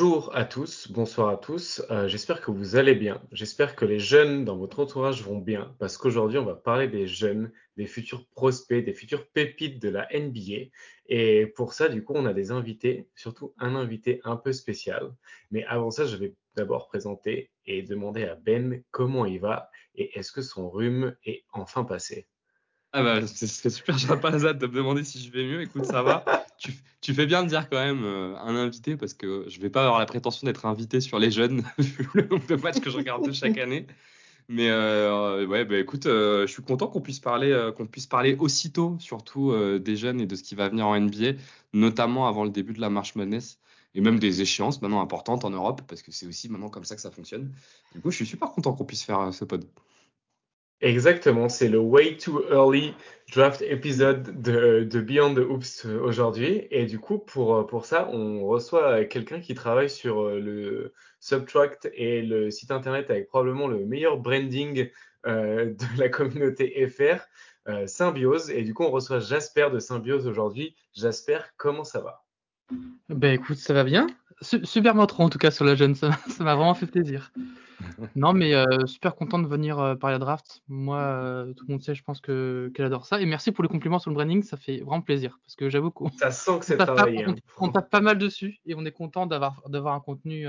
Bonjour à tous, bonsoir à tous. Euh, j'espère que vous allez bien. J'espère que les jeunes dans votre entourage vont bien parce qu'aujourd'hui, on va parler des jeunes, des futurs prospects, des futurs pépites de la NBA. Et pour ça, du coup, on a des invités, surtout un invité un peu spécial. Mais avant ça, je vais d'abord présenter et demander à Ben comment il va et est-ce que son rhume est enfin passé. Ah bah, c'est super, je pas la de me demander si je vais mieux. Écoute, ça va. tu, tu, fais bien de dire quand même euh, un invité parce que je vais pas avoir la prétention d'être invité sur les jeunes vu le nombre de matchs que je regarde chaque année. Mais euh, ouais, bah écoute, euh, je suis content qu'on puisse parler, euh, qu'on puisse parler aussitôt, surtout euh, des jeunes et de ce qui va venir en NBA, notamment avant le début de la March Madness et même des échéances maintenant importantes en Europe parce que c'est aussi maintenant comme ça que ça fonctionne. Du coup, je suis super content qu'on puisse faire ce pod. Exactement, c'est le Way Too Early Draft épisode de, Beyond the Hoops aujourd'hui. Et du coup, pour, pour ça, on reçoit quelqu'un qui travaille sur euh, le Subtract et le site internet avec probablement le meilleur branding euh, de la communauté FR, euh, Symbiose. Et du coup, on reçoit Jasper de Symbiose aujourd'hui. Jasper, comment ça va? Ben écoute, ça va bien. Super motron en tout cas sur la jeune, ça m'a vraiment fait plaisir. Non, mais euh, super content de venir euh, parler à draft. Moi, euh, tout le monde sait, je pense que qu'elle adore ça. Et merci pour les compliments sur le branding, ça fait vraiment plaisir parce que j'avoue qu'on ça sent que c'est travaillé. Pas, on, on, tape pas mal dessus et on est content d'avoir d'avoir un contenu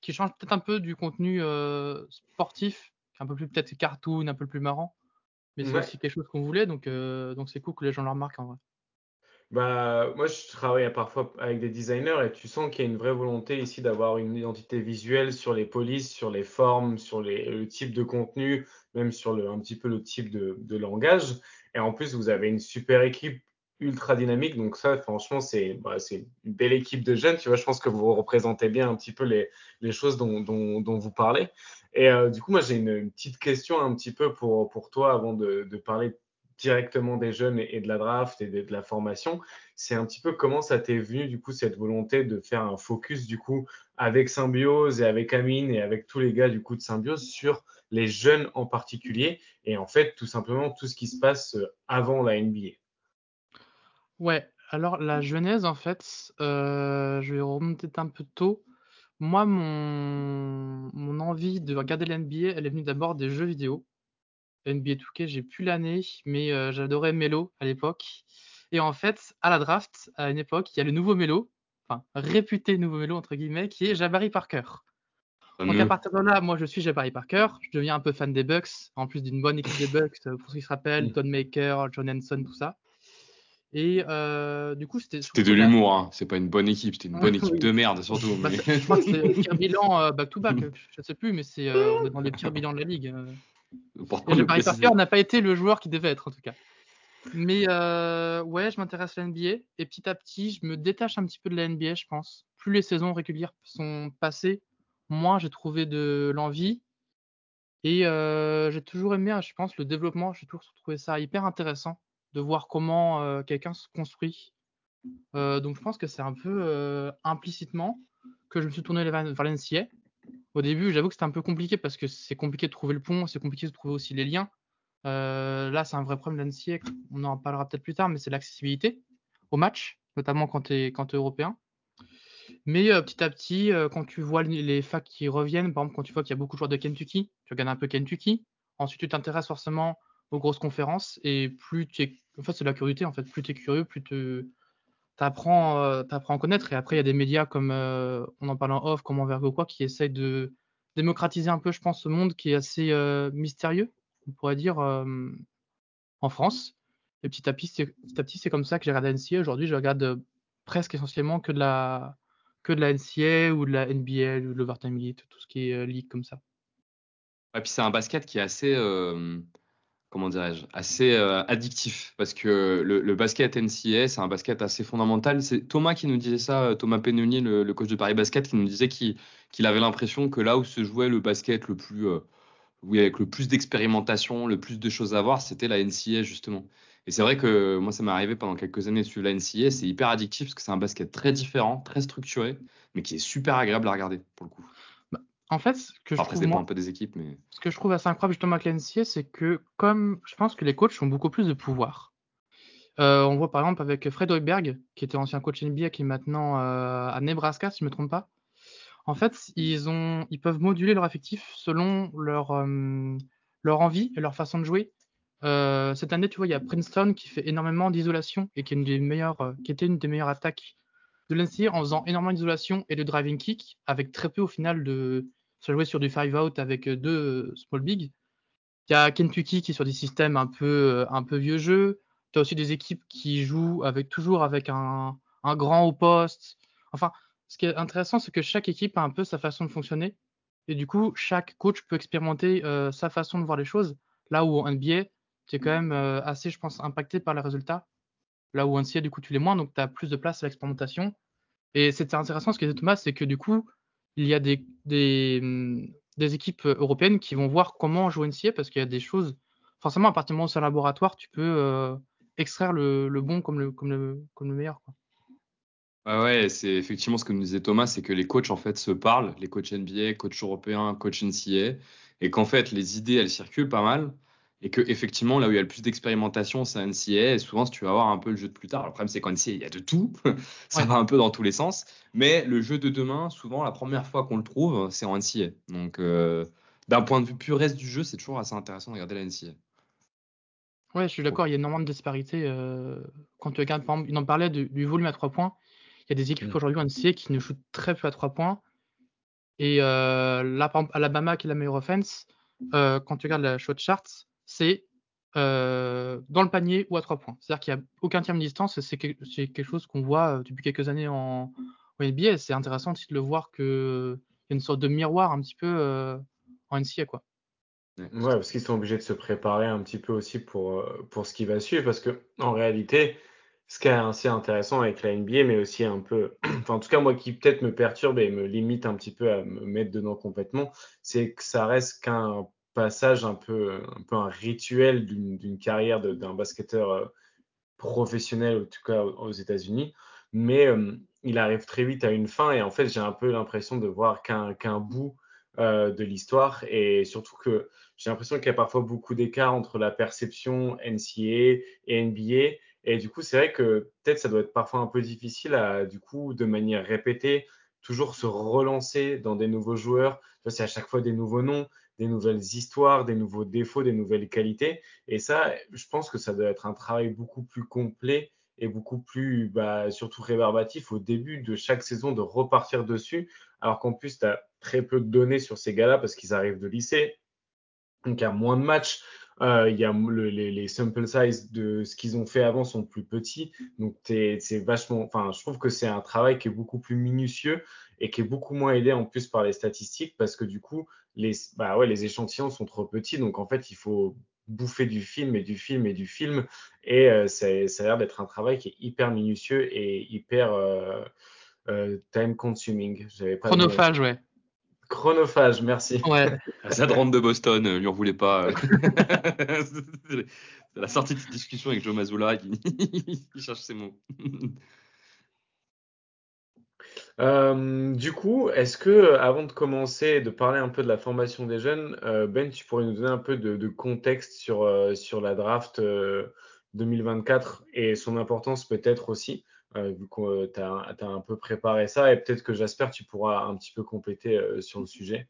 qui change peut-être un peu du contenu sportif, un peu plus peut-être cartoon, un peu plus marrant. Mais c'est ouais. aussi quelque chose qu'on voulait, donc donc c'est cool que les gens le remarquent en vrai. Bah, moi, je travaille parfois avec des designers et tu sens qu'il y a une vraie volonté ici d'avoir une identité visuelle sur les polices, sur les formes, sur les, le type de contenu, même sur le, un petit peu le type de, de langage. Et en plus, vous avez une super équipe ultra dynamique. Donc ça, franchement, c'est bah, une belle équipe de jeunes. Tu vois, je pense que vous représentez bien un petit peu les, les choses dont, dont, vous parlez. Et euh, du coup, moi, j'ai une, une, petite question un petit peu pour, pour toi avant de, de parler directement des jeunes et, de la draft et de, la formation. C'est un petit peu comment ça t'est venu du coup cette volonté de faire un focus du coup avec Symbiose et avec Amine et avec tous les gars du coup de Symbiose sur les jeunes en particulier et en fait tout simplement tout ce qui se passe avant la NBA. Ouais, alors la genèse en fait, euh, je vais remonter un peu tôt. Moi, mon, mon envie de regarder la NBA, elle est venue d'abord des jeux vidéo. NBA 2K, j'ai plus l'année, mais euh, j'adorais Melo à l'époque. Et en fait, à la draft, à une époque, il y a le nouveau Melo, enfin réputé nouveau Melo entre guillemets, qui est Jabari Parker. Mmh. Donc à partir de là, moi je suis Jabari Parker, je deviens un peu fan des Bucks, en plus d'une bonne équipe des Bucks, pour ceux qui se rappellent, Don Maker, John Henson, tout ça. Et euh, du coup, c'était. C'était de l'humour, hein. c'est pas une bonne équipe, c'était une bonne équipe de merde surtout. Bah, mais... Je crois que c'est le pire bilan euh, back-to-back, -back, je sais plus, mais c'est euh, dans les pires bilans de la ligue. Et Jabari Parker n'a pas été le joueur qui devait être en tout cas. Mais euh, ouais, je m'intéresse à la NBA et petit à petit, je me détache un petit peu de la NBA, je pense. Plus les saisons régulières sont passées, moins j'ai trouvé de l'envie. Et euh, j'ai toujours aimé, je pense, le développement. J'ai toujours trouvé ça hyper intéressant de voir comment euh, quelqu'un se construit. Euh, donc je pense que c'est un peu implicitement que je me suis tourné vers l'NCA. Au début, j'avoue que c'était un peu compliqué parce que c'est compliqué de trouver le pont, c'est compliqué de trouver aussi les liens. Euh, là, c'est un vrai problème d'NCA, on en parlera peut-être plus tard, mais c'est l'accessibilité au match, notamment quand tu es, es européen. Mais euh, petit à petit, euh, quand tu vois les facs qui reviennent, par exemple, quand tu vois qu'il y a beaucoup de joueurs de Kentucky, tu regardes un peu Kentucky. Ensuite, tu t'intéresses forcément aux grosses conférences et plus tu es. En fait, c'est la curiosité, en fait. Plus tu es curieux, plus tu apprends, euh, à en connaître. Et après, il y a des médias comme, euh, on en parle en off, comme Envergo quoi, qui essayent de démocratiser un peu, je pense, ce monde qui est assez euh, mystérieux, on pourrait dire, euh, en France. Et petit à petit, petit, à petit, c'est comme ça que j'ai regardé NCA. Aujourd'hui, je regarde presque essentiellement que de la que de la NCA ou de la NBL ou de l'Overtime Elite, tout ce qui est ligue comme ça. Et puis c'est un basket qui est assez comment dirais-je, assez euh, addictif parce que le, basket NCA, c'est un basket assez fondamental. C'est Thomas qui nous disait ça, Thomas Penonier, le, coach de Paris Basket, qui nous disait qu'il qu avait l'impression que là où se jouait le basket le plus, euh, avec le plus d'expérimentation, le plus de choses à voir, c'était la NCA justement. Et c'est vrai que moi, ça m'est arrivé pendant quelques années de suivre la NCA. C'est hyper addictif parce que c'est un basket très différent, très structuré, mais qui est super agréable à regarder pour le coup. En fait, ce que je trouve dépend moi- un peu des équipes, mais ce que je trouve assez incroyable justement avec la NCAA, c'est que comme je pense que les coachs ont beaucoup plus de pouvoir. Euh, on voit par exemple avec Fred Hoiberg, qui était ancien coach NBA, qui est maintenant euh, à Nebraska, si je ne me trompe pas. En fait, ils, ont, ils peuvent moduler leur effectif selon leur, euh, leur envie et leur façon de jouer. Cette année, tu vois, il y a Princeton qui fait énormément d'isolation et qui, est une des meilleures, qui était une des meilleures attaques de l'NCAA en faisant énormément d'isolation et de driving kick, avec très peu au final de se jouer sur du five out avec euh, deux small big. Il y a Kentucky qui est sur des systèmes un peu, euh, un peu vieux jeu. Tu as aussi des équipes qui jouent avec, toujours avec un, un grand au poste. Enfin, ce qui est intéressant, c'est que chaque équipe a un peu sa façon de fonctionner. Et du coup, chaque coach peut expérimenter euh, sa façon de voir les choses. Là où en NBA, tu es quand même euh, assez, je pense, impacté par les résultats. Là où en NCAA, du coup, tu l'es moins, donc tu as plus de place à l'expérimentation. Et c'était intéressant ce que disait Thomas, c'est que du coup, il y a des, des, des équipes européennes qui vont voir comment jouer NCAA parce qu'il y a des choses. Forcément, à partir du moment où c'est un laboratoire, tu peux extraire le, bon comme le, comme le, meilleur. Quoi. Ouais, ouais, c'est effectivement ce que nous disait Thomas, c'est que les coachs en fait se parlent, les coachs NBA, coachs européens, coachs NCA, et qu'en fait les idées elles circulent pas mal, et que effectivement là où il y a le plus d'expérimentation c'est NCA, et souvent si tu vas voir un peu le jeu de plus tard, le problème c'est qu'en NCA il y a de tout, ça Ouais. va un peu dans tous les sens, mais le jeu de demain, souvent la première fois qu'on le trouve c'est en NCA, donc euh, d'un point de vue puriste du jeu c'est toujours assez intéressant de regarder la NCA. Ouais, je suis d'accord, il y a énormément de disparités. euh, quand tu regardes, par exemple, il en parlait du, du volume à 3 points. Il y a des équipes Mm. aujourd'hui en NCAA qui ne shootent très peu à 3 points. Et euh, là, par exemple, Alabama, qui est la meilleure offense, euh, quand tu regardes la shot chart, c'est euh, dans le panier ou à 3 points. C'est-à-dire qu'il n'y a aucun terme de distance. C'est que- c'est quelque chose qu'on voit euh, depuis quelques années en, NBA. C'est intéressant aussi de le voir qu'il y a une sorte de miroir un petit peu euh, en NCAA. Quoi. Ouais. Parce qu'ils sont obligés de se préparer un petit peu aussi pour, ce qui va suivre. Parce que, en réalité, ce qui est assez intéressant avec la NBA, mais aussi un peu, en tout cas, moi qui peut-être me perturbe et me limite un petit peu à me mettre dedans complètement, c'est que ça reste qu'un passage un peu, un peu un rituel d'une carrière d'un basketteur euh, professionnel, en tout cas aux États-Unis. Mais euh, il arrive très vite à une fin et en fait, j'ai un peu l'impression de voir qu'un qu'un bout euh, de l'histoire et surtout que j'ai l'impression qu'il y a parfois beaucoup d'écart entre la perception NCAA et NBA. Et du coup, c'est vrai que peut-être ça doit être parfois un peu difficile à, du coup, de manière répétée, toujours se relancer dans des nouveaux joueurs. C'est à chaque fois des nouveaux noms, des nouvelles histoires, des nouveaux défauts, des nouvelles qualités. Et ça, je pense que ça doit être un travail beaucoup plus complet et beaucoup plus, bah, surtout rébarbatif au début de chaque saison de repartir dessus. Alors qu'en plus, tu as très peu de données sur ces gars-là parce qu'ils arrivent de lycée. Donc, il y a moins de matchs. Euh, y a le- les, les sample size de ce qu'ils ont fait avant sont plus petits. Donc, c'est vachement. Enfin, je trouve que c'est un travail qui est beaucoup plus minutieux et qui est beaucoup moins aidé en plus par les statistiques parce que du coup, les, bah ouais, les échantillons sont trop petits. Donc, en fait, il faut bouffer du film et du film et du film. Et euh, ça, ça a l'air d'être un travail qui est hyper minutieux et hyper euh, euh, time consuming. Pas. Chronophage, ouais. Chronophage, merci. ouais. Ça rentre de Boston, euh, lui en voulait pas. c'est la sortie de cette discussion avec Joe Mazzulla, il, il cherche ses mots. Euh, du coup, est-ce que, euh, avant de commencer, de parler un peu de la formation des jeunes, euh, Ben, tu pourrais nous donner un peu de, de contexte sur, euh, sur la draft euh, 2024 et son importance peut-être aussi, euh, vu que tu as, un peu préparé ça, et peut-être que j'espère tu pourras un petit peu compléter euh, sur le sujet.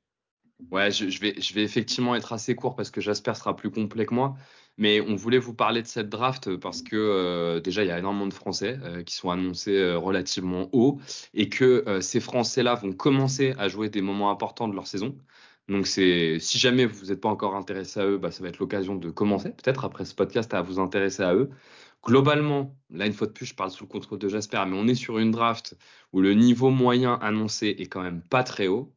Ouais, je, vais, je vais effectivement être assez court parce que Jasper sera plus complet que moi. Mais on voulait vous parler de cette draft parce que euh, déjà, il y a énormément de Français euh, qui sont annoncés euh, relativement haut et que euh, ces Français-là vont commencer à jouer des moments importants de leur saison. Donc, c'est si jamais vous n'êtes pas encore intéressé à eux, bah, ça va être l'occasion de commencer, peut-être après ce podcast, à vous intéresser à eux. Globalement, là, une fois de plus, je parle sous le contrôle de Jasper, mais on est sur une draft où le niveau moyen annoncé est quand même pas très haut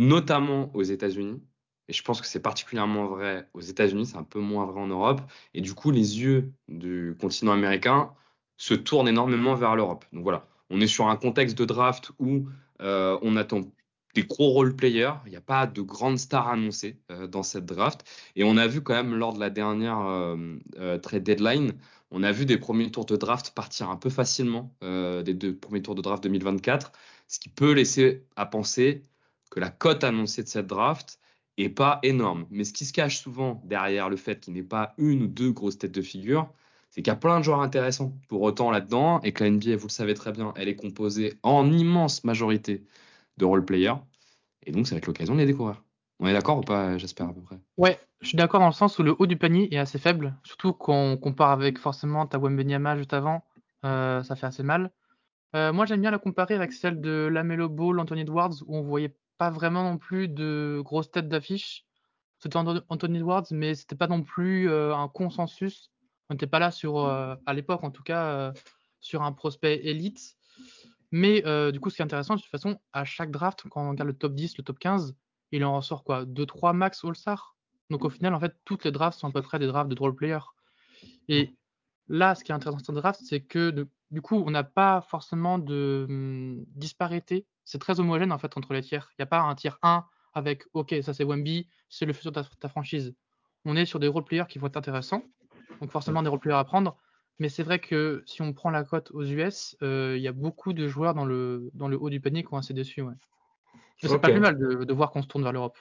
notamment aux États-Unis. Et je pense que c'est particulièrement vrai aux États-Unis, c'est un peu moins vrai en Europe. Et du coup, les yeux du continent américain se tournent énormément vers l'Europe. Donc voilà, on est sur un contexte de draft où euh, on attend des gros role players. Il n'y a pas de grandes stars annoncées euh, dans cette draft. Et on a vu quand même lors de la dernière euh, euh, trade deadline, on a vu des premiers tours de draft partir un peu facilement, des deux premiers tours de draft 2024, ce qui peut laisser à penser que la cote annoncée de cette draft est pas énorme. Mais ce qui se cache souvent derrière le fait qu'il n'est pas une ou deux grosses têtes de figure, c'est qu'il y a plein de joueurs intéressants pour autant là-dedans et que la NBA, vous le savez très bien, elle est composée en immense majorité de role-players. Et donc, ça va être l'occasion de les découvrir. On est d'accord ou pas, j'espère à peu près? Ouais, je suis d'accord dans le sens où le haut du panier est assez faible, surtout quand on compare avec forcément Tawem Benyama juste avant, euh, ça fait assez mal. Euh, moi, j'aime bien la comparer avec celle de Lamelo Ball, Anthony Edwards, où on voyait pas vraiment non plus de grosses têtes d'affiche. C'était Anthony Edwards, mais c'était pas non plus euh, un consensus. On n'était pas là sur, à l'époque en tout cas, sur un prospect élite. Mais du coup, ce qui est intéressant, de toute façon, à chaque draft, quand on regarde le top 10, le top 15, il en ressort quoi 2-3 max All-Star Donc au final, en fait, toutes les drafts sont à peu près des drafts de role player. Et là, ce qui est intéressant dans cette draft, c'est que du coup, on n'a pas forcément de hum, disparité. C'est très homogène en fait entre les tiers. Il n'y a pas un tiers 1 avec OK, ça c'est Wemby, c'est le futur de ta, franchise. On est sur des role players qui vont être intéressants. Donc forcément des role players à prendre. Mais c'est vrai que si on prend la cote aux US, euh, il y a beaucoup de joueurs dans le, dans le haut du panier qui ont assez déçu. Ouais. C'est pas plus mal de, voir qu'on se tourne vers l'Europe.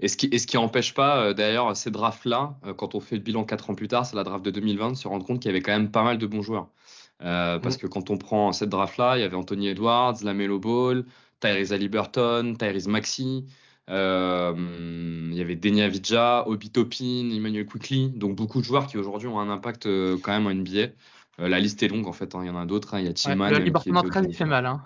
Et ce qui, et empêche pas, euh, d'ailleurs, ces drafts-là, euh, quand on fait le bilan 4 ans plus tard, c'est la draft de 2020, de se rendre compte qu'il y avait quand même pas mal de bons joueurs. Euh, parce mm. que quand on prend cette draft-là, il y avait Anthony Edwards, Lamelo Ball, Tyrese Liberton, Tyrese Maxi, il y avait Denia Vidja, Obi Topin, Emmanuel Quickly, donc beaucoup de joueurs qui aujourd'hui ont un impact quand même en NBA. la liste est longue en fait, hein. il y en a d'autres. Hein. Il y a Tillman. Ouais, Liberton en 13, il fait mal. Hein.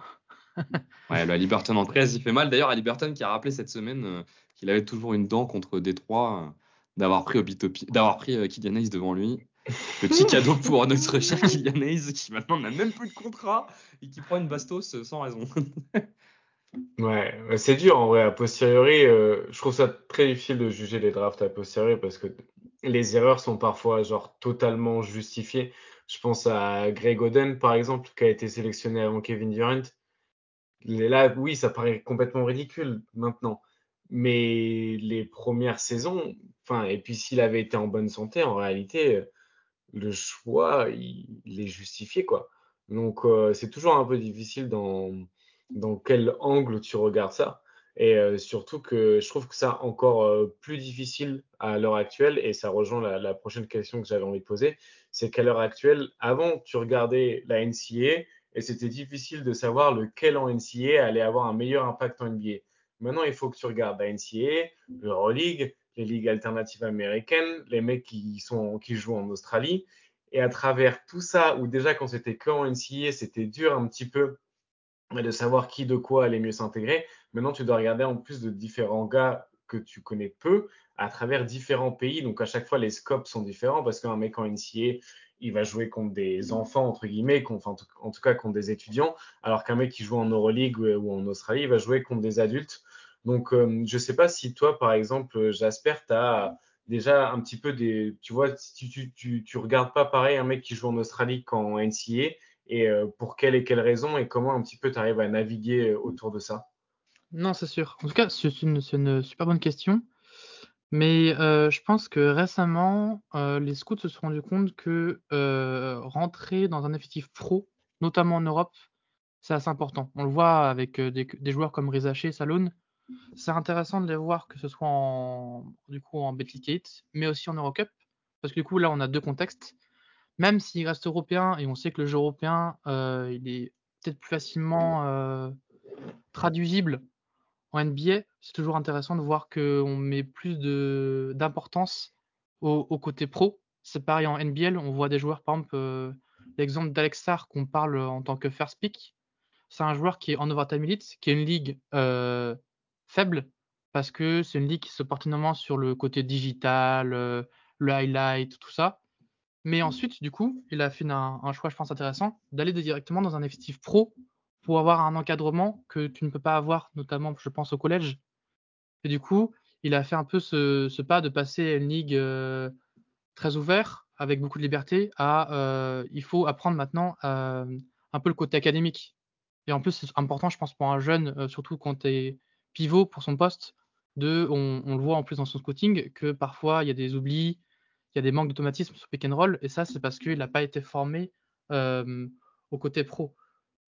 ouais, le Liberton en 13, il fait mal. D'ailleurs, à Liberton qui a rappelé cette semaine euh, qu'il avait toujours une dent contre Détroit euh, d'avoir pris, d'avoir pris euh, Kylian Hayes devant lui. Petit cadeau pour notre cher Kylian Hayes qui maintenant n'a même plus de contrat et qui prend une bastos sans raison. ouais, c'est dur en vrai. A posteriori, je trouve ça très difficile de juger les drafts à posteriori parce que les erreurs sont parfois genre totalement justifiées. Je pense à Greg Oden par exemple qui a été sélectionné avant Kevin Durant Là, oui, ça paraît complètement ridicule maintenant. Mais les premières saisons, enfin, et puis s'il avait été en bonne santé, en réalité, le choix, il, est justifié, quoi. Donc, euh, c'est toujours un peu difficile dans, dans quel angle tu regardes ça. Et euh, surtout que je trouve que ça encore euh, plus difficile à l'heure actuelle, et ça rejoint la, prochaine question que j'avais envie de poser, c'est qu'à l'heure actuelle, avant, tu regardais la NCA, et c'était difficile de savoir lequel en NCA allait avoir un meilleur impact en NBA. Maintenant, il faut que tu regardes la NCA, l'Euroleague, les ligues alternatives américaines, les mecs qui, sont, qui jouent en Australie. Et à travers tout ça, où déjà quand c'était que en NCA, c'était dur un petit peu de savoir qui de quoi allait mieux s'intégrer. Maintenant, tu dois regarder en plus de différents gars que tu connais peu à travers différents pays. Donc à chaque fois, les scopes sont différents parce qu'un mec en NCA, il va jouer contre des enfants, entre guillemets, en tout cas contre des étudiants, alors qu'un mec qui joue en Euroleague ou en Australie, il va jouer contre des adultes. Donc, euh, je ne sais pas si toi, par exemple, Jasper, tu as déjà un petit peu des. Tu vois, tu, tu, tu, regardes pas pareil un mec qui joue en Australie qu'en NCA, et euh, pour quelle et quelle raison, et comment un petit peu tu arrives à naviguer autour de ça? Non, c'est sûr. En tout cas, c'est une, super bonne question. Mais euh, je pense que récemment, euh, les scouts se sont rendus compte que euh, rentrer dans un effectif pro, notamment en Europe, c'est assez important. On le voit avec des, joueurs comme Rizaché et Salon. C'est intéressant de les voir que ce soit en, du coup, en mais aussi en Eurocup. Parce que du coup, là, on a deux contextes. Même s'il reste européen, et on sait que le jeu européen, il est peut-être plus facilement traduisible en NBA, c'est toujours intéressant de voir qu'on met plus d'importance au, côté pro. C'est pareil en NBL, on voit des joueurs, par exemple, euh, l'exemple d'Alex qu'on parle en tant que first pick. C'est un joueur qui est en Overtime Elite, qui est une ligue euh, faible, parce que c'est une ligue qui se porte énormément sur le côté digital, euh, le highlight, tout ça. Mais ensuite, du coup, il a fait un, un choix, je pense, intéressant, d'aller directement dans un effectif pro pour avoir un encadrement que tu ne peux pas avoir, notamment, je pense, au collège. Et du coup, il a fait un peu ce, pas de passer à une ligue euh, très ouverte, avec beaucoup de liberté, à euh, il faut apprendre maintenant euh, un peu le côté académique. Et en plus, c'est important, je pense, pour un jeune, surtout quand tu es pivot pour son poste, de, on, le voit en plus dans son scouting, que parfois il y a des oublis, il y a des manques d'automatisme sur pick et ça, c'est parce qu'il n'a pas été formé au côté pro.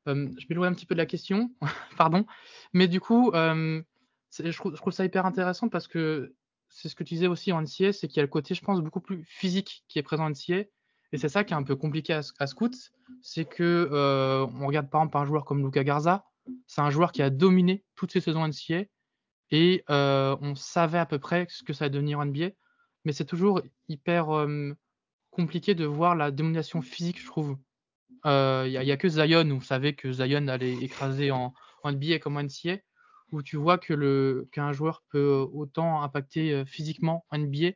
Euh, je m'éloigne un petit peu de la question, pardon. Mais du coup, je trouve, ça hyper intéressant parce que c'est ce que tu disais aussi en NCA, c'est qu'il y a le côté, je pense, beaucoup plus physique qui est présent en NCA. Et c'est ça qui est un peu compliqué à, à Scout, c'est que on regarde par exemple un joueur comme Luca Garza, c'est un joueur qui a dominé toutes ses saisons NCA et on savait à peu près ce que ça allait devenir en NBA, mais c'est toujours hyper euh, compliqué de voir la domination physique, je trouve. Il euh, n'y a, y a, que Zion où on savait que Zion allait écraser en, en NBA comme en NCA, où tu vois que le qu'un joueur peut autant impacter physiquement en NBA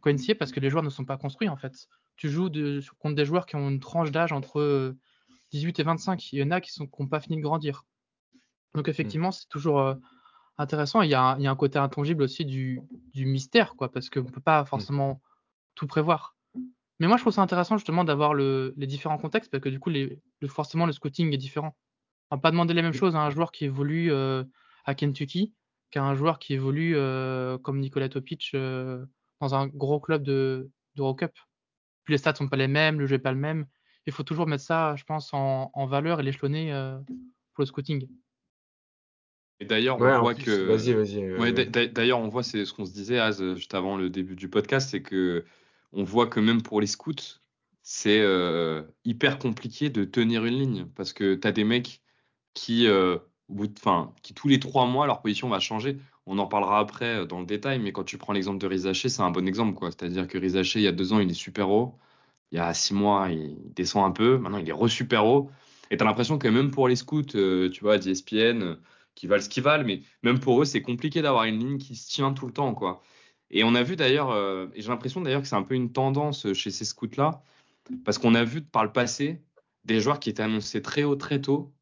qu'en NCA parce que les joueurs ne sont pas construits en fait tu joues de, contre des joueurs qui ont une tranche d'âge entre 18 et 25. Il y en a qui n'ont pas fini de grandir. Donc effectivement, c'est toujours euh, intéressant. Il y, a, il y, a, un côté intangible aussi du, du mystère, quoi, parce qu'on ne peut pas forcément tout prévoir. Mais moi, je trouve ça intéressant justement d'avoir le, les différents contextes, parce que du coup, les, le, forcément, le scouting est différent. On va pas demander les mêmes choses à un joueur qui évolue euh, à Kentucky qu'à un joueur qui évolue euh, comme Nicolas Topic euh, dans un gros club de, d'Eurocup les stats sont pas les mêmes, le jeu est pas le même. Il faut toujours mettre ça, je pense, en, en valeur et l'échelonner pour le scouting. Et d'ailleurs, on voit que. Vas-y, vas-y. Ouais, d'ailleurs, on voit, c'est ce qu'on se disait, Az, juste avant le début du podcast, c'est que on voit que même pour les scouts, c'est euh, hyper compliqué de tenir une ligne parce que tu as des mecs qui, euh, enfin, qui tous les trois mois, leur position va changer. On en parlera après euh, dans le détail, mais quand tu prends l'exemple de Rizaché, c'est un bon exemple. quoi. C'est-à-dire que Rizaché, il y a deux ans, il est super haut. Il y a six mois, il descend un peu. Maintenant, il est re-super haut. Et tu as l'impression que même pour les scouts, euh, tu vois, d'ESPN, euh, qui valent ce qu'ils valent, mais même pour eux, c'est compliqué d'avoir une ligne qui se tient tout le temps. quoi. Et on a vu d'ailleurs, et j'ai l'impression d'ailleurs que c'est un peu une tendance chez ces scouts-là, parce qu'on a vu par le passé des joueurs qui étaient annoncés très haut, très tôt,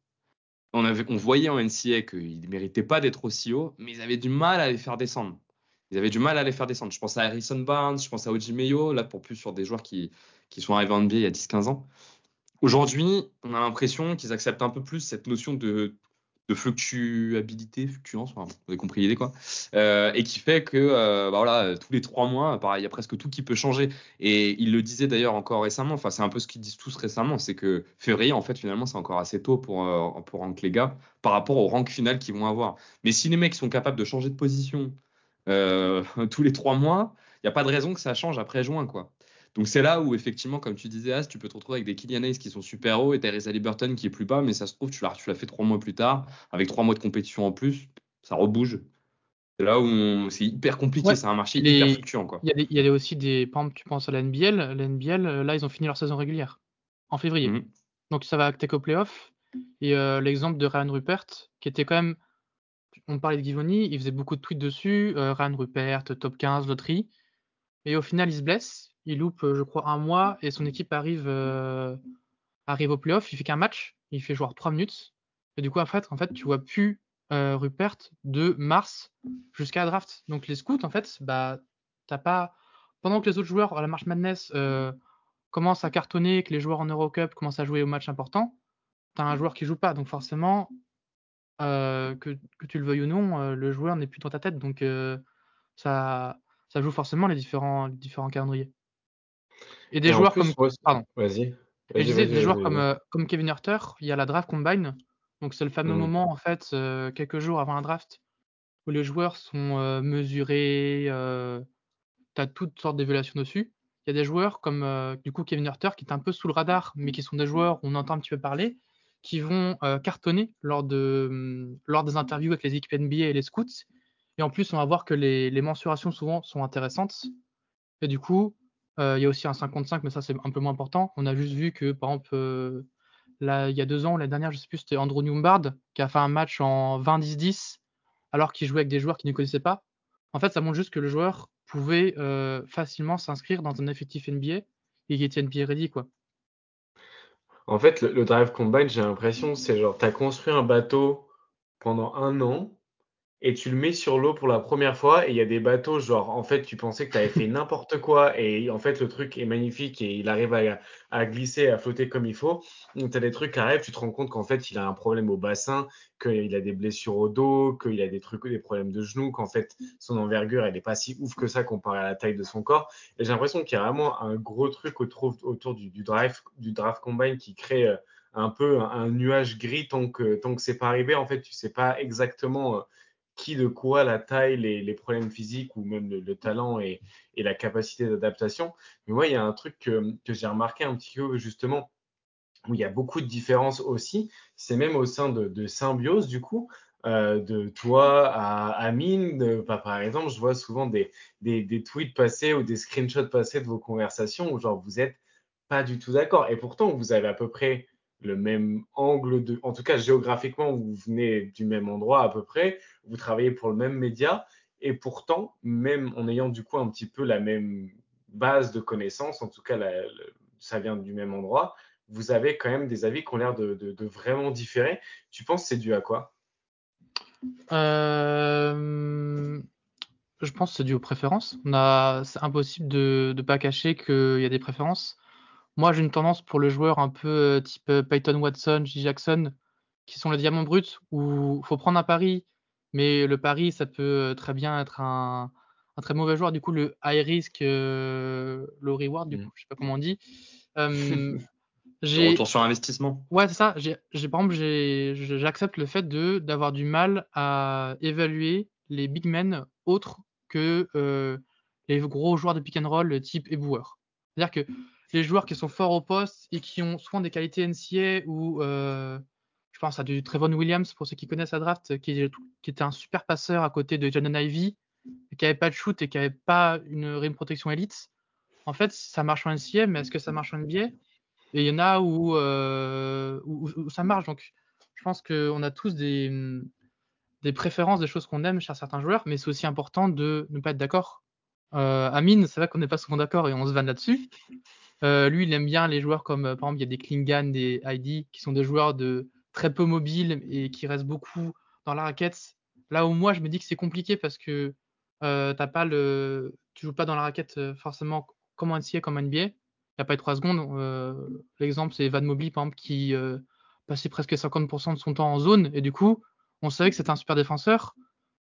on, avait, on voyait en NCA qu'ils ne méritaient pas d'être aussi haut, mais ils avaient du mal à les faire descendre. Ils avaient du mal à les faire descendre. Je pense à Harrison Barnes, je pense à Oji Meyo, là pour plus sur des joueurs qui, qui sont arrivés en NBA il y a 10-15 ans. Aujourd'hui, on a l'impression qu'ils acceptent un peu plus cette notion de de fluctuabilité, fluctuance, vous avez compris l'idée quoi, euh, et qui fait que euh, bah voilà, tous les trois mois, pareil, il y a presque tout qui peut changer. Et il le disait d'ailleurs encore récemment, enfin c'est un peu ce qu'ils disent tous récemment, c'est que février en fait finalement c'est encore assez tôt pour euh, pour rank les gars par rapport au rank final qu'ils vont avoir. Mais si les mecs sont capables de changer de position euh, tous les trois mois, il n'y a pas de raison que ça change après juin quoi. Donc c'est là où effectivement, comme tu disais, As, tu peux te retrouver avec des Kylian Hayes qui sont super hauts et Teresa Liberton qui est plus bas, mais ça se trouve, tu l'as, tu l'as fait trois mois plus tard, avec trois mois de compétition en plus, ça rebouge. C'est là où c'est hyper compliqué, c'est un marché hyper fluctuant. Quoi. Il, y a aussi des. Par exemple, tu penses à la NBL, la NBL, euh, là, ils ont fini leur saison régulière en février. Mhm. Donc ça va acter au playoff. Et euh, l'exemple de Ryan Rupert, qui était quand même. On parlait de Givoni, il faisait beaucoup de tweets dessus. Euh, Ryan Rupert, top 15, loterie. Et au final, il se blesse il loupe, euh, je crois, un mois et son équipe arrive, euh, arrive au playoff. Il fait qu'un match, il fait jouer 3 minutes. Et du coup, en fait, en fait tu vois plus euh, Rupert de mars jusqu'à draft. Donc les scouts, en fait, bah, t'as pas. Pendant que les autres joueurs à la March Madness commencent à cartonner, que les joueurs en Eurocup commencent à jouer au match important, t'as un joueur qui joue pas. Donc forcément, que, tu le veuilles ou non, le joueur n'est plus dans ta tête. Donc ça, ça joue forcément les différents, les différents calendriers. Et des joueurs comme. Pardon. Vas-y. je disais, des joueurs comme, euh, comme Kevin Herter, il y a la draft combine. Donc, c'est le fameux mm. moment, en fait, euh, quelques jours avant la draft, où les joueurs sont euh, mesurés. tu as toutes sortes d'évaluations dessus. Il y a des joueurs comme, du coup, Kevin Herter, qui est un peu sous le radar, mais qui sont des joueurs on entend un petit peu parler, qui vont cartonner lors, de, mm, lors des interviews avec les équipes NBA et les scouts. Et en plus, on va voir que les, les mensurations souvent sont intéressantes. Et du coup, il y a aussi un 55, mais ça, c'est un peu moins important. On a juste vu que, par exemple, euh, là, il y a deux ans, la dernière, je sais plus, c'était Andrew Newbard qui a fait un match en 20-10-10 alors qu'il jouait avec des joueurs qu'il ne connaissait pas. En fait, ça montre juste que le joueur pouvait euh, facilement s'inscrire dans un effectif NBA et qu'il était NBA ready, quoi. En fait, le, le Drive Combine, j'ai l'impression, c'est genre, tu as construit un bateau pendant un an, et tu le mets sur l'eau pour la première fois et il y a des bateaux genre en fait tu pensais que tu avais fait n'importe quoi et en fait le truc est magnifique et il arrive à, à glisser à flotter comme il faut. Donc tu as des trucs qui arrivent tu te rends compte qu'en fait il a un problème au bassin qu'il a des blessures au dos qu'il a des trucs des problèmes de genoux qu'en fait son envergure elle est pas si ouf que ça comparé à la taille de son corps. Et j'ai l'impression qu'il y a vraiment un gros truc autour, du, drive du draft combine qui crée euh, un peu un, nuage gris tant que tant que c'est pas arrivé. En fait tu sais pas exactement euh, qui de quoi, la taille, les, problèmes physiques ou même le, talent et, la capacité d'adaptation. Mais moi, il y a un truc que, j'ai remarqué un petit peu justement, où il y a beaucoup de différences aussi, c'est même au sein de, Symbiose, du coup, euh, de toi à Amine. Bah, par exemple, je vois souvent des, des, tweets passés ou des screenshots passés de vos conversations où genre vous êtes pas du tout d'accord. Et pourtant, vous avez à peu près le même angle de, en tout cas géographiquement, vous venez du même endroit à peu près, vous travaillez pour le même média, et pourtant, même en ayant du coup un petit peu la même base de connaissances, en tout cas ça vient du même endroit, vous avez quand même des avis qui ont l'air de, vraiment différer. Tu penses que c'est dû à quoi? Euh, Je pense que c'est dû aux préférences. C'est impossible de ne pas cacher qu'il y a des préférences. Moi, j'ai une tendance pour le joueur un peu euh, type euh, Peyton Watson, J. Jackson, qui sont les diamants bruts, où il faut prendre un pari, mais le pari, ça peut très bien être un, très mauvais joueur. Du coup, le high risk, low reward, du mm. coup, je sais pas comment on dit. Retour sur investissement. Ouais, c'est ça. J'ai, par exemple, j'accepte le fait de d'avoir du mal à évaluer les big men autres que euh, les gros joueurs de pick and roll type éboueur. C'est-à-dire que les joueurs qui sont forts au poste et qui ont souvent des qualités NCA ou euh, pense à du Trevon Williams pour ceux qui connaissent la draft, qui, était un super passeur à côté de Jordan Ivy, qui avait pas de shoot et qui avait pas une rim protection élite. En fait, ça marche en NCA, mais est-ce que ça marche en NBA et il y en a euh, où, ça marche. Donc, je pense qu'on a tous des, préférences, des choses qu'on aime chez certains joueurs, mais c'est aussi important de ne pas être d'accord. Euh, Amine, c'est vrai qu'on n'est pas souvent d'accord et on se vanne là-dessus. Euh, lui, il aime bien les joueurs comme, par exemple, il y a des Klingan, des ID, qui sont des joueurs de très peu mobiles et qui restent beaucoup dans la raquette. Là où moi, je me dis que c'est compliqué parce que euh, t'as pas le, tu joues pas dans la raquette forcément comme un NCA, comme NBA il n'y a pas eu trois secondes. Euh, l'exemple, c'est Evan Mobley, par exemple, qui euh, passait presque 50% de son temps en zone. Et du coup, on savait que c'était un super défenseur.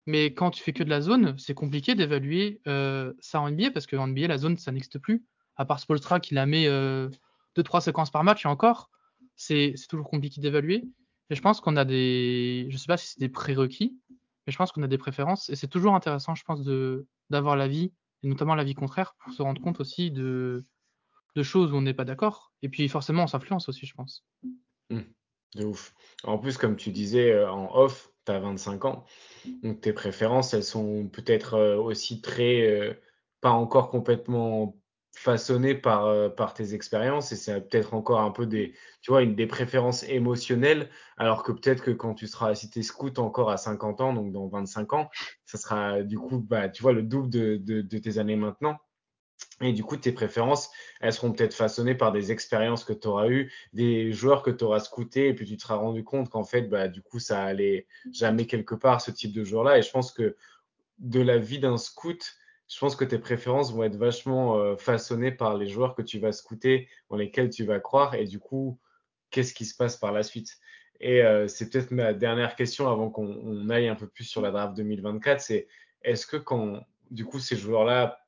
Mais quand tu fais que de la zone, c'est compliqué d'évaluer euh, ça en NBA parce qu'en NBA, la zone, ça n'existe plus. À part Spolstra qui la met 2-3 séquences par match et encore, c'est toujours compliqué d'évaluer. Et je pense qu'on a des. Je sais pas si c'est des prérequis, mais je pense qu'on a des préférences. Et c'est toujours intéressant, je pense, d'avoir l'avis, et notamment l'avis contraire, pour se rendre compte aussi de, de choses où on n'est pas d'accord. Et puis forcément, on s'influence aussi, je pense. Mmh. de ouf. En plus, comme tu disais euh, en off, tu as 25 ans. Donc tes préférences, elles sont peut-être euh, aussi très, euh, pas encore complètement façonnées par, par tes expériences et c'est peut-être encore un peu des, tu vois, une, des préférences émotionnelles, alors que peut-être que quand tu seras, si tu es scout encore à 50 ans, donc dans 25 ans, ça sera du coup, bah, tu vois, le double de, de tes années maintenant. Et du coup, tes préférences, elles seront peut-être façonnées par des expériences que tu auras eues, des joueurs que tu auras scoutés, et puis tu te seras rendu compte qu'en fait, bah, du coup, ça allait jamais quelque part, ce type de joueur-là. Et je pense que de la vie d'un scout, je pense que tes préférences vont être vachement euh, façonnées par les joueurs que tu vas scouter, dans lesquels tu vas croire, et du coup, qu'est-ce qui se passe par la suite. Et euh, c'est peut-être ma dernière question avant qu'on aille un peu plus sur la draft 2024, c'est est-ce que quand, du coup, ces joueurs-là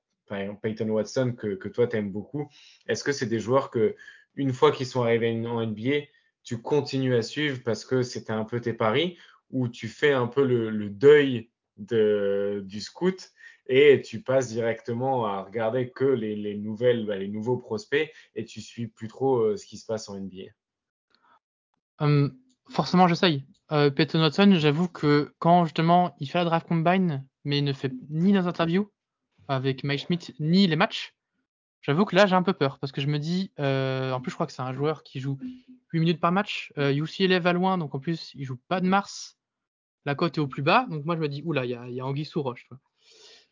Peyton Watson, que, que toi, tu aimes beaucoup, est-ce que c'est des joueurs que, une fois qu'ils sont arrivés en NBA, tu continues à suivre parce que c'était un peu tes paris, ou tu fais un peu le, deuil de, du scout et tu passes directement à regarder que les, nouvelles, bah, les nouveaux prospects et tu suis plus trop euh, ce qui se passe en NBA hum, Forcément, j'essaye. Euh, Peyton Watson, j'avoue que quand justement il fait la draft combine, mais il ne fait ni les interviews, avec Mike Schmidt ni les matchs, j'avoue que là j'ai un peu peur parce que je me dis, euh, en plus je crois que c'est un joueur qui joue 8 minutes par match, euh, UCLA va loin, donc en plus il joue pas de mars, la cote est au plus bas, donc moi je me dis, oula, il y a, y sous roche.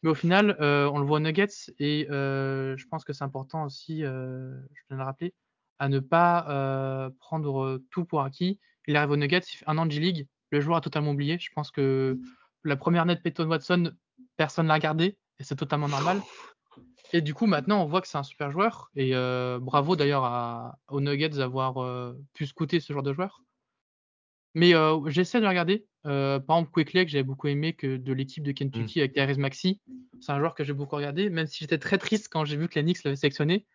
Mais au final, euh, on le voit aux Nuggets et euh, je pense que c'est important aussi, je viens de le rappeler, à ne pas prendre tout pour acquis. Il arrive aux Nuggets, un an de G-League, le joueur a totalement oublié. Je pense que la première net Peyton Watson, personne l'a gardé et c'est totalement normal. Et du coup, maintenant, on voit que c'est un super joueur. Et euh, bravo d'ailleurs aux Nuggets d'avoir euh, pu scouter ce genre de joueur. Mais euh, j'essaie de regarder. par exemple, Quickley, que j'avais beaucoup aimé que de l'équipe de Kentucky mm. avec Tyrese Maxi. C'est un joueur que j'ai beaucoup regardé, même si j'étais très triste quand j'ai vu que les Knicks l'avaient sélectionné.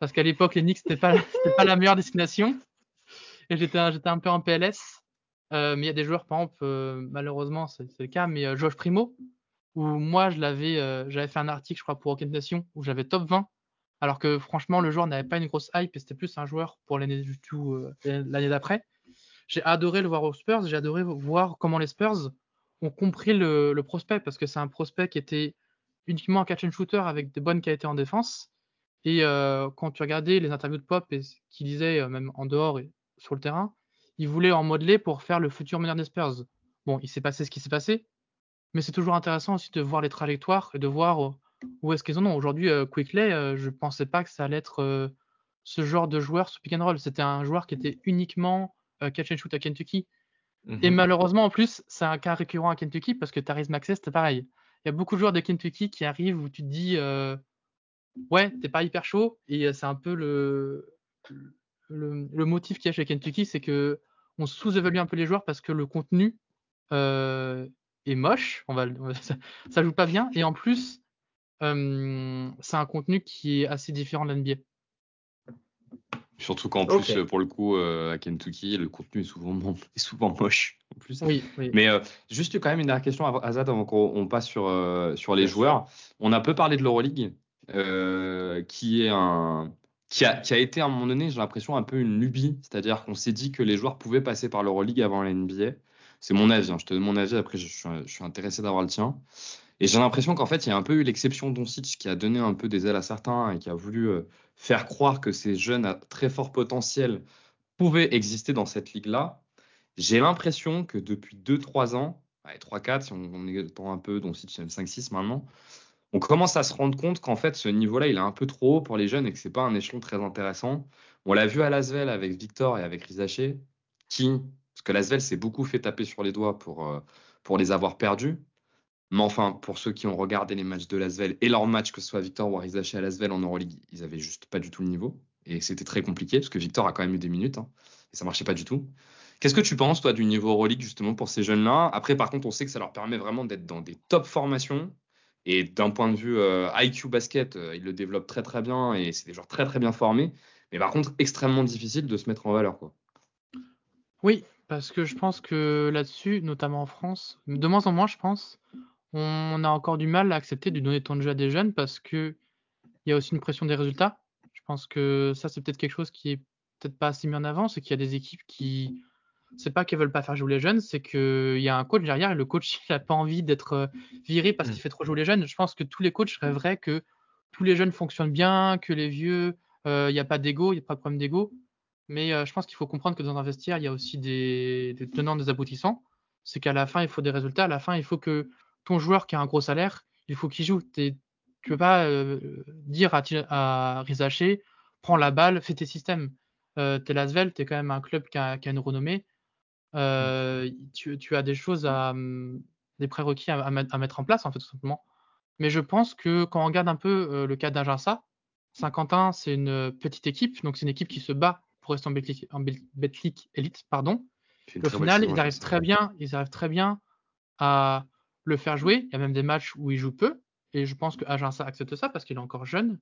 Parce qu'à l'époque, les Knicks, c'était pas, pas la meilleure destination. Et j'étais un peu en PLS. mais il y a des joueurs, par exemple, malheureusement, c'est le cas, mais Josh Primo, où moi, je l'avais, j'avais fait un article, je crois, pour Rocket Nation, où j'avais top 20, alors que franchement, le joueur n'avait pas une grosse hype et c'était plus un joueur pour l'année du tout, l'année d'après. J'ai adoré le voir aux Spurs, j'ai adoré voir comment les Spurs ont compris le, prospect, parce que c'est un prospect qui était uniquement un catch and shooter avec de bonnes qualités en défense. Et euh, quand tu regardais les interviews de Pop et ce qu'il disait, euh, même en dehors et sur le terrain, il voulait en modeler pour faire le futur meneur des Spurs. Bon, il s'est passé ce qui s'est passé, mais c'est toujours intéressant aussi de voir les trajectoires et de voir euh, où est-ce qu'ils en ont. Aujourd'hui, Quickley, je ne pensais pas que ça allait être ce genre de joueur sous pick and roll. C'était un joueur qui était uniquement catch and shoot à Kentucky. Et mhm. malheureusement, en plus, c'est un cas récurrent à Kentucky parce que Tyrese Maxey, c'était pareil. Il y a beaucoup de joueurs de Kentucky qui arrivent où tu te dis ouais, t'es pas hyper chaud. Et euh, c'est un peu le, le, motif qu'il y a chez Kentucky, c'est que on sous-évalue un peu les joueurs parce que le contenu euh, est moche. On va, ça, joue pas bien. Et en plus, euh, c'est un contenu qui est assez différent de l'NBA. Surtout qu'en plus, pour le coup, à Kentucky, le contenu est souvent, est souvent moche. En plus. Oui, Mais juste quand même une dernière question, Azad, avant qu'on passe sur, sur les joueurs. On a peu parlé de l'Euroleague. Euh, qui est un qui a, qui a, été à un moment donné, j'ai l'impression, un peu une lubie. C'est-à-dire qu'on s'est dit que les joueurs pouvaient passer par l'Euroleague avant la NBA. C'est mon avis, hein. je te donne mon avis, après je suis intéressé d'avoir le tien. Et j'ai l'impression qu'en fait, il y a un peu eu l'exception Doncic qui a donné un peu des ailes à certains et qui a voulu euh, faire croire que ces jeunes à très fort potentiel pouvaient exister dans cette ligue-là. J'ai l'impression que depuis 2-3 ans, 3-4, si on, est un peu, Doncic 5-6 maintenant, on commence à se rendre compte qu'en fait, ce niveau-là, il est un peu trop haut pour les jeunes et que c'est pas un échelon très intéressant. On l'a vu à Lasvel avec Victor et avec Rizaché, qui, parce que Lasvel s'est beaucoup fait taper sur les doigts pour, euh, pour les avoir perdus. Mais enfin, pour ceux qui ont regardé les matchs de Lasvel et leurs matchs, que ce soit Victor ou Rizaché à Lasvel en Euroleague, ils avaient juste pas du tout le niveau. Et c'était très compliqué parce que Victor a quand même eu des minutes hein, et ça marchait pas du tout. Qu'est-ce que tu penses, toi, du niveau Euroleague, justement, pour ces jeunes-là? Après, par contre, on sait que ça leur permet vraiment d'être dans des top formations et d'un point de vue euh, IQ basket, euh, ils le développent très très bien et c'est des joueurs très très bien formés. Mais par contre, extrêmement difficile de se mettre en valeur. Quoi. Oui, parce que je pense que là-dessus, notamment en France, de moins en moins, je pense, on a encore du mal à accepter de donner ton de jeu à des jeunes parce qu'il y a aussi une pression des résultats. Je pense que ça, c'est peut-être quelque chose qui est peut-être pas assez mis en avant, c'est qu'il y a des équipes qui c'est pas qu'ils veulent pas faire jouer les jeunes, c'est qu'il y a un coach derrière et le coach il a pas envie d'être euh, viré parce mm. qu'il fait trop jouer les jeunes. Je pense que tous les coachs rêveraient que tous les jeunes fonctionnent bien, que les vieux, euh, il n'y a pas d'ego, il n'y a pas de problème d'ego. Mais euh, je pense qu'il faut comprendre que dans un vestiaire, il y a aussi des, tenants, des aboutissants. C'est qu'à la fin, il faut des résultats. À la fin, il faut que ton joueur qui a un gros salaire, il faut qu'il joue. Tu ne peux pas dire à, à Rizaché, prends la balle, fais tes systèmes. Euh, t'es Lasvel, tu es quand même un club qui a, qui a une renommée. Euh, tu, as des choses à, hum, des prérequis à, mettre en place, en fait, tout simplement. Mais je pense que quand on regarde un peu euh, le cas d'Aginsa, Saint-Quentin, c'est une petite équipe, donc c'est une équipe qui se bat pour rester en Betclic, Elite, pardon. Au final, ils arrivent très bien, ils arrivent très bien à le faire jouer. Il y a même des matchs où il joue peu, et je pense que Aginsa accepte ça parce qu'il est encore jeune.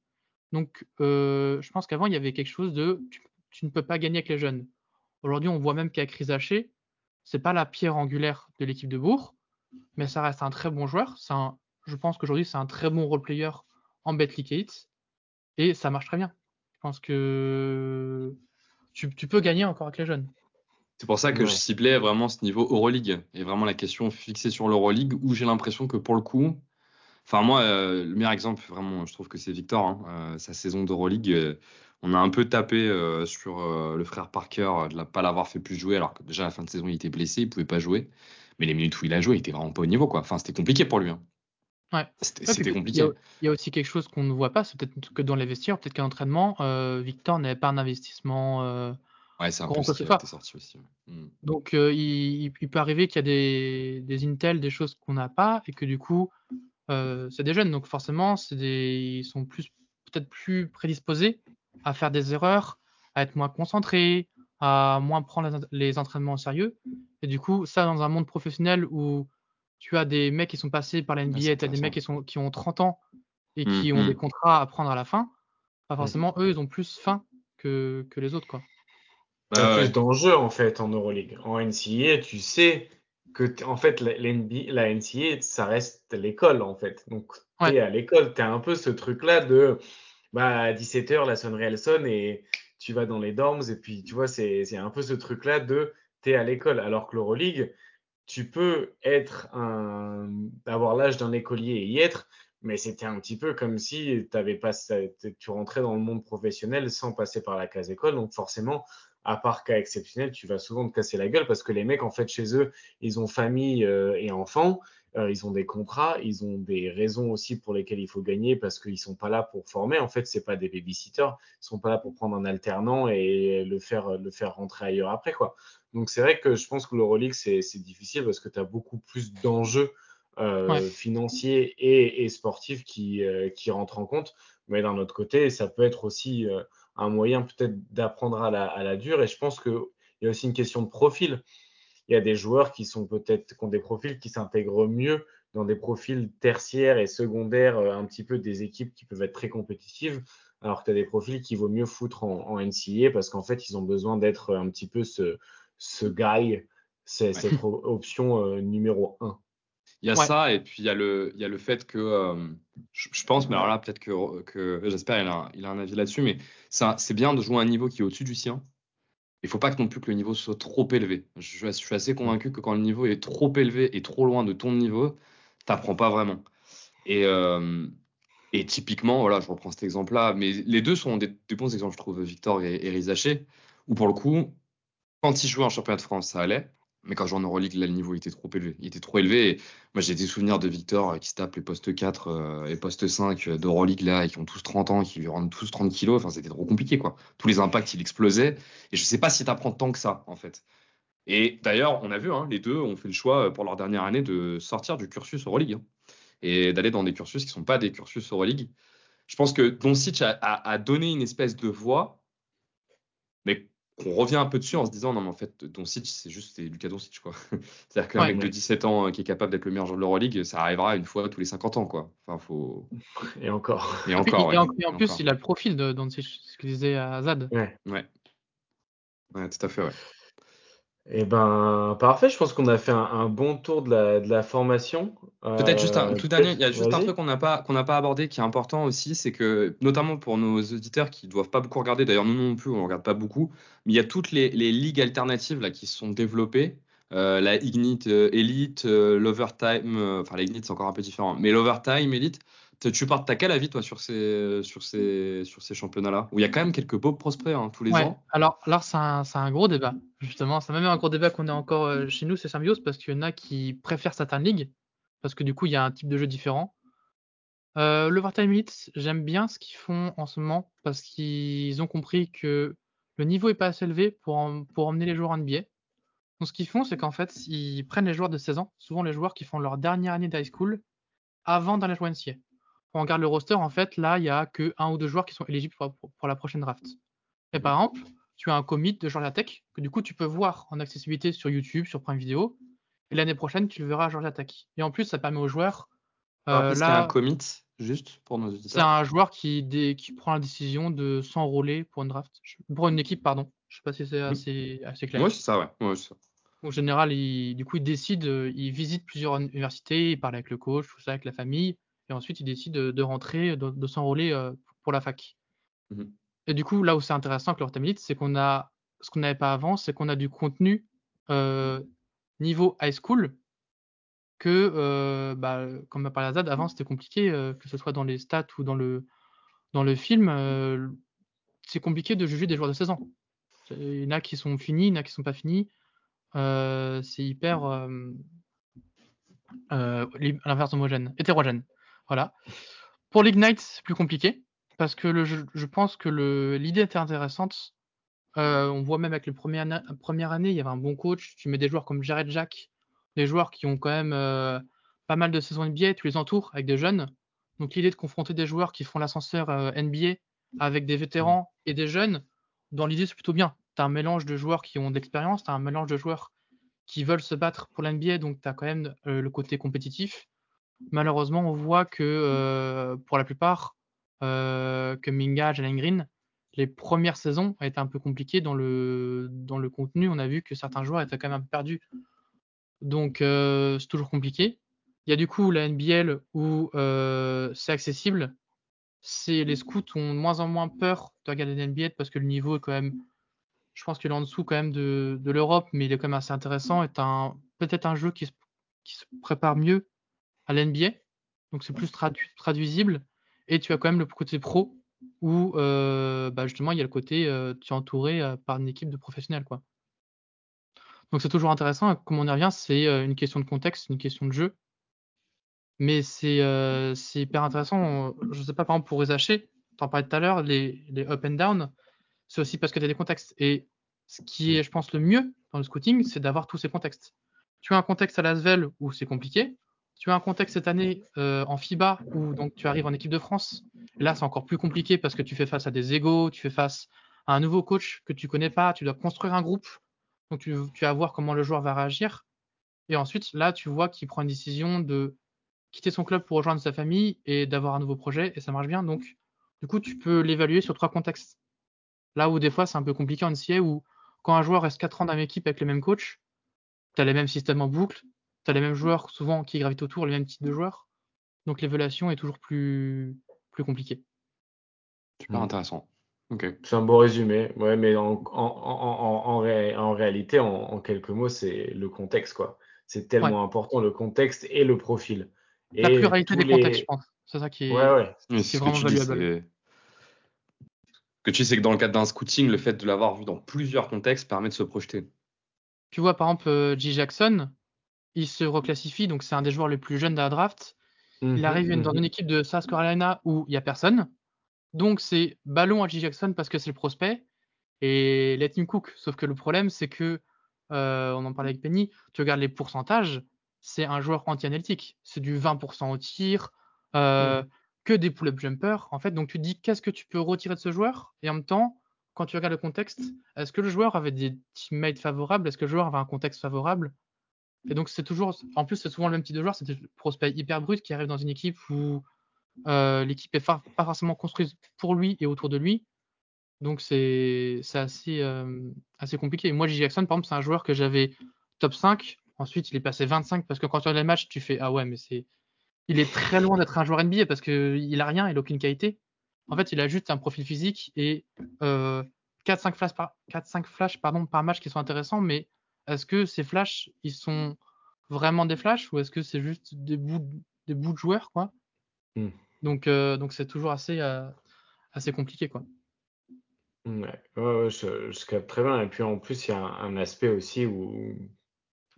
Donc, euh, je pense qu'avant, il y avait quelque chose de tu, ne peux pas gagner avec les jeunes. Aujourd'hui, on voit même qu'avec Rizaché, c'est pas la pierre angulaire de l'équipe de Bourg, mais ça reste un très bon joueur. Je pense qu'aujourd'hui, c'est un très bon role player en Betclic 8 et ça marche très bien. Je pense que tu, peux gagner encore avec les jeunes. C'est pour ça que je ciblais vraiment ce niveau Euroleague et vraiment la question fixée sur l'Euroleague où j'ai l'impression que pour le coup, enfin moi, euh, le meilleur exemple, vraiment, je trouve que c'est Victor, hein, euh, sa saison d'Euroleague. Euh, on a un peu tapé euh, sur le frère Parker de ne pas l'avoir fait plus jouer, alors que déjà à la fin de saison, il était blessé, il pouvait pas jouer. Mais les minutes où il a joué, il était vraiment pas au niveau, quoi. Enfin, c'était compliqué pour lui. Hein. Ouais. C'était compliqué. Il y, a aussi quelque chose qu'on ne voit pas, c'est peut-être que dans les vestiaires, peut-être qu'à l'entraînement, Victor n'avait pas un investissement. Ouais, c'est un peu ce qui a sorti aussi. Hmm. Donc, il, peut arriver qu'il y a des, des Intel, des choses qu'on n'a pas, et que du coup, c'est des jeunes, donc forcément, des, ils sont plus peut-être plus prédisposés à faire des erreurs, à être moins concentré, à moins prendre les entraînements au sérieux. Et du coup, ça, dans un monde professionnel où tu as des mecs qui sont passés par la NBA, tu as des mecs qui, sont, qui ont 30 ans et qui ont des mm-hmm. contrats à prendre à la fin, pas forcément, eux, ils ont plus faim que, que les autres. Quoi. T'as plus d'enjeux en fait en Euroleague. En NCAA, tu sais que en fait la, la NCAA, ça reste l'école en fait. Donc t'es à l'école, t'as un peu ce truc là de bah à 17h la sonnerie elle sonne et tu vas dans les dorms et puis tu vois c'est un peu ce truc là de t'es à l'école alors que l'Euroleague tu peux être un avoir l'âge d'un écolier et y être mais c'était un petit peu comme si avais pas, tu rentrais dans le monde professionnel sans passer par la case école. Donc forcément, à part cas exceptionnel, tu vas souvent te casser la gueule parce que les mecs, en fait, chez eux, ils ont famille euh, et enfants, euh, ils ont des contrats, ils ont des raisons aussi pour lesquelles il faut gagner parce qu'ils sont pas là pour former. En fait, c'est pas des babysitters, ils sont pas là pour prendre un alternant et le faire, le faire rentrer ailleurs après, quoi. Donc c'est vrai que je pense que l'Euroleague, c'est difficile parce que tu as beaucoup plus d'enjeux euh, financiers et, et sportifs qui, qui rentrent en compte. Mais d'un autre côté, ça peut être aussi un moyen peut-être d'apprendre à la, à la dure. Et je pense qu'il y a aussi une question de profil. Il y a des joueurs qui sont peut-être qui ont des profils qui s'intègrent mieux dans des profils tertiaires et secondaires, euh, un petit peu des équipes qui peuvent être très compétitives, alors que tu as des profils qui vaut mieux foutre en, en NCA parce qu'en fait, ils ont besoin d'être un petit peu ce, ce guy, cette option euh, numéro un. Il y a ça, et puis il y a le, il y a le fait que, euh, je, pense, mais alors là, peut-être que, que j'espère, il, a, il a un avis là-dessus, mais c'est bien de jouer à un niveau qui est au-dessus du sien. Il faut pas que non plus que le niveau soit trop élevé. Je, je, suis assez convaincu que quand le niveau est trop élevé et trop loin de ton niveau, t'apprends pas vraiment. Et, euh, et typiquement, voilà, je reprends cet exemple-là, mais les deux sont des, bons exemples, je trouve, Victor et, et Rizaché, où pour le coup, quand ils jouaient en championnat de France, ça allait. Mais quand je joue en Euroleague, là, le niveau était trop élevé. Était trop élevé. Et moi, j'ai des souvenirs de Victor euh, qui se tape les postes 4 euh, et postes 5 d'Euroleague, là, et qui ont tous 30 ans, qui lui rendent tous 30 kilos. Enfin, c'était trop compliqué, quoi. Tous les impacts, il explosait. Et je sais pas si tu apprends tant que ça, en fait. Et d'ailleurs, on a vu, hein, les deux ont fait le choix euh, pour leur dernière année de sortir du cursus Euroleague hein, et d'aller dans des cursus qui sont pas des cursus Euroleague. Je pense que Doncic a, a, a donné une espèce de voix, mais on revient un peu dessus en se disant non mais en fait Doncic c'est juste Lucas Doncic quoi. C'est-à-dire qu'un mec de 17 ans euh, qui est capable d'être le meilleur joueur de l'Euroleague, ça arrivera une fois tous les 50 ans quoi. Enfin faut et encore. Et encore. Et, en, plus il a le profil de Doncic, ce qu'il disait à Zad. Ouais. Ouais. Ouais, tout à fait ouais. Eh ben, parfait. Je pense qu'on a fait un, bon tour de la, de la formation. Peut-être juste un euh, tout dernier. Il y a juste un truc qu'on n'a pas qu'on n'a pas abordé qui est important aussi, c'est que notamment pour nos auditeurs qui doivent pas beaucoup regarder. D'ailleurs, nous non plus, on regarde pas beaucoup. Mais il y a toutes les, les ligues alternatives là qui se sont développées. Euh, la Ignite euh, Elite, l'Overtime. enfin, la Ignite c'est encore un peu différent. Mais l'Overtime Elite, tu parles, t'as quel avis toi sur ces, sur ces, sur ces championnats-là Où il y a quand même quelques beaux prospects hein, tous les ans. Alors, alors c'est un, un, gros débat, justement. C'est même un gros débat qu'on a encore euh, chez nous, c'est Symbiose, parce qu'il y en a qui préfèrent certaines ligues, parce que du coup, il y a un type de jeu différent. Euh, le Wartime Elite, j'aime bien ce qu'ils font en ce moment, parce qu'ils ont compris que le niveau est pas assez élevé pour, pour emmener les joueurs en NBA. Donc, ce qu'ils font, c'est qu'en fait, ils prennent les joueurs de 16 ans, souvent les joueurs qui font leur dernière année d'high school, avant d'aller jouer NCA on regarde le roster, en fait, là, il n'y a que un ou deux joueurs qui sont éligibles pour, la prochaine draft. Et par exemple, tu as un commit de Georgia Tech que du coup tu peux voir en accessibilité sur YouTube, sur Prime Video. Et l'année prochaine, tu le verras à Georgia Tech. Et en plus, ça permet aux joueurs. Euh, là, un commit, juste pour nos auditeurs? C'est un joueur qui, qui prend la décision de s'enrôler pour une draft, pour une équipe, pardon. Je sais pas si c'est assez, assez, clair. Oui, c'est ça, ouais. ouais ça. En général, il, du coup, il décide, il visite plusieurs universités, il parle avec le coach, tout ça, avec la famille et ensuite il décide de, rentrer, de, s'enrôler euh, pour la fac. Mmh et du coup, là où c'est intéressant avec l'Ortamilite, c'est qu'on a ce qu'on n'avait pas avant, c'est qu'on a du contenu euh, niveau high school que, euh, bah, comme a parlé Azad, avant c'était compliqué, que ce soit dans les stats ou dans le, dans le film, c'est compliqué de juger des joueurs de 16 ans. Il y en a qui sont finis, il y en a qui sont pas finis. c'est hyper l'inverse homogène, hétérogène. Voilà. Pour l'Ignite, c'est plus compliqué parce que je, pense que l'idée était intéressante. Euh, on voit même avec les premières, premières années, il y avait un bon coach. Tu mets des joueurs comme Jared Jack, des joueurs qui ont quand même euh, pas mal de saisons NBA, tu les entoures avec des jeunes. Donc l'idée de confronter des joueurs qui font l'ascenseur euh, NBA avec des vétérans et des jeunes, dans l'idée c'est plutôt bien. Tu as un mélange de joueurs qui ont de l'expérience, tu as un mélange de joueurs qui veulent se battre pour l'NBA, donc tu as quand même le côté compétitif malheureusement, on voit que euh, pour la plupart, euh, que Minga, Jalen Green, les premières saisons a été un peu compliquées dans le, dans le contenu. On a vu que certains joueurs étaient quand même un peu perdus. Donc, euh, c'est toujours compliqué. Il y a du coup la NBL où c'est accessible. C'est, les scouts ont de moins en moins peur de regarder la NBA parce que le niveau est quand même, je pense qu'il est en dessous quand même de, de l'Europe, mais il est quand même assez intéressant. C'est un, peut-être un jeu qui qui se prépare mieux à l'NBA. Donc, c'est plus traduisible. Et tu as quand même le côté pro où euh, bah, justement il y a le côté euh, tu es entouré euh, par une équipe de professionnels quoi. Donc c'est toujours intéressant. Comme on y revient, c'est une question de contexte, une question de jeu. Mais c'est hyper intéressant. Je ne sais pas, par exemple, pour les tu en parlais tout à l'heure, les, les, up and down, c'est aussi parce que tu as des contextes. Et ce qui est, je pense, le mieux dans le scouting, c'est d'avoir tous ces contextes. Tu as un contexte à Lasvel où c'est compliqué, tu as un contexte cette année euh, en FIBA où donc tu arrives en équipe de France. là, c'est encore plus compliqué parce que tu fais face à des égaux, tu fais face à un nouveau coach que tu connais pas, tu dois construire un groupe. Donc tu, vas voir comment le joueur va réagir. Et ensuite, là, tu vois qu'il prend une décision de quitter son club pour rejoindre sa famille et d'avoir un nouveau projet et ça marche bien. Donc, du coup, tu peux l'évaluer sur trois contextes. Là où des fois, c'est un peu compliqué en NCA où quand un joueur reste 4 ans dans une équipe avec le même coach, tu as les mêmes systèmes en boucle, tu as les mêmes joueurs souvent qui gravitent autour, les mêmes types de joueurs. Donc l'évaluation est toujours plus, plus compliquée. Super intéressant. C'est un bon résumé. Ouais, mais en, en, en, réalité, en, quelques mots, c'est le contexte. quoi. C'est tellement important, le contexte et le profil. La pluralité des contextes, je pense. C'est ça qui est, ouais, vraiment valuable. que tu sais que dans le cadre d'un scouting, le fait de l'avoir vu dans plusieurs contextes permet de se projeter. Tu vois, par exemple, euh, J. Jackson, il se reclassifie, donc c'est un des joueurs les plus jeunes de la draft. il mhm, arrive dans mhm. une équipe de South Carolina où il n'y a personne. Donc c'est ballon à J. Jackson parce que c'est le prospect et let him cook. Sauf que le problème, c'est que, euh, on en parlait avec Penny, tu regardes les pourcentages, c'est un joueur anti-analytique. C'est du 20% au tir, euh, mhm. que des pull-up jumpers. En fait, donc tu te dis qu'est-ce que tu peux retirer de ce joueur? Et en même temps, quand tu regardes le contexte, est-ce que le joueur avait des teammates favorables? Est-ce que le joueur avait un contexte favorable? Et donc, c'est toujours, en plus, c'est souvent le même type de joueur, c'est des prospects hyper brut qui arrive dans une équipe où euh, l'équipe est pas forcément construite pour lui et autour de lui. Donc, c'est assez, euh, assez compliqué. Moi, J. Jackson, par exemple, c'est un joueur que j'avais top 5. Ensuite, il est passé 25 parce que quand tu regardes les matchs, tu fais Ah ouais, mais c'est. Il est très loin d'être un joueur NBA parce qu'il a rien, il n'a aucune qualité. En fait, il a juste un profil physique et euh, 4-5 flashs, par, 4, flashs par match qui sont intéressants, mais est-ce que ces flashs, ils sont vraiment des flashs ou est-ce que c'est juste des bouts, des bouts de joueurs, quoi? Hmm. Donc, euh, donc c'est toujours assez, euh, assez compliqué, quoi. Ouais, je, capte très bien. Et puis en plus, il y a un, aspect aussi où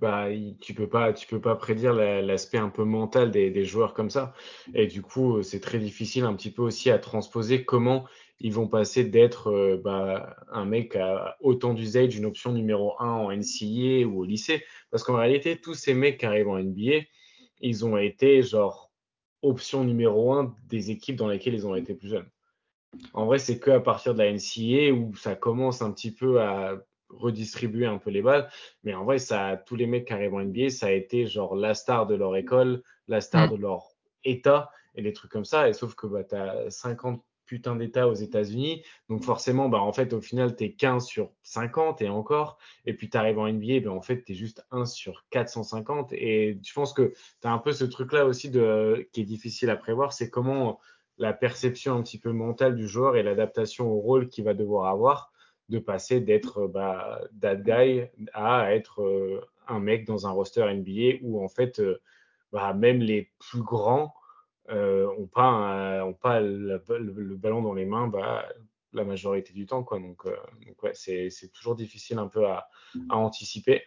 bah, tu peux pas, tu peux pas prédire l'aspect un peu mental des, des, joueurs comme ça. Et du coup, c'est très difficile un petit peu aussi à transposer comment ils vont passer d'être euh, bah, un mec à autant d'usage, une option numéro 1 en NCA ou au lycée. Parce qu'en réalité, tous ces mecs qui arrivent en NBA, ils ont été genre option numéro 1 des équipes dans lesquelles ils ont été plus jeunes. En vrai, c'est que à partir de la NCA où ça commence un petit peu à redistribuer un peu les balles. Mais en vrai, ça, tous les mecs qui arrivent en NBA, ça a été genre la star de leur école, la star mm. de leur état et des trucs comme ça. Et sauf que bah, tu as 50 putain d'États aux États-Unis. Donc forcément, bah, en fait, au final, tu es 15 sur 50 et encore. Et puis tu arrives en NBA, bah, en fait, tu es juste 1 sur 450. Et je pense que tu as un peu ce truc-là aussi qui est difficile à prévoir, c'est comment la perception un petit peu mentale du joueur et l'adaptation au rôle qu'il va devoir avoir de passer d'être bah, that guy à être euh, un mec dans un roster NBA où en fait, euh, bah, même les plus grands euh, on pas, on pas le, ballon dans les mains bah, la majorité du temps. Donc, euh, c'est toujours difficile un peu à, anticiper.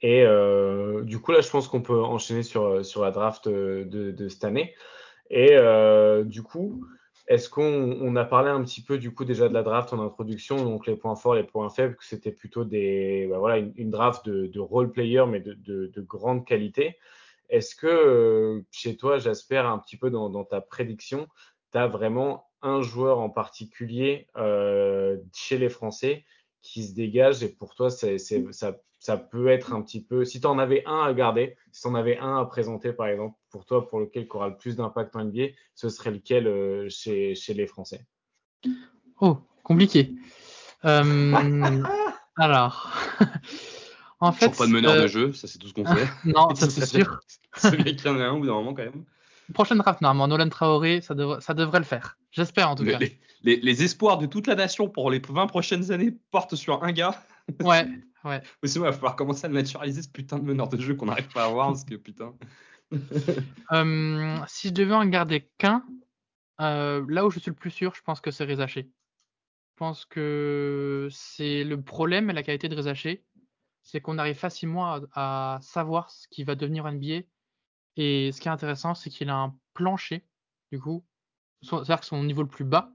Et euh, du coup, là, je pense qu'on peut enchaîner sur, sur la draft de, cette année. Et du coup, est-ce qu'on a parlé un petit peu du coup déjà de la draft en introduction, donc les points forts, les points faibles, que c'était plutôt des, bah, voilà, une, draft de, role player, mais de grande qualité. Est-ce que chez toi, j'espère un petit peu dans, ta prédiction, tu as vraiment un joueur en particulier euh, chez les Français qui se dégage et pour toi, ça, peut être un petit peu. Si tu en avais un à garder, si tu en avais un à présenter par exemple, pour toi, pour lequel aura le plus d'impact en NBA, ce serait lequel euh, chez, les Français? Oh, compliqué. Euh, alors, en fait. Pas de meneur de jeu, ça c'est tout ce qu'on fait. non, ça c'est sûr. C'est bien qu'il y en ait un au bout d'un moment quand même. Prochaine draft, normalement, Nolan Traoré, ça, devrait, ça devrait le faire. J'espère en tout cas. Les, les, espoirs de toute la nation pour les 20 prochaines années portent sur un gars. Ouais, ouais. Aussi, il va falloir commencer à naturaliser ce putain de meneur de jeu qu'on n'arrive pas à avoir parce que putain. euh, si je devais en garder qu'un, euh, là où je suis le plus sûr, je pense que c'est Rezaché. Je pense que c'est le problème et la qualité de Rezaché, c'est qu'on arrive facilement à, à, savoir ce qui va devenir NBA et ce qui est intéressant, c'est qu'il a un plancher, du coup, c'est-à-dire que son niveau le plus bas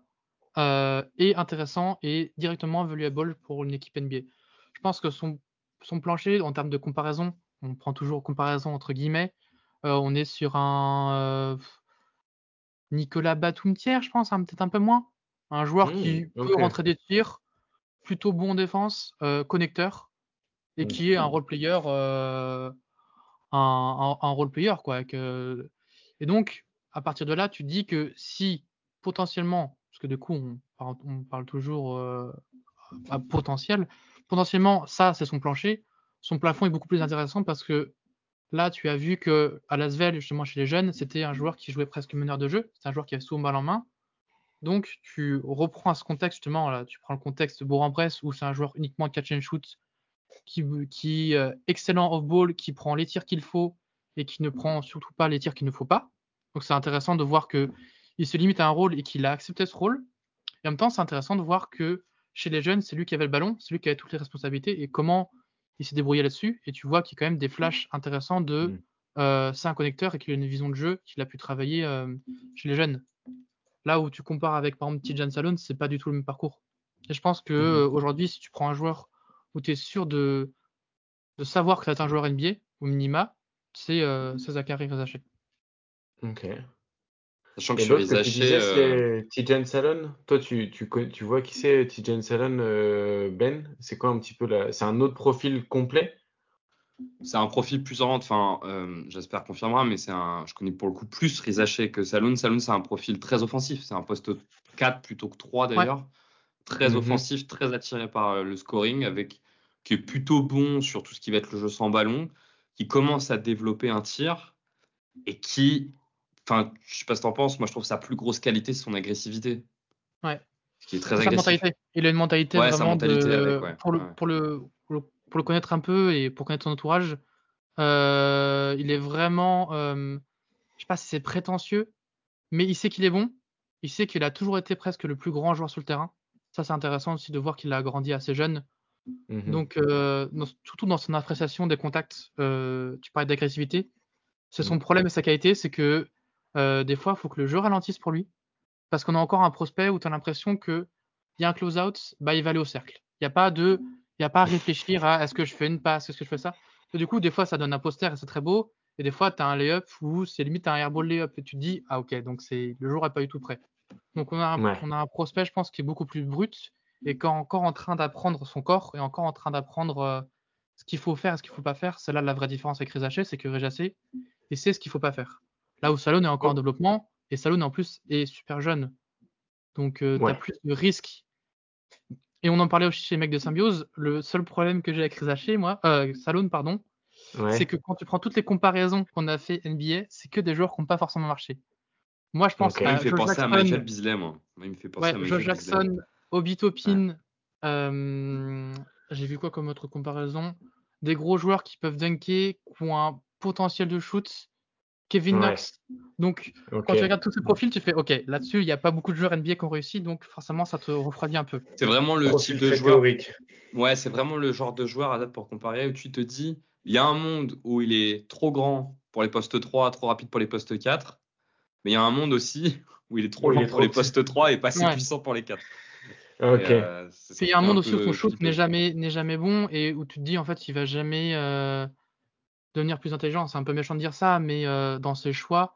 euh, est intéressant et directement valuable pour une équipe NBA. Je pense que son, son plancher, en termes de comparaison, on prend toujours comparaison entre guillemets, euh, on est sur un euh, Nicolas Batum-Tiers, je pense, hein, peut-être un peu moins. Un joueur qui mmh, peut rentrer des tirs, plutôt bon en défense, connecteur, et qui est un role player un, un, role player quoi. Que... Et donc, à partir de là, tu dis que si potentiellement, parce que du coup, on, on parle toujours euh, à potentiel, potentiellement, ça, c'est son plancher. Son plafond est beaucoup plus intéressant parce que là, tu as vu que à Lasvel, justement chez les jeunes, c'était un joueur qui jouait presque meneur de jeu. C'est un joueur qui avait souvent balle en main. Donc, tu reprends à ce contexte, justement, là, tu prends le contexte Bourg-en-Bresse où c'est un joueur uniquement catch and shoot qui, qui euh, excellent off-ball, qui prend les tirs qu'il faut et qui ne prend surtout pas les tirs qu'il ne faut pas. Donc c'est intéressant de voir que il se limite à un rôle et qu'il a accepté ce rôle. Et en même temps, c'est intéressant de voir que chez les jeunes, c'est lui qui avait le ballon, c'est lui qui avait toutes les responsabilités et comment il s'est débrouillé là-dessus. Et tu vois qu'il y a quand même des flashs intéressants de mm. euh, c'est un connecteur et qu'il a une vision de jeu qu'il a pu travailler euh, chez les jeunes. Là où tu compares avec par exemple Tijan Salon, c'est pas du tout le même parcours. Et je pense que mm. aujourd'hui, si tu prends un joueur où tu es sûr de, de savoir que être un joueur NBA, au minima, c'est euh, Zachary Rezaché. Ok. Sachant que sur Rezaché. Euh... Tijan Salon Toi, tu, tu, tu vois qui c'est Tijan Salon, euh, Ben? C'est quoi un petit peu là C'est un autre profil complet? C'est un profil plus en enfin, euh, j'espère confirmera, mais c'est un, je connais pour le coup plus Rizaché que Saloon. Saloon, c'est un profil très offensif. C'est un poste 4 plutôt que 3 d'ailleurs très mhm. offensif, très attiré par le scoring, avec qui est plutôt bon sur tout ce qui va être le jeu sans ballon, qui commence à développer un tir et qui, enfin, je sais pas ce que t'en penses, moi je trouve sa plus grosse qualité c'est son agressivité. Ouais. Qui est très agressif. Mentalité. Il a une mentalité vraiment de, pour, le, pour, le, pour, le, connaître un peu et pour connaître son entourage. Euh, il est vraiment, euh, je sais pas si c'est prétentieux, mais il sait qu'il est bon. Il sait qu'il a toujours été presque le plus grand joueur sur le terrain. Ça, c'est intéressant aussi de voir qu'il a grandi assez jeune. Mmh Donc, euh, surtout dans son appréciation des contacts, euh, tu parlais d'agressivité. C'est son mmh. problème et sa qualité, c'est que euh, des fois, il faut que le jeu ralentisse pour lui. Parce qu'on a encore un prospect où tu as l'impression qu'il y a un close-out, bah, il va aller au cercle. Il n'y a pas de, il y a pas à réfléchir à est-ce que je fais une passe, est-ce que je fais ça? Et du coup, des fois, ça donne un poster et c'est très beau. Et des fois, tu as un lay-up où c'est limite un airball lay-up et tu te dis, ah ok, donc c'est le jour n'est pas du tout prêt. Donc on a, un, on a un prospect, je pense, qui est beaucoup plus brut et qui est encore en train d'apprendre son corps et encore en train d'apprendre euh, ce qu'il faut faire et ce qu'il ne faut pas faire. C'est là la vraie différence avec Rezaché, c'est que Rezaché, il sait ce qu'il ne faut pas faire. Là où Salon est encore en développement et Salon en plus est super jeune. Donc euh, tu as plus de risques. Et on en parlait aussi chez les mecs de Symbiose. Le seul problème que j'ai avec Rezaché, moi, euh, Salon, pardon, c'est que quand tu prends toutes les comparaisons qu'on a fait NBA, c'est que des joueurs qui n'ont pas forcément marché. Moi, je pense okay. Il me fait penser Jackson, à Michael Bisley, moi. Il me fait penser ouais, à Michael Joe Jackson, Obi Topin. Ouais. Euh, J'ai vu quoi comme autre comparaison? Des gros joueurs qui peuvent dunker, qui ont un potentiel de shoot. Kevin ouais. Knox. Donc, okay. quand tu regardes tous ces profils, tu fais OK, là-dessus, il n'y a pas beaucoup de joueurs NBA qui ont réussi, donc forcément, ça te refroidit un peu. C'est vraiment le type de joueur. Théorique. Ouais, c'est vraiment le genre de joueur à date pour comparer où tu te dis il y a un monde où il est trop grand pour les postes 3, trop rapide pour les postes 4 mais il y a un monde aussi où il est trop lent pour les postes 3 et pas assez ouais. puissant pour les 4. Ok. Euh, il y a un monde aussi où son shoot n'est jamais, n'est jamais bon et où tu te dis en fait il va jamais euh, devenir plus intelligent. C'est un peu méchant de dire ça, mais euh, dans ses choix,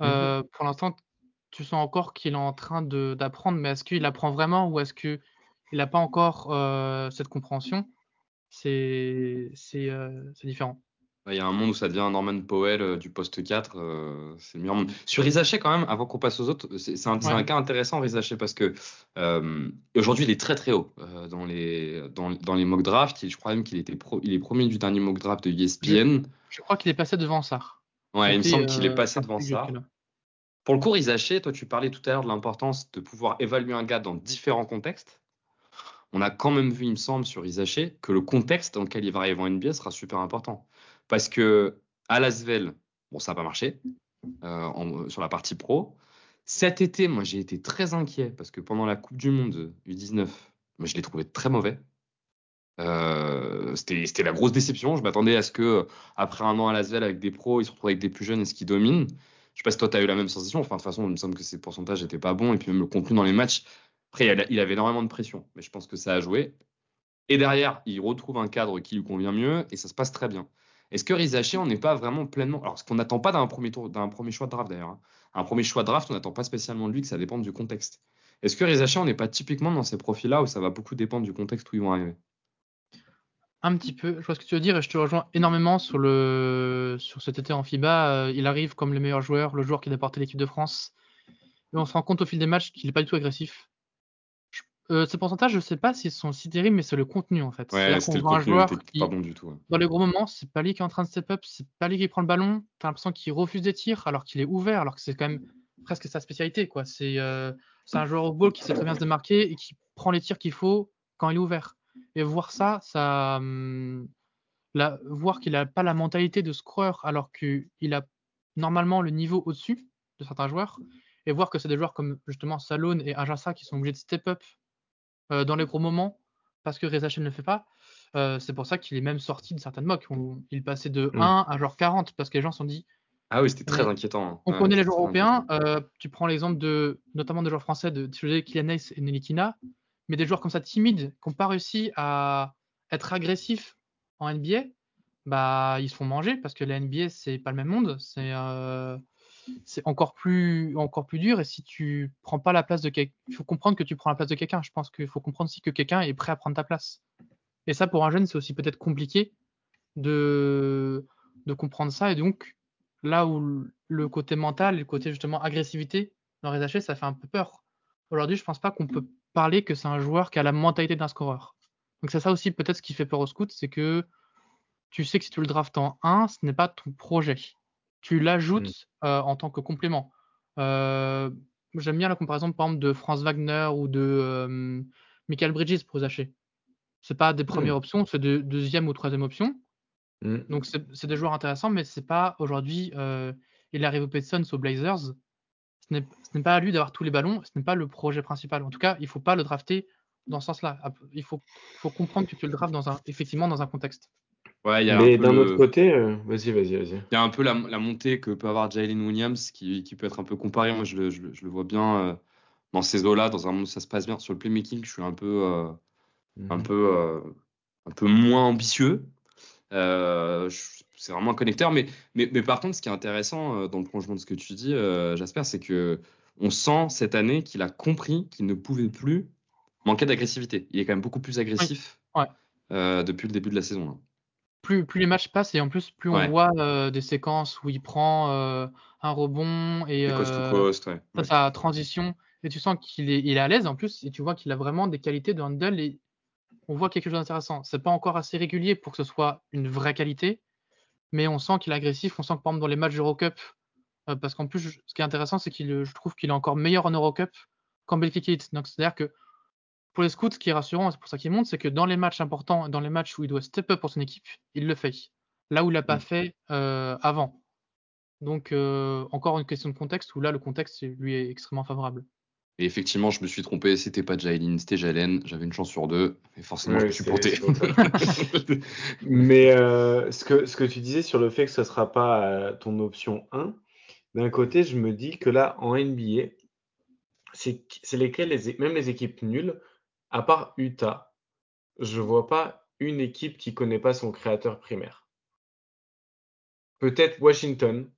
mm -hmm. pour l'instant, tu sens encore qu'il est en train d'apprendre, mais est-ce qu'il apprend vraiment ou est-ce qu'il n'a pas encore cette compréhension? C'est différent. Il y a un monde où ça devient Norman Powell euh, du poste 4. Euh, c'est le meilleur monde. Sur Rizaché, quand même, avant qu'on passe aux autres, c'est un, un, cas intéressant, Rizaché, parce que euh, aujourd'hui, il est très très haut dans, les, dans, dans, les mock drafts. Je crois même qu'il était il est premier du dernier mock draft de ESPN. Je, crois qu'il est passé devant ça. Ouais, il me semble qu'il est passé devant ça. Pour le coup, Rizaché, toi, tu parlais tout à l'heure de l'importance de pouvoir évaluer un gars dans différents contextes on a quand même vu, il me semble, sur Isaché, que le contexte dans lequel il va arriver en NBA sera super important. Parce que à Lasvel, bon, ça n'a pas marché euh, sur la partie pro. Cet été, moi, j'ai été très inquiet parce que pendant la Coupe du Monde U19, je l'ai trouvé très mauvais. Euh, c'était la grosse déception. Je m'attendais à ce que, après un an à Lasvel avec des pros, ils se retrouvent avec des plus jeunes et ce qui domine. Je sais pas si toi, tu as eu la même sensation. Enfin, de toute façon, il me semble que ces pourcentages n'étaient pas bons. Et puis même le contenu dans les matchs. Après, il avait énormément de pression. Mais je pense que ça a joué. Et derrière, il retrouve un cadre qui lui convient mieux et ça se passe très bien. Est-ce que Rizaché, on n'est pas vraiment pleinement. Alors, ce qu'on n'attend pas d'un premier, premier choix de draft d'ailleurs. Hein. Un premier choix de draft, on n'attend pas spécialement de lui, que ça dépend du contexte. Est-ce que Rizaché, on n'est pas typiquement dans ces profils-là où ça va beaucoup dépendre du contexte où ils vont arriver? Un petit peu, je vois ce que tu veux dire et je te rejoins énormément sur, le, sur cet été en FIBA. Euh, il arrive comme le meilleur joueur, le joueur qui a porté l'équipe de France. Et on se rend compte au fil des matchs qu'il n'est pas du tout agressif. Euh, ce pourcentage, je sais pas s'ils sont si terribles, mais c'est le contenu en fait. Ouais, c'était le contenu, un joueur qui, pas bon du tout. Dans les gros moments, c'est pas lui qui est en train de step up, c'est pas lui qui prend le ballon. T'as l'impression qu'il refuse des tirs alors qu'il est ouvert, alors que c'est quand même presque sa spécialité. quoi. C'est euh, un joueur au ball qui sait très bien se démarquer et qui prend les tirs qu'il faut quand il est ouvert. Et voir ça, ça, hum, la, voir qu'il a pas la mentalité de scorer alors qu'il a normalement le niveau au-dessus de certains joueurs, et voir que c'est des joueurs comme justement Salone et Ajassa qui sont obligés de step up euh, dans les gros moments parce que Reza ne le fait pas. Euh, c'est pour ça qu'il est même sorti de certaines mocks. il passait de 1 mm. à genre 40 parce que les gens se sont dit. Ah oui, c'était très inquiétant. Hein. On connaît les joueurs européens. Euh, tu prends l'exemple de, notamment des joueurs français de Kylian Hayes et Nelikina, mais des joueurs comme ça timides qui n'ont pas réussi à être agressifs en NBA, bah ils se font manger parce que la NBA c'est pas le même monde. C'est c'est encore plus, encore plus dur. Et si tu prends pas la place de quelqu'un, il faut comprendre que tu prends la place de quelqu'un. Je pense qu'il faut comprendre aussi que quelqu'un est prêt à prendre ta place. Et ça, pour un jeune, c'est aussi peut-être compliqué de, de comprendre ça. Et donc, là où le côté mental, le côté justement agressivité dans les hachés, ça fait un peu peur. Aujourd'hui, je pense pas qu'on peut parler que c'est un joueur qui a la mentalité d'un scoreur. Donc, c'est ça aussi peut-être ce qui fait peur au scout, c'est que tu sais que si tu le draftes en 1, ce n'est pas ton projet tu l'ajoutes mmh. euh, en tant que complément. Euh, j'aime bien la comparaison, par exemple, de Franz Wagner ou de euh, Michael Bridges pour Zaché. C'est pas des mmh. premières options, c'est de deuxième ou troisième option. Mmh. Donc c'est des joueurs intéressants, mais c'est pas aujourd'hui. il arrive au Pistons, aux Blazers. Ce n'est pas à lui d'avoir tous les ballons, ce n'est pas le projet principal. En tout cas, il ne faut pas le drafter dans ce sens-là. Il faut, faut, comprendre que tu le draftes dans un, effectivement dans un contexte. Mais d'un autre côté, euh, vas-y, vas-y, vas-y. Il y a un peu la, montée que peut avoir Jalen Williams qui, peut être un peu comparé. Moi, je le, vois bien euh, dans ces eaux-là, dans un monde où ça se passe bien. Sur le playmaking, je suis un peu, euh, un mhm. peu, un peu moins ambitieux. c'est vraiment un connecteur. Mais, mais, mais, par contre, ce qui est intéressant dans le prolongement de ce que tu dis, Jasper, c'est que on sent cette année qu'il a compris qu'il ne pouvait plus manquer d'agressivité. Il est quand même beaucoup plus agressif depuis le début de la saison. Là plus, plus les matchs passent et en plus, plus on voit euh, des séquences où il prend euh, un rebond et euh, sa transition. Et tu sens qu'il est, il est à l'aise en plus et tu vois qu'il a vraiment des qualités de handle et on voit quelque chose d'intéressant. C'est pas encore assez régulier pour que ce soit une vraie qualité, mais on sent qu'il est agressif. On sent que par exemple dans les matchs d'Eurocup, parce qu'en plus, ce qui est intéressant, c'est qu'il, je trouve qu'il est encore meilleur en Eurocup qu'en Belgique Donc c'est-à-dire que pour les scouts, ce qui est rassurant, c'est pour ça qu'il monte, c'est que dans les matchs importants, dans les matchs où il doit step up pour son équipe, il le fait. Là où il l'a pas mm. fait euh, avant. Donc, euh, encore une question de contexte où là, le contexte lui est extrêmement favorable. Et effectivement, je me suis trompé. C'était pas Jailin, c'était Jalen. J'avais une chance sur deux. Et forcément, je me suis planté. Mais euh, ce, que, ce que tu disais sur le fait que ce ne sera pas ton option 1, d'un côté, je me dis que là, en NBA, c'est lesquels, les, même les équipes nulles, à part Utah, je vois pas une équipe qui connaît pas son créateur primaire. Peut-être Washington,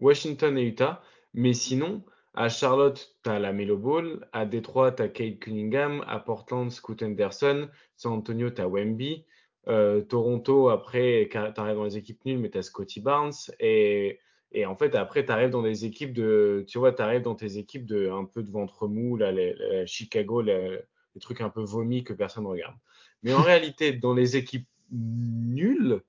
Washington et Utah, mais sinon, à Charlotte, tu as la Melo Ball, à Détroit, tu as Kate Cunningham, à Portland, Scoot Anderson, San Antonio, tu as Wemby, Euh, Toronto, après, tu arrives dans les équipes nulles, mais tu as Scotty Barnes. Et, en fait, après, tu arrives dans des équipes de. Tu vois, tu arrives dans tes équipes de un peu de ventre mou, là, Chicago, les, trucs un peu vomis que personne ne regarde. Mais en réalité, dans les équipes nulles,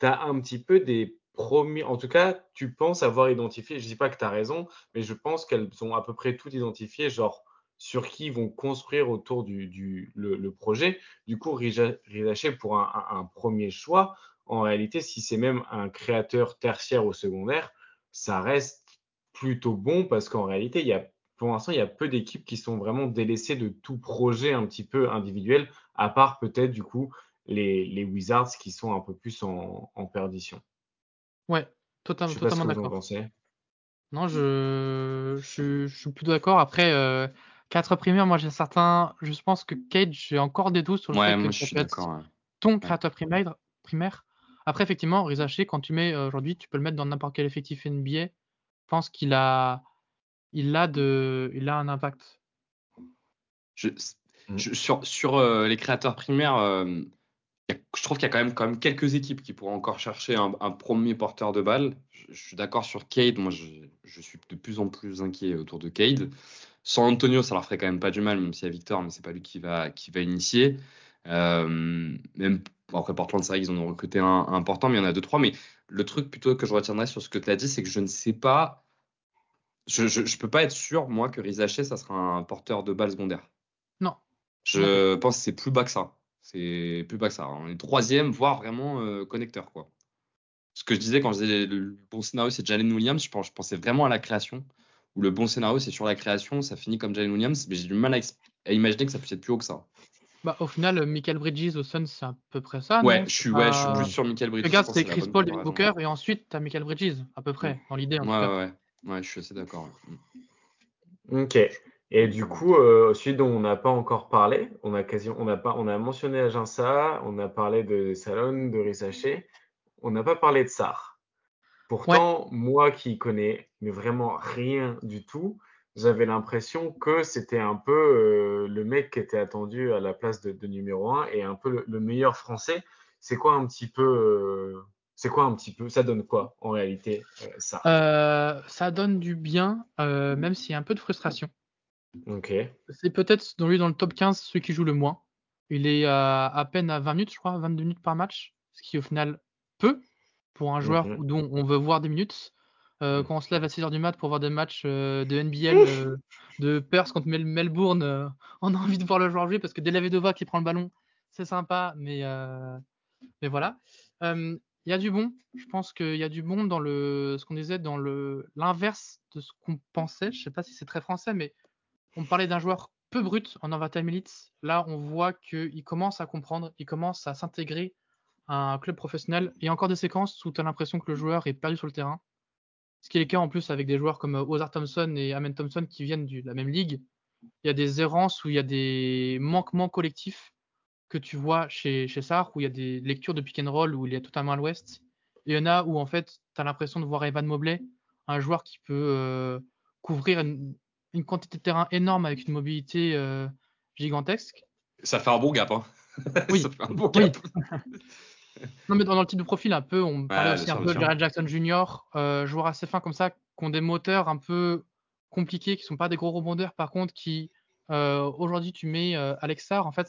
tu as un petit peu des premiers. En tout cas, tu penses avoir identifié. Je ne dis pas que tu as raison, mais je pense qu'elles sont à peu près toutes identifiées, genre sur qui ils vont construire autour du, le, projet. Du coup, Rizaché pour un, premier choix, en réalité, si c'est même un créateur tertiaire ou secondaire, ça reste plutôt bon parce qu'en réalité, il y a, pour l'instant, il y a peu d'équipes qui sont vraiment délaissées de tout projet un petit peu individuel, à part peut-être du coup les, Wizards qui sont un peu plus en, perdition. Ouais, totalement, totalement d'accord. Non, je, je, suis plutôt d'accord. Après, euh, 4 primaires, moi j'ai certains. Je pense que Cage, j'ai encore des doutes sur le fait que ça peut être ton créateur primaire, primaire. Après, effectivement, Rizaché, quand tu mets euh, aujourd'hui, tu peux le mettre dans n'importe quel effectif NBA. Je pense qu'il a, il a, de, il a un impact. Je, mm. sur sur euh, les créateurs primaires, euh, je trouve qu'il y a quand même, quand même quelques équipes qui pourront encore chercher un, premier porteur de balle. Je, suis d'accord sur Cade. Moi, je, je, suis de plus en plus inquiet autour de Cade. Sans Antonio, ça leur ferait quand même pas du mal, même s'il y a Victor, mais c'est pas lui qui va, qui va initier. Euh, même après Portland, c'est vrai qu'ils en ont recruté un, important, mais il y en a deux, trois. Mais le truc plutôt que je retiendrai sur ce que tu as dit, c'est que je ne sais pas. Je ne peux pas être sûr, moi, que Rizaché, ça sera un porteur de balle secondaire. Non. Je pense que c'est plus bas que ça. C'est plus bas que ça. On est troisième, voire vraiment euh, connecteur, quoi. Ce que je disais quand je disais le bon scénario, c'est Jalen Williams, je pensais vraiment à la création où le bon scénario, c'est sur la création, ça finit comme Jalen Williams, mais j'ai du mal à, imaginer que ça puisse être plus haut que ça. Bah, au final, Michael Bridges au Suns, c'est à peu près ça. Ouais, je suis, ouais, je suis plus sur Michael Bridges. Regarde, c'est Chris Paul, Devin Booker, et ensuite, tu as Michael Bridges, à peu près, dans l'idée. Ouais, ouais, ouais, je suis assez d'accord. Ok. Et du coup, euh, celui dont on n'a pas encore parlé, on a, quasi, on a, pas, on a mentionné Aginsa, on a parlé de Salon, de Risaché, on n'a pas parlé de Sar. Pourtant, moi qui connais mais vraiment rien du tout, j'avais l'impression que c'était un peu euh, le mec qui était attendu à la place de, numéro 1 et un peu le, meilleur français. C'est quoi un petit peu euh, c'est quoi un petit peu Ça donne quoi en réalité euh, ça? Ça donne du bien, même s'il y a un peu de frustration. Ok. C'est peut-être dans lui dans le top 15 ceux qui jouent le moins. Il est à peine à 20 minutes, je crois, 22 minutes par match, ce qui au final peu pour un joueur mmh dont on veut voir des minutes. Euh, mmh. quand on se lève à 6h du mat pour voir des matchs euh, de NBL euh, de Perth contre Melbourne, on a envie de voir le joueur jouer parce que Delavedova qui prend le ballon, c'est sympa, mais, mais voilà. Il y a du bon. Je pense qu'il y a du bon dans le, ce qu'on disait, dans l'inverse de ce qu'on pensait. Je ne sais pas si c'est très français, mais on parlait d'un joueur peu brut en overtime elite. Là, on voit qu'il commence à comprendre, il commence à s'intégrer un club professionnel. Il y a encore des séquences où tu as l'impression que le joueur est perdu sur le terrain. Ce qui est le cas en plus avec des joueurs comme euh, Ozar Thompson et Amen Thompson qui viennent de la même ligue. Il y a des errances où il y a des manquements collectifs que tu vois chez, chez où il y a des lectures de pick and roll où il est totalement à l'ouest. Il y en a où en fait tu as l'impression de voir Evan Mobley, un joueur qui peut euh, couvrir une, quantité de terrain énorme avec une mobilité euh, gigantesque. Ça fait un bon gap. Hein. Oui. Ça fait un bon gap. Non, mais dans, le type de profil, un peu, on parlait aussi un peu de Jared Jackson Jr., euh, joueur assez fin comme ça, qui ont des moteurs un peu compliqués, qui sont pas des gros rebondeurs, par contre, qui euh, aujourd'hui tu mets Alexar, en fait,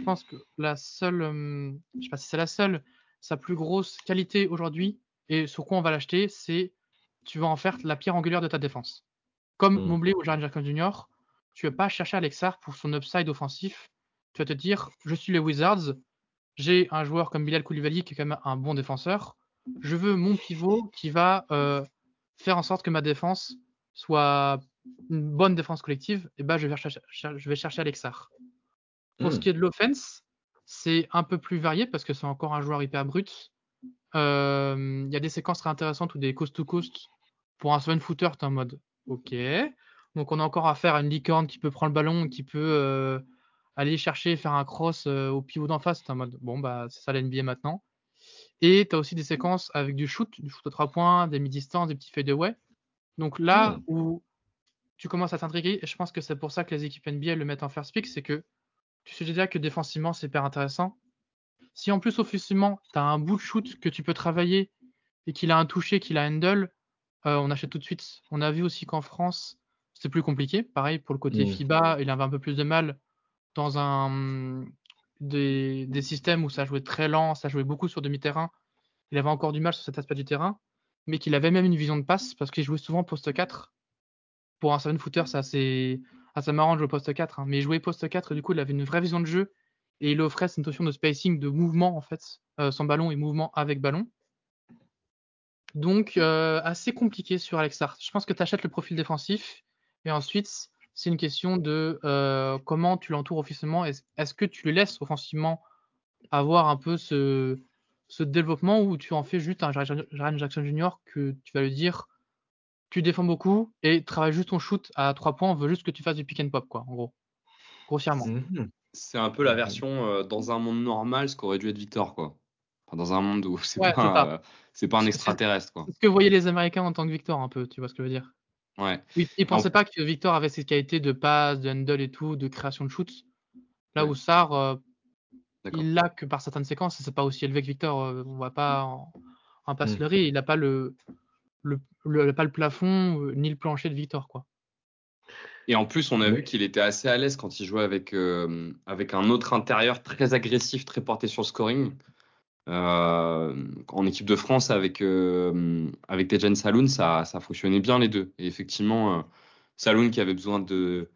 je pense que la seule, euh, je sais pas si c'est la seule, sa plus grosse qualité aujourd'hui, et sur quoi on va l'acheter, c'est tu vas en faire la pierre angulaire de ta défense. Comme mmh. Mobley ou Jared Jackson Jr., tu vas pas chercher Alexar pour son upside offensif. Tu vas te dire, je suis les Wizards, j'ai un joueur comme Bilal Koulibaly qui est quand même un bon défenseur. Je veux mon pivot qui va euh, faire en sorte que ma défense soit une bonne défense collective. Et ben, je vais chercher, je vais chercher Alexar. Pour ce hmm. qui est de l'offense, c'est un peu plus varié parce que c'est encore un joueur hyper brut. Euh, il y a des séquences très intéressantes ou des coast to coast pour un seven footer, tu en mode OK. Donc on a encore affaire à une licorne qui peut prendre le ballon, qui peut euh, aller chercher, faire un cross euh, au pivot d'en face, c'est en mode bon, bah, c'est ça l'NBA maintenant. Et tu as aussi des séquences avec du shoot, du shoot à trois points, des mi-distance, des petits fadeaway. Donc là hmm. où tu commences à t'intriguer, et je pense que c'est pour ça que les équipes NBA le mettent en first pick, c'est que tu sais déjà que défensivement c'est hyper intéressant. Si en plus, offensivement, tu as un bout de shoot que tu peux travailler et qu'il a un toucher, qu'il a un handle, euh, on achète tout de suite. On a vu aussi qu'en France, c'est plus compliqué. Pareil, pour le côté Mm. FIBA, il avait un peu plus de mal dans un des, des systèmes où ça jouait très lent, ça jouait beaucoup sur demi-terrain. Il avait encore du mal sur cet aspect du terrain, mais qu'il avait même une vision de passe parce qu'il jouait souvent poste 4. Pour un 7 footer, c'est assez, assez marrant de jouer poste 4, hein. mais il jouait poste 4, du coup, il avait une vraie vision de jeu et il offrait cette notion de spacing, de mouvement en fait, euh, sans ballon et mouvement avec ballon. Donc, euh, assez compliqué sur Alex Hart. Je pense que tu achètes le profil défensif et ensuite, c'est une question de euh, comment tu l'entoures offensivement. Est-ce est que tu le laisses offensivement avoir un peu ce, ce développement ou tu en fais juste un Jaren Jackson Jr. que tu vas lui dire tu défends beaucoup et travaille juste ton shoot à 3 points, on veut juste que tu fasses du pick and pop, quoi, en gros. Grossièrement. C'est un peu la version euh, dans un monde normal, ce qu'aurait dû être Victor, quoi. Enfin, dans un monde où c'est Ouais, pas, euh, c'est pas un extraterrestre, quoi. C'est ce que voyaient les Américains en tant que Victor, un peu, tu vois ce que je veux dire. Ouais. Ils, ils pensaient En- pas que Victor avait ces qualités de passe, de handle et tout, de création de shoot. Là Ouais. où Sar, euh, il l'a que par certaines séquences, c'est pas aussi élevé que Victor. euh, on voit pas en, en passe Mm. fleurie, il n'a pas le, le, pas le plafond euh, ni le plancher de Victor, quoi. Et en plus, on a vu qu'il était assez à l'aise quand il jouait avec, euh, avec un autre intérieur très agressif, très porté sur le scoring. Euh, en équipe de France, avec, euh, avec Tejan Saloun, ça, ça fonctionnait bien les deux. Et effectivement, euh, Saloun qui avait besoin de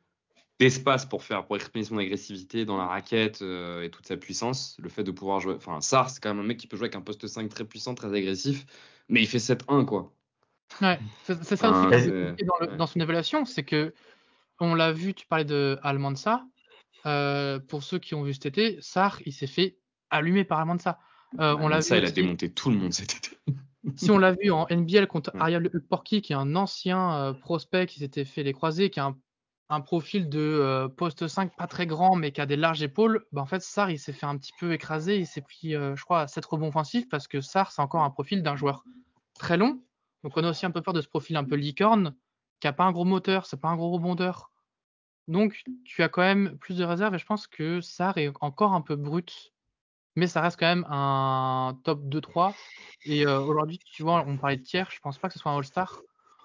d'espace pour faire pour exprimer son agressivité dans la raquette euh, et toute sa puissance, le fait de pouvoir jouer. Enfin, Sar, c'est quand même un mec qui peut jouer avec un poste 5 très puissant, très agressif, mais il fait 7-1, quoi. Ouais, c'est ça aussi dans, le- dans son évaluation, c'est que on l'a vu, tu parlais de Almansa. Euh, pour ceux qui ont vu cet été, Sar, il s'est fait allumer par Almansa. Euh, on l'a ça, il a démonté tout le monde cet été. si on l'a vu en NBL contre Ouais. Ariel Porky, qui est un ancien euh, prospect qui s'était fait les croisés, qui a un, un profil de poste 5 pas très grand, mais qui a des larges épaules, bah, en fait, Sar, il s'est fait un petit peu écraser. Il s'est pris, je crois, 7 rebonds offensifs parce que Sar, c'est encore un profil d'un joueur très long. Donc, on a aussi un peu peur de ce profil un peu licorne, qui a pas un gros moteur, c'est pas un gros rebondeur. Donc, tu as quand même plus de réserves et je pense que Sar est encore un peu brut, mais ça reste quand même un top 2-3. Et euh, aujourd'hui, tu vois, on parlait de tiers, je pense pas que ce soit un All-Star.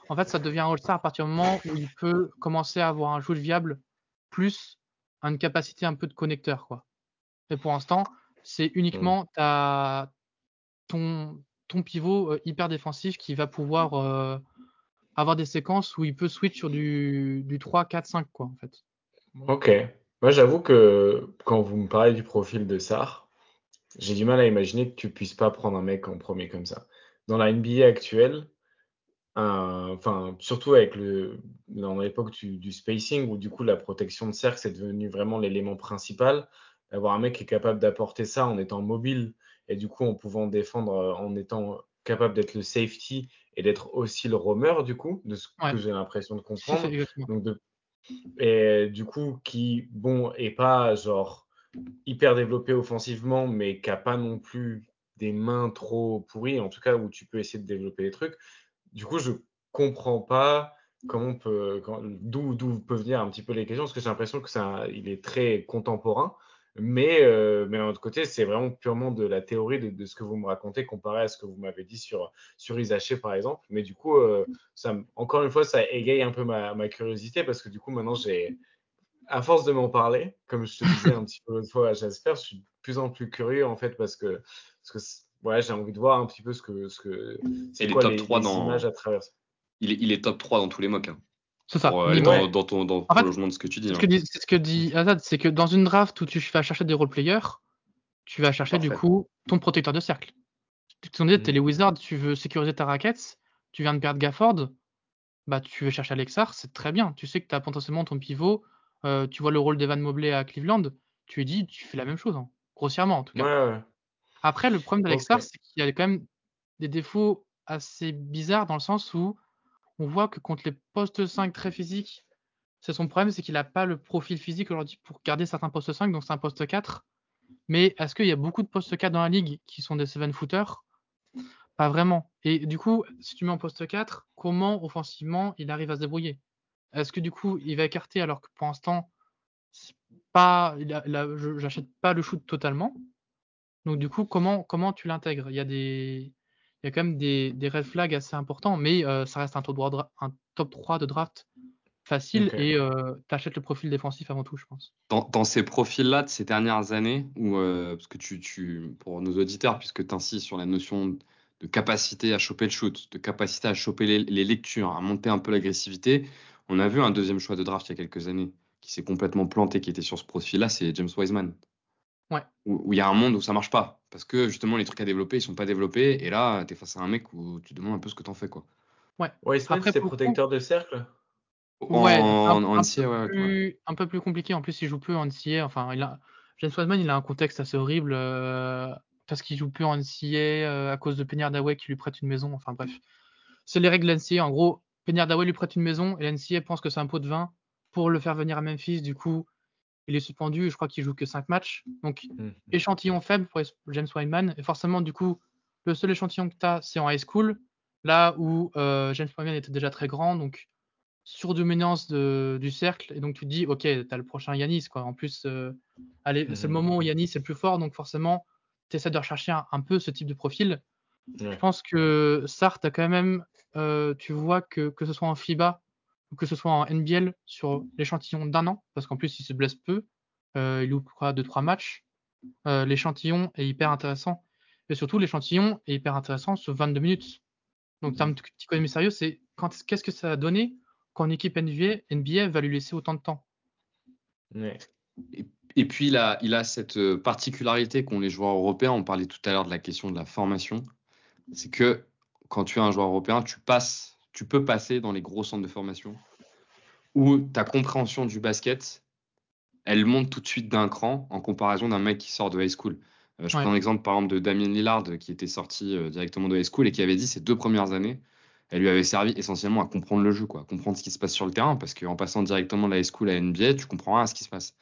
En fait, ça devient un All-Star à partir du moment où il peut commencer à avoir un shoot viable, plus une capacité un peu de connecteur. Quoi. Et pour l'instant, c'est uniquement ta, ton, ton pivot euh, hyper défensif qui va pouvoir euh, avoir des séquences où il peut switch sur du, du 3, 4, 5, quoi, en fait. Ok. Moi, j'avoue que quand vous me parlez du profil de Sar, j'ai du mal à imaginer que tu puisses pas prendre un mec en premier comme ça. Dans la NBA actuelle, enfin, surtout avec le, dans l'époque du, spacing, où du coup la protection de cercle c'est devenu vraiment l'élément principal, avoir un mec qui est capable d'apporter ça en étant mobile et du coup en pouvant défendre, euh, en étant capable d'être le safety et d'être aussi le roamer du coup, de ce Ouais. que j'ai l'impression de comprendre. ça. Donc de... Et du coup, qui, bon, est pas genre hyper développé offensivement, mais qui a pas non plus des mains trop pourries, en tout cas où tu peux essayer de développer des trucs. Du coup, je comprends pas comment on peut, d'où d'où peuvent venir un petit peu les questions, parce que j'ai l'impression que un- il est très contemporain. Mais, euh, mais d'un autre côté, c'est vraiment purement de la théorie de, de ce que vous me racontez comparé à ce que vous m'avez dit sur, sur Isaché, par exemple. Mais du coup, euh, ça, encore une fois, ça égaye un peu ma, ma curiosité parce que du coup, maintenant, j'ai, à force de m'en parler, comme je te disais un petit peu l'autre fois à Jasper, je suis de plus en plus curieux en fait parce que, parce que ouais, j'ai envie de voir un petit peu ce que, ce que c'est quoi top les, 3 les dans- images à travers. Il est, il est top 3 dans tous les mocks. hein. C'est ça. Pour, euh, Mais aller dans- ton dans le En fait, prolongement de ce que tu dis. C'est ce hein. que dit, ce que dit Azad, c'est que dans une draft où tu vas chercher des role-players, tu vas chercher du coup ton protecteur de cercle. Tu te dis, t'es les Wizards, tu veux sécuriser ta raquette, tu viens de perdre Gafford, bah tu veux chercher Alexar, c'est très bien. Tu sais que tu as potentiellement ton pivot, euh, tu vois le rôle d'Evan Mobley à Cleveland, tu lui dis, tu fais la même chose, hein. grossièrement en tout cas. Ouais, ouais. Après, le problème d'Alexar, c'est qu'il y a quand même des défauts assez bizarres dans le sens où on voit que contre les postes 5 très physiques, c'est son problème, c'est qu'il n'a pas le profil physique aujourd'hui pour garder certains postes 5, donc c'est un poste 4. Mais est-ce qu'il y a beaucoup de postes 4 dans la ligue qui sont des 7 footers? Pas vraiment. Et du coup, si tu mets en poste 4, comment offensivement il arrive à se débrouiller? Est-ce que du coup il va écarter alors que pour l'instant, pas, j'achète pas le shoot totalement? Donc du coup, comment, comment tu l'intègres? Il y a des, il y a quand même des, des red flags assez importants, mais euh, ça reste un top, 3, un top 3 de draft facile et euh, tu achètes le profil défensif avant tout, je pense. Dans, ces profils-là de ces dernières années, où, euh, parce que tu, tu, pour nos auditeurs, puisque tu insistes sur la notion de capacité à choper le shoot, de capacité à choper les, les lectures, à monter un peu l'agressivité, on a vu un deuxième choix de draft il y a quelques années qui s'est complètement planté, qui était sur ce profil-là, c'est James Wiseman. Ouais. Où il y a un monde où ça marche pas. Parce que justement, les trucs à développer, ils sont pas développés. Et là, tu es face à un mec où tu demandes un peu ce que tu en fais. Quoi. Ouais. Wiseman, c'est protecteur de cercle Ouais, un, un, peu plus, un, peu plus, compliqué. En plus, il joue plus en NCA. Enfin, il a, James Wiseman, il a un contexte assez horrible euh, parce qu'il joue plus en NCA euh, à cause de Penny Hardaway qui lui prête une maison. Enfin, bref. C'est les règles de l'NCA. En gros, Penny Hardaway lui prête une maison et l'NCA pense que c'est un pot de vin pour le faire venir à Memphis. Du coup, il est suspendu. Je crois qu'il joue que 5 matchs. Donc, mmh. échantillon faible pour James Wiseman. Et forcément, du coup, le seul échantillon que tu as, c'est en high school. Là où euh, James Wiseman était déjà très grand. Donc, surdominance du cercle. Et donc, tu te dis, OK, tu as le prochain Yanis. Quoi. En plus, euh, allez, c'est le mmh. moment où Yanis est le plus fort. Donc, forcément, tu essaies de rechercher un, peu ce type de profil. Je pense que Sartre quand même, euh, tu vois que, que ce soit en FIBA que ce soit en NBL sur l'échantillon d'un an, parce qu'en plus il se blesse peu, euh, il loupe de trois matchs. Euh, l'échantillon est hyper intéressant. Et surtout, l'échantillon est hyper intéressant sur 22 minutes. Donc, un petit côté sérieux, c'est qu'est-ce que ça a donné quand une équipe NBA, va lui laisser autant de temps? Et, puis, il a, il a cette euh, particularité qu'ont les joueurs européens. On parlait tout à l'heure de la question de la formation. C'est que quand tu es un joueur européen, tu passes tu peux passer dans les gros centres de formation où ta compréhension du basket, elle monte tout de suite d'un cran en comparaison d'un mec qui sort de high school. Euh, je prends l'exemple par exemple de Damien Lillard qui était sorti euh, directement de high school et qui avait dit ces deux premières années, elle lui avait servi essentiellement à comprendre le jeu, quoi, comprendre ce qui se passe sur le terrain, parce qu'en passant directement de la high school à NBA, tu comprends rien à ce qui se passe.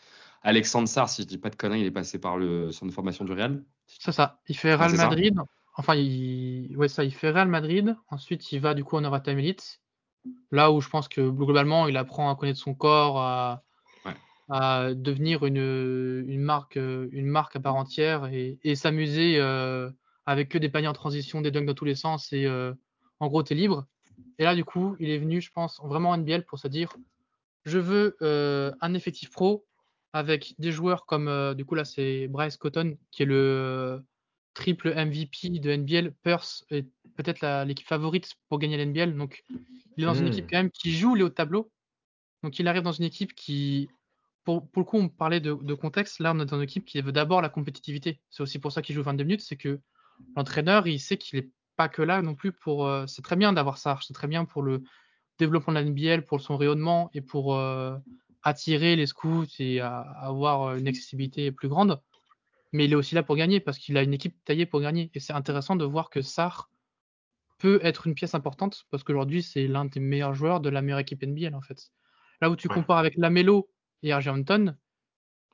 Alexandre Sarr, si je dis pas de conneries, il est passé par le centre de formation du Real. C'est ça. Il fait Real Madrid. Enfin, il, ouais, ça, il fait Real Madrid. Ensuite, il va du coup en Time Elite. Là où je pense que globalement, il apprend à connaître son corps, à, à devenir une, une, marque, une marque à part entière et, et s'amuser euh, avec que des paniers en transition, des dunks dans tous les sens. Et euh, en gros, tu es libre. Et là, du coup, il est venu, je pense, vraiment en NBL pour se dire je veux euh, un effectif pro avec des joueurs comme, du coup, là, c'est Bryce Cotton, qui est le triple MVP de NBL. Perth est peut-être l'équipe favorite pour gagner l'NBL. Donc, il est dans une hmm. équipe quand même qui joue les hauts tableaux. Donc, il arrive dans une équipe qui, pour, pour le coup, on parlait de, contexte. Là, on est dans une équipe qui veut d'abord la compétitivité. C'est aussi pour ça qu'il joue 22 minutes. C'est que l'entraîneur, il sait qu'il n'est pas que là non plus pour. Euh, c'est très bien d'avoir ça. C'est très bien pour le développement de la NBL, pour son rayonnement et pour euh, attirer les scouts et avoir une accessibilité plus grande mais il est aussi là pour gagner parce qu'il a une équipe taillée pour gagner. Et c'est intéressant de voir que Sarr peut être une pièce importante parce qu'aujourd'hui, c'est l'un des meilleurs joueurs de la meilleure équipe NBL en fait. Là où tu compares avec Lamelo et Hampton,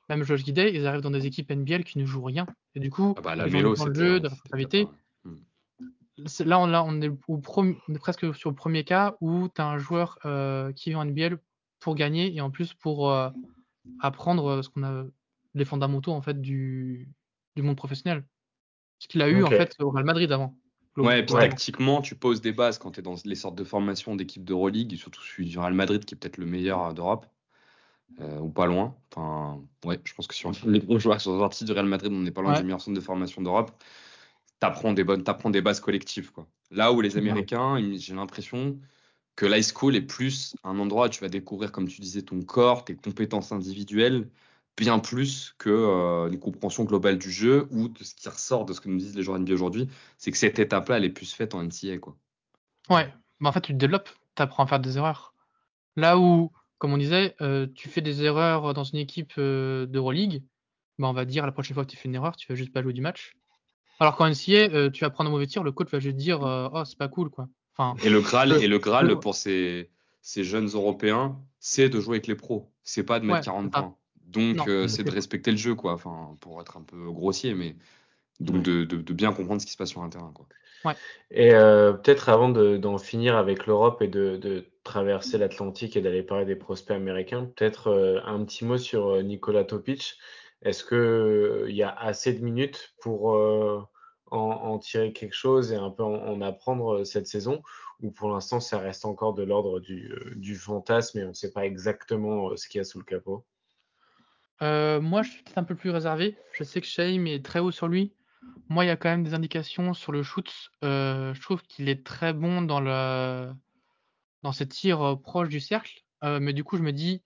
même Josh Guidet, ils arrivent dans des équipes NBL qui ne jouent rien. Et du coup, ah bah, Lamelo, le jeu, de la hmm. Là, on, là, on est, au presque sur le premier cas où tu as un joueur euh, qui est en NBL pour gagner et en plus pour euh, apprendre ce qu'on a les fondamentaux en fait du, du monde professionnel. Ce qu'il a eu en fait au Real Madrid avant. Ouais, et puis tactiquement, tu poses des bases quand tu es dans les sortes de formations d'équipes d'Euroleague, surtout celui du Real Madrid qui est peut-être le meilleur d'Europe, euh, ou pas loin. Enfin, ouais, je pense que sur les gros joueurs qui sont sortis du Real Madrid, on n'est pas loin du meilleur centre de formation d'Europe. Tu apprends des bonnes, apprends des bases collectives, quoi. Là où les Américains, j'ai l'impression que l'high school est plus un endroit où tu vas découvrir, comme tu disais, ton corps, tes compétences individuelles, bien plus que euh, une compréhension globale du jeu ou de ce qui ressort de ce que nous disent les joueurs NBA aujourd'hui, c'est que cette étape-là, elle est plus faite en NCA. Quoi. Ouais, mais en fait, tu te développes, tu apprends à faire des erreurs. Là où, comme on disait, euh, tu fais des erreurs dans une équipe euh, d'Euroleague, bah, on va dire la prochaine fois que tu fais une erreur, tu vas juste pas jouer du match. Alors qu'en NCA, euh, tu vas prendre un mauvais tir, le coach va juste dire Oh, c'est pas cool. quoi. Enfin, et le Graal, et le Graal pour ces, ces jeunes Européens, c'est de jouer avec les pros. C'est pas de mettre 40 points. Donc, euh, c'est de respecter le jeu, quoi. Enfin, pour être un peu grossier, mais donc de, de, bien comprendre ce qui se passe sur un terrain, quoi. Ouais. Et euh, peut-être avant d'en finir avec l'Europe et de, de traverser l'Atlantique et d'aller parler des prospects américains, peut-être euh, un petit mot sur Nicolas Topic. Est-ce qu'il y a assez de minutes pour en, tirer quelque chose et un peu en, apprendre cette saison? Ou pour l'instant, ça reste encore de l'ordre du, fantasme et on ne sait pas exactement ce qu'il y a sous le capot? Moi, je suis peut-être un peu plus réservé. Je sais que Shame est très haut sur lui. Moi, il y a quand même des indications sur le shoot. je trouve qu'il est très bon dans, le, dans ses tirs proches du cercle. mais du coup, je me dis,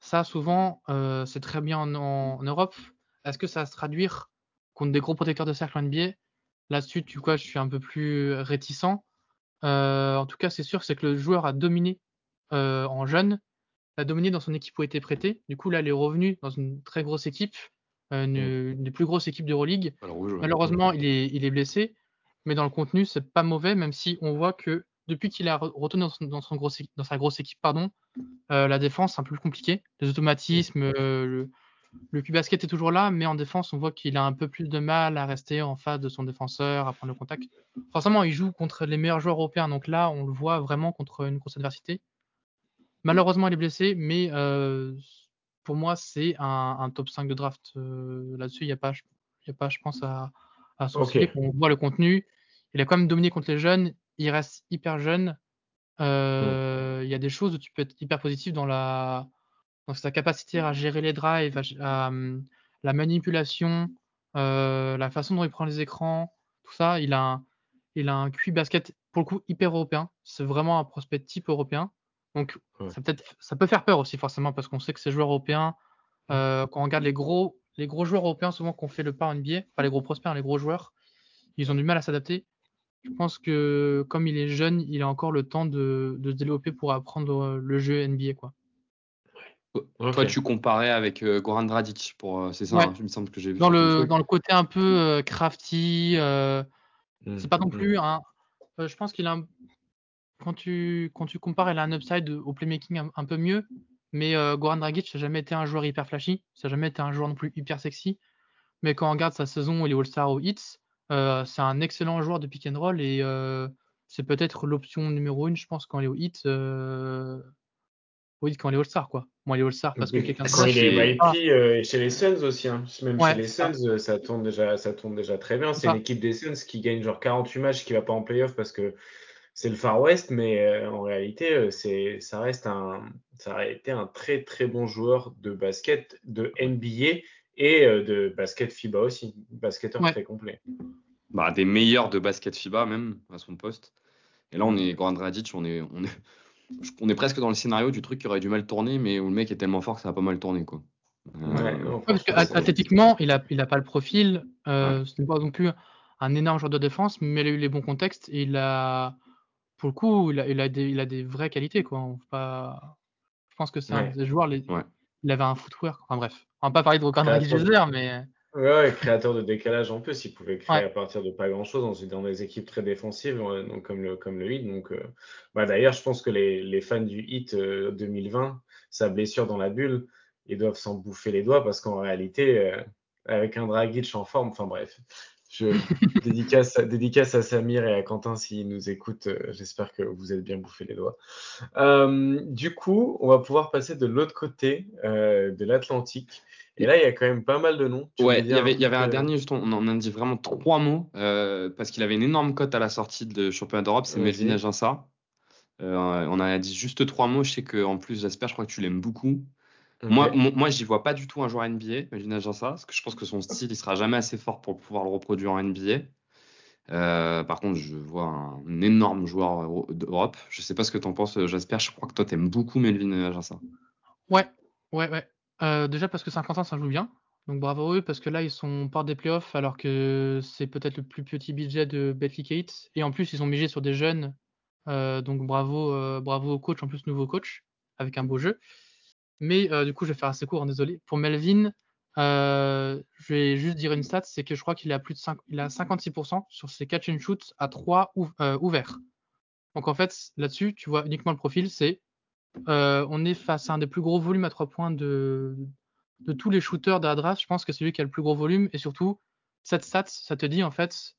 ça, souvent, c'est très bien en, Europe. Est-ce que ça va se traduire contre des gros protecteurs de cercle en NBA Là-dessus, tu vois, je suis un peu plus réticent. en tout cas, c'est sûr, c'est que le joueur a dominé en jeune, a dominé dans son équipe où il était prêté. Du coup, là, il est revenu dans une très grosse équipe euh, une, des plus grosses équipes d'Euroleague. Malheureusement, il est, il est blessé, mais dans le contenu, c'est pas mauvais, même si on voit que depuis qu'il a retourné dans, son, dans sa grosse équipe, pardon, euh, la défense, c'est un peu plus compliqué. Les automatismes, euh, le, le basket est toujours là, mais en défense, on voit qu'il a un peu plus de mal à rester en face de son défenseur, à prendre le contact. Forcément, il joue contre les meilleurs joueurs européens, donc là, on le voit vraiment contre une grosse adversité. Malheureusement, il est blessé, mais pour moi, c'est un, top 5 de draft. Euh, là-dessus, il n'y a, pas, a pas, je pense, à, à On voit le contenu. Il a quand même dominé contre les jeunes. Il reste hyper jeune. Euh, il y a des choses où tu peux être hyper positif dans, la, dans sa capacité à gérer les drives, à, la manipulation, euh, la façon dont il prend les écrans, tout ça. Il a un, il a un QI basket pour le coup hyper européen. C'est vraiment un prospect type européen. Donc ça, peut ça peut faire peur aussi forcément parce qu'on sait que ces joueurs européens, euh, quand on regarde les gros, les gros joueurs européens souvent qu'on fait le pas en NBA, pas les gros prospects, hein, les gros joueurs, ils ont du mal à s'adapter. Je pense que comme il est jeune, il a encore le temps de, de se développer pour apprendre euh, le jeu NBA. Quoi. Toi, tu comparais avec euh, Goran Dragic, pour, euh, c'est ça, hein, il me semble que j'ai vu. Dans le, dans le côté un peu crafty, mmh, c'est pas non mmh. plus un. je pense qu'il a un, quand tu, quand tu compares, elle a un upside au playmaking un, peu mieux. Mais euh, Goran Dragic, ça n'a jamais été un joueur hyper flashy. Ça n'a jamais été un joueur non plus hyper sexy. Mais quand on regarde sa saison où il est All-Star au Hits, euh, c'est un excellent joueur de pick and roll et euh, c'est peut-être l'option numéro une, je pense, quand il est au Hits. Oui, quand il est All-Star, quoi. Moi, il est All-Star parce que quelqu'un Quand il est chez les Suns aussi. Hein. Même chez les Suns, ça tourne, déjà, ça tourne déjà très bien. C'est une équipe des Suns qui gagne genre 48 matchs qui va pas en playoff parce que c'est le Far West, mais euh, en réalité, euh, c'est, ça reste un, ça a été un très très bon joueur de basket, de NBA et euh, de basket FIBA aussi, basketteur très complet. Bah, des meilleurs de basket FIBA même à son poste. Et là, on est Grand Radic, on est, on est, on est presque dans le scénario du truc qui aurait du mal tourner, mais où le mec est tellement fort que ça a pas mal tourné quoi. parce que athlétiquement, il a, il a pas le profil. Euh, Ce n'est pas non plus un énorme joueur de défense, mais il a eu les bons contextes et il a pour le coup, il a, il a, des, il a des vraies qualités. Quoi. pas... Je pense que c'est un des joueurs, il avait un footwork. Enfin bref, on va pas parler de Rokan de... mais. Ouais, créateur de décalage en plus, il pouvait créer à partir de pas grand chose dans, dans des équipes très défensives, donc comme le, comme le Heat. Donc, euh, bah, d'ailleurs, je pense que les, les, fans du Heat 2020, euh, sa blessure dans la bulle, ils doivent s'en bouffer les doigts parce qu'en réalité, euh, avec un Dragic en forme, enfin bref, je dédicace, dédicace à Samir et à Quentin s'ils nous écoutent. Euh, j'espère que vous êtes bien bouffé les doigts. Euh, du coup, on va pouvoir passer de l'autre côté euh, de l'Atlantique. Et là, il y a quand même pas mal de noms. ouais, il y avait, y avait un dernier, juste, on en a dit vraiment trois mots, parce qu'il avait une énorme cote à la sortie de championnat d'Europe, c'est Melvin Aginsa. on en a dit juste trois mots. Je sais qu'en plus, j'espère, je crois que tu l'aimes beaucoup. Moi, moi j'y vois pas du tout un joueur NBA, imagine ça, parce que je pense que son style, il sera jamais assez fort pour pouvoir le reproduire en NBA. Euh, par contre, je vois un, énorme joueur d'Europe. Je sais pas ce que tu en penses, Jasper. Je crois que toi, tu aimes beaucoup Melvin Aginsa. Ouais, ouais, ouais. Euh, déjà parce que Saint-Quentin, ça joue bien. Donc bravo eux, parce que là, ils sont part des playoffs, alors que c'est peut-être le plus petit budget de Betty Kate. Et en plus, ils ont misé sur des jeunes. Euh, donc bravo, bravo au coach, en plus nouveau coach, avec un beau jeu. Mais euh, du coup, je vais faire assez court, hein, désolé. Pour Melvin, euh, je vais juste dire une stat, c'est que je crois qu'il a plus de 5, il a 56% sur ses catch and shoot à 3 euh, ouverts. Donc en fait, là-dessus, tu vois uniquement le profil, c'est on est face à un des plus gros volumes à 3 points de, de tous les shooters de la draft. Je pense que c'est lui qui a le plus gros volume et surtout, cette stat, ça te dit en fait,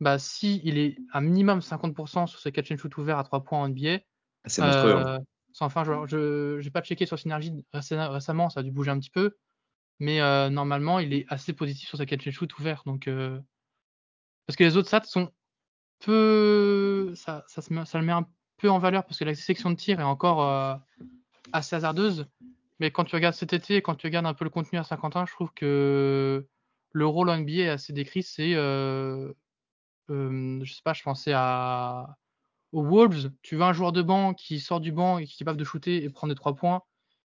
bah si il est à minimum 50% sur ses catch and shoot ouverts à 3 points en NBA, c'est monstrueux. Hein. Enfin, je n'ai pas checké sur Synergie récemment, ça a dû bouger un petit peu. mais normalement, il est assez positif sur sa catch and shoot ouvert. Donc, parce que les autres stats sont peu, ça, le met un peu en valeur parce que la section de tir est encore assez hasardeuse. Mais quand tu regardes cet été, quand tu regardes un peu le contenu à Saint-Quentin, je trouve que le rôle en NBA est assez décrit. C'est, euh, euh, je sais pas, je pensais à aux Wolves. Tu veux un joueur de banc qui sort du banc et qui est capable de shooter et prendre des trois points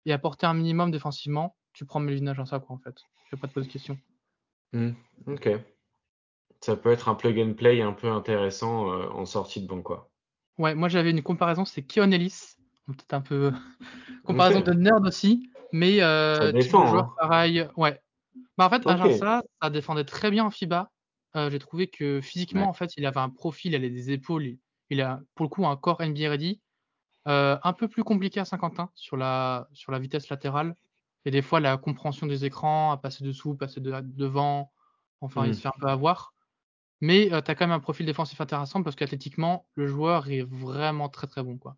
et apporter un minimum défensivement. Tu prends Melvin ça quoi en fait. Je vais pas te poser de questions. Hmm, ok. Ça peut être un plug and play un peu intéressant euh, en sortie de banc quoi. Ouais, moi j'avais une comparaison, c'est Keon Ellis peut-être un peu comparaison de nerd aussi, mais euh, défend, hein. pareil, ouais. Bah en fait, okay. ça, ça défendait très bien en FIBA. Euh, j'ai trouvé que physiquement, en fait, il avait un profil, il avait des épaules, il, a pour le coup un corps NBA ready. Euh, un peu plus compliqué à Saint-Quentin sur la, sur la vitesse latérale. Et des fois, la compréhension des écrans, à passer dessous, passer devant. Enfin, il hmm. se fait un peu avoir. Mais euh, tu as quand même un profil défensif intéressant parce qu'athlétiquement, le joueur est vraiment très très bon. Quoi.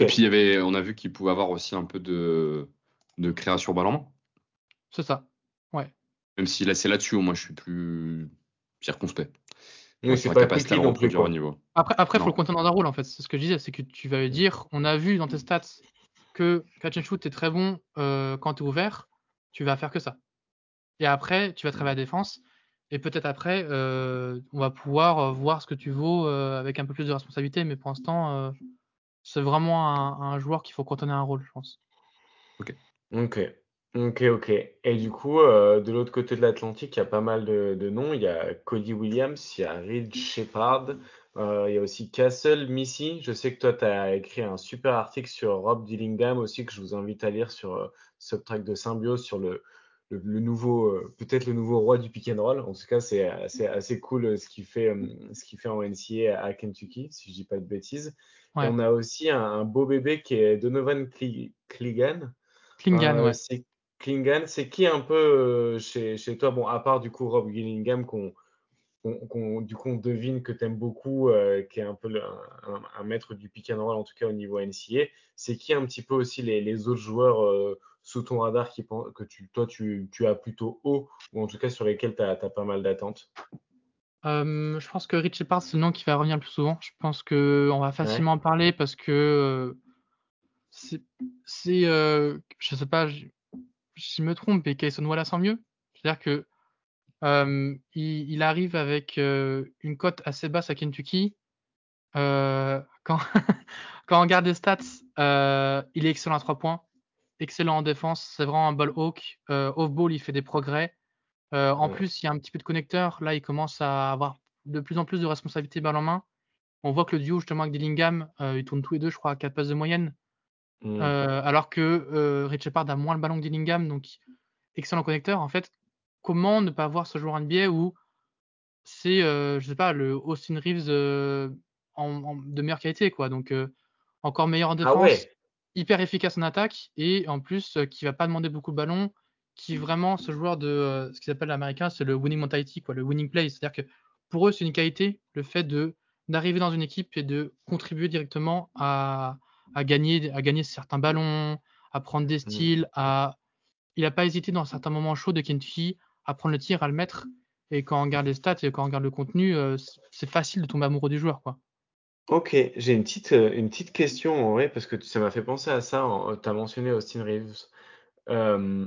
Et puis, il y avait, on a vu qu'il pouvait avoir aussi un peu de, de création ballon main. C'est ça, ouais. Même si là, c'est là-dessus moi je suis plus circonspect. Oui, c'est pas capacité non plus. Au niveau. Après, après, faut le compter dans un rôle en fait. C'est ce que je disais, c'est que tu vas dire, on a vu dans tes stats que catch and shoot est très bon euh, quand tu es ouvert, tu vas faire que ça. Et après, tu vas travailler la défense. Et peut-être après, euh, on va pouvoir euh, voir ce que tu vaux avec un peu plus de responsabilité. Mais pour l'instant, c'est vraiment un, joueur qu'il faut contenir un rôle, je pense. Ok. Ok. Ok, ok. Et du coup, euh, de l'autre côté de l'Atlantique, il y a pas mal de, noms. Il y a Cody Williams, il y a Reed Shepard, euh, il y a aussi Castle Missy. Je sais que toi, tu as écrit un super article sur Rob Dillingham aussi, que je vous invite à lire sur euh, Subtrack de Symbiose, sur le, le, nouveau, peut-être le nouveau roi du pick and roll. En tout cas, c'est assez, assez cool ce qu'il fait, ce qu'il fait en NCA à Kentucky, si je dis pas de bêtises. Et on a aussi un, beau bébé qui est Donovan Clingan. Clingan, ouais. Klingan, c'est qui un peu euh, chez, chez, toi? Bon, à part du coup Rob Gillingham, qu'on, du coup on devine que tu aimes beaucoup, euh, qui est un peu un, maître du pick and roll, en tout cas au niveau NCA. C'est qui un petit peu aussi les, les autres joueurs euh, sous ton radar qui, que tu, toi tu, tu, as plutôt haut, ou en tout cas sur lesquels tu as, pas mal d'attentes? Je pense que Rich Shepard, c'est le nom qui va revenir le plus souvent. Je pense qu'on va facilement en parler parce que c'est, je sais pas, je me trompe, et Kayson Wallace en mieux. C'est-à-dire que euh, il, arrive avec euh, une cote assez basse à Kentucky. Euh, quand, quand on regarde les stats, il est excellent à 3 points, excellent en défense, c'est vraiment un ball hawk. Off-ball, il fait des progrès. en plus, il y a un petit peu de connecteur. Là, il commence à avoir de plus en plus de responsabilités balle en main. On voit que le duo, justement, avec Dillingham, ils tournent tous les deux, je crois, à 4 passes de moyenne. Mm. Euh, alors que euh, Rich Shepard a moins le ballon que Dillingham, donc excellent connecteur. En fait, comment ne pas voir ce joueur NBA où c'est, euh, je sais pas, le Austin Reeves en, de meilleure qualité, quoi. Donc encore meilleur en ah défense, hyper efficace en attaque et en plus qui va pas demander beaucoup de ballon, qui vraiment ce joueur de ce qu'ils appellent l'américain, c'est le winning mentality, quoi, le winning play. C'est-à-dire que pour eux, c'est une qualité, le fait de d'arriver dans une équipe et de contribuer directement à, à gagner, à gagner certains ballons, à prendre des mmh. styles, à... il n'a pas hésité dans certains moments chauds de Kentucky à prendre le tir, à le mettre. Et quand on regarde les stats et quand on regarde le contenu, euh, c'est facile de tomber amoureux du joueur. Quoi. Ok, j'ai une petite, euh, une petite question en vrai, parce que ça m'a fait penser à ça. Tu as mentionné Austin Reeves. Euh,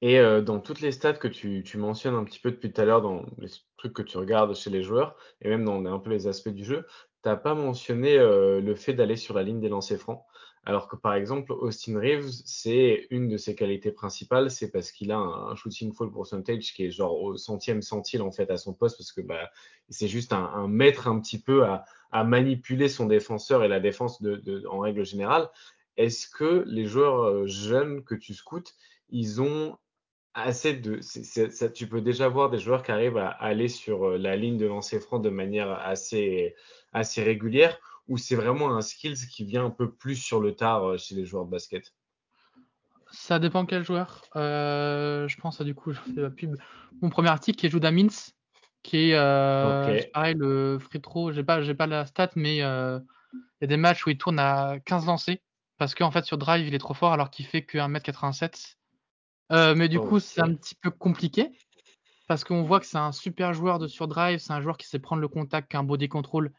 et dans toutes les stats que tu, tu, mentionnes un petit peu depuis tout à l'heure, dans les trucs que tu regardes chez les joueurs, et même dans un peu les aspects du jeu, tu n'as pas mentionné le fait d'aller sur la ligne des lancers francs. Alors que par exemple, Austin Reeves, c'est une de ses qualités principales, c'est parce qu'il a un, shooting fall percentage qui est genre au centième centile en fait à son poste, parce que bah, c'est juste un, maître un petit peu à, manipuler son défenseur et la défense de, en règle générale. Est-ce que les joueurs jeunes que tu scoutes, ils ont assez de. tu peux déjà voir des joueurs qui arrivent à aller sur euh, la ligne de lancer franc de manière assez, assez régulière ou c'est vraiment un skills qui vient un peu plus sur le tard euh, chez les joueurs de basket? Ça dépend quel joueur. Euh, je pense à du coup, je fais la pub. Mon premier article qui est Judah Mintz, qui est pareil, le free throw. J'ai pas, j'ai pas la stat, mais il y a des matchs où il tourne à 15 lancers parce qu'en fait sur drive il est trop fort alors qu'il fait que 1m87 Euh, mais du coup, c'est un petit peu compliqué parce qu'on voit que c'est un super joueur de surdrive, c'est un joueur qui sait prendre le contact, qui a un body control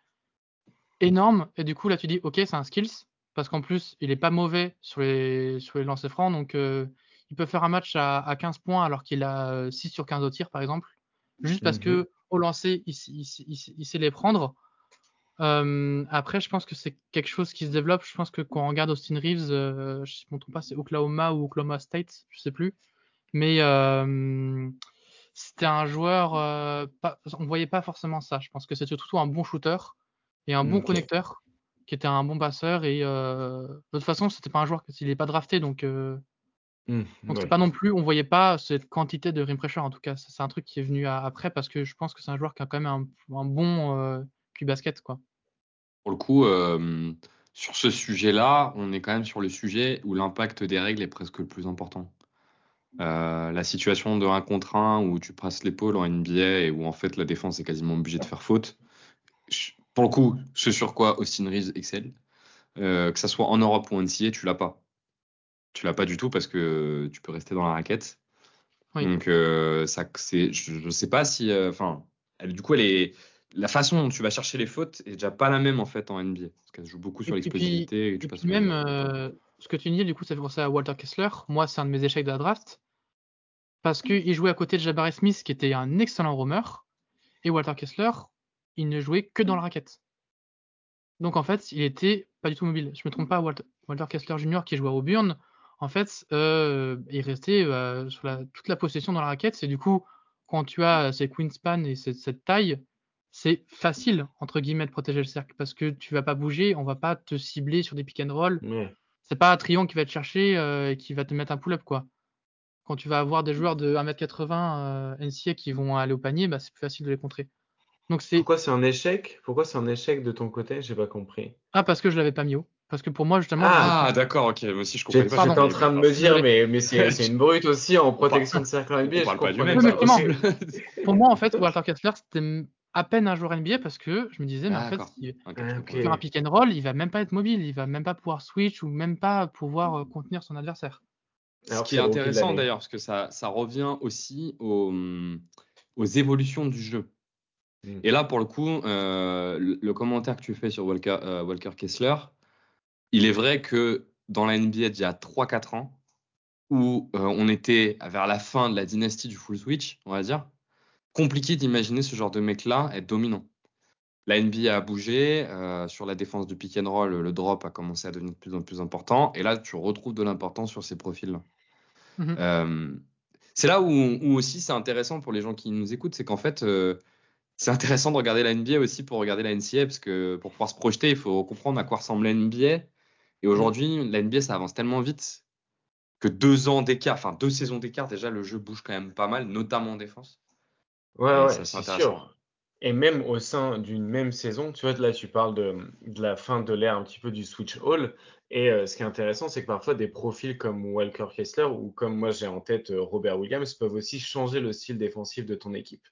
énorme. Et du coup, là, tu dis, ok, c'est un skills parce qu'en plus, il est pas mauvais sur les, sur les lancers francs. Donc, euh, il peut faire un match à, 15 points alors qu'il a 6 sur 15 au tir, par exemple. Juste parce que mhm. au lancer, il, sait les prendre. Euh, après, je pense que c'est quelque chose qui se développe. Je pense que quand on regarde Austin Reeves, euh, je ne me trompe pas, c'est Oklahoma ou Oklahoma State, je sais plus. Mais euh, c'était un joueur, pas, on voyait pas forcément ça. Je pense que c'était surtout un bon shooter et un bon connecteur, qui était un bon passeur. Et de toute façon, c'était pas un joueur s'il n'est pas drafté, donc Mmh, Donc c'est pas non plus, on voyait pas cette quantité de rim pressure en tout cas. C'est un truc qui est venu après parce que je pense que c'est un joueur qui a quand même un, bon euh, basket quoi. Pour le coup, sur ce sujet-là, on est quand même sur le sujet où l'impact des règles est presque le plus important. Euh, la situation de 1 contre 1 où tu presses l'épaule en NBA et où en fait la défense est quasiment obligée de faire faute. Pour le coup, ce sur quoi Austin Reeves excelle, euh, que ça soit en Europe ou en NCA, tu l'as pas tu l'as pas du tout parce que tu peux rester dans la raquette. Donc, euh, ça, c'est, je, ne sais pas si, euh, enfin, du coup, elle est, la façon dont tu vas chercher les fautes est déjà pas la même en fait en NBA parce qu'elle joue beaucoup sur l'explosivité. Et, puis, même ce que tu dis, du coup, ça fait penser à Walter Kessler. Moi, c'est un de mes échecs de la draft parce qu'il jouait à côté de Jabari Smith qui était un excellent roamer et Walter Kessler, il ne jouait que dans la raquette. Donc en fait, il était pas du tout mobile. Je me trompe pas, Walter, Walter Kessler Jr. qui jouait au Burn, en fait, euh, il restait euh, sur toute la possession dans la raquette. C'est du coup, quand tu as ces span et cette, taille, c'est facile, entre guillemets, de protéger le cercle parce que tu vas pas bouger, on va pas te cibler sur des pick and roll. C'est pas un triangle qui va te chercher euh, et qui va te mettre un pull-up, quoi. Quand tu vas avoir des joueurs de 1m80 NCA qui vont aller au panier, bah, c'est plus facile de les contrer. Donc Pourquoi c'est un échec? Pourquoi c'est un échec de ton côté? J'ai pas compris. Ah, parce que je l'avais pas mis haut. Parce que pour moi, justement. Ah, d'accord, ok. Moi aussi, je comprends pas. J'étais en train de me dire, mais, mais c'est une brute aussi en protection de cercle NBA. On parle pas du même. pour moi, en fait, Walter Kessler, c'était à peine un joueur NBA parce que je me disais, mais en fait, il, okay. un pick and roll, il va même pas être mobile, il va même pas pouvoir switch ou même pas pouvoir euh, contenir son adversaire. Ce qui est intéressant d'ailleurs, parce que ça, ça revient aussi aux, aux évolutions du jeu. Mm. Et là, pour le coup, euh, le, commentaire que tu fais sur Walker, euh, Walker Kessler, il est vrai que dans la NBA d'il y a 3-4 ans, où euh, on était vers la fin de la dynastie du full switch, on va dire, compliqué d'imaginer ce genre de mec-là être dominant. La NBA a bougé, sur la défense du pick and roll, le drop a commencé à devenir de plus en plus important, et là tu retrouves de l'importance sur ces profils-là. Mhm. Euh, c'est là où, où aussi c'est intéressant pour les gens qui nous écoutent, c'est qu'en fait, c'est intéressant de regarder la NBA aussi pour regarder la NCA, parce que pour pouvoir se projeter, il faut comprendre à quoi ressemble la NBA et aujourd'hui, la NBA, ça avance tellement vite que deux ans d'écart, enfin deux saisons d'écart, déjà, le jeu bouge quand même pas mal, notamment en défense. Ouais, ouais, c'est sûr. Et même au sein d'une même saison, tu vois, là, tu parles de, la fin de l'ère un petit peu du switch all. Et euh, ce qui est intéressant, c'est que parfois des profils comme Walker Kessler ou comme moi j'ai en tête euh, Robert Williams peuvent aussi changer le style défensif de ton équipe.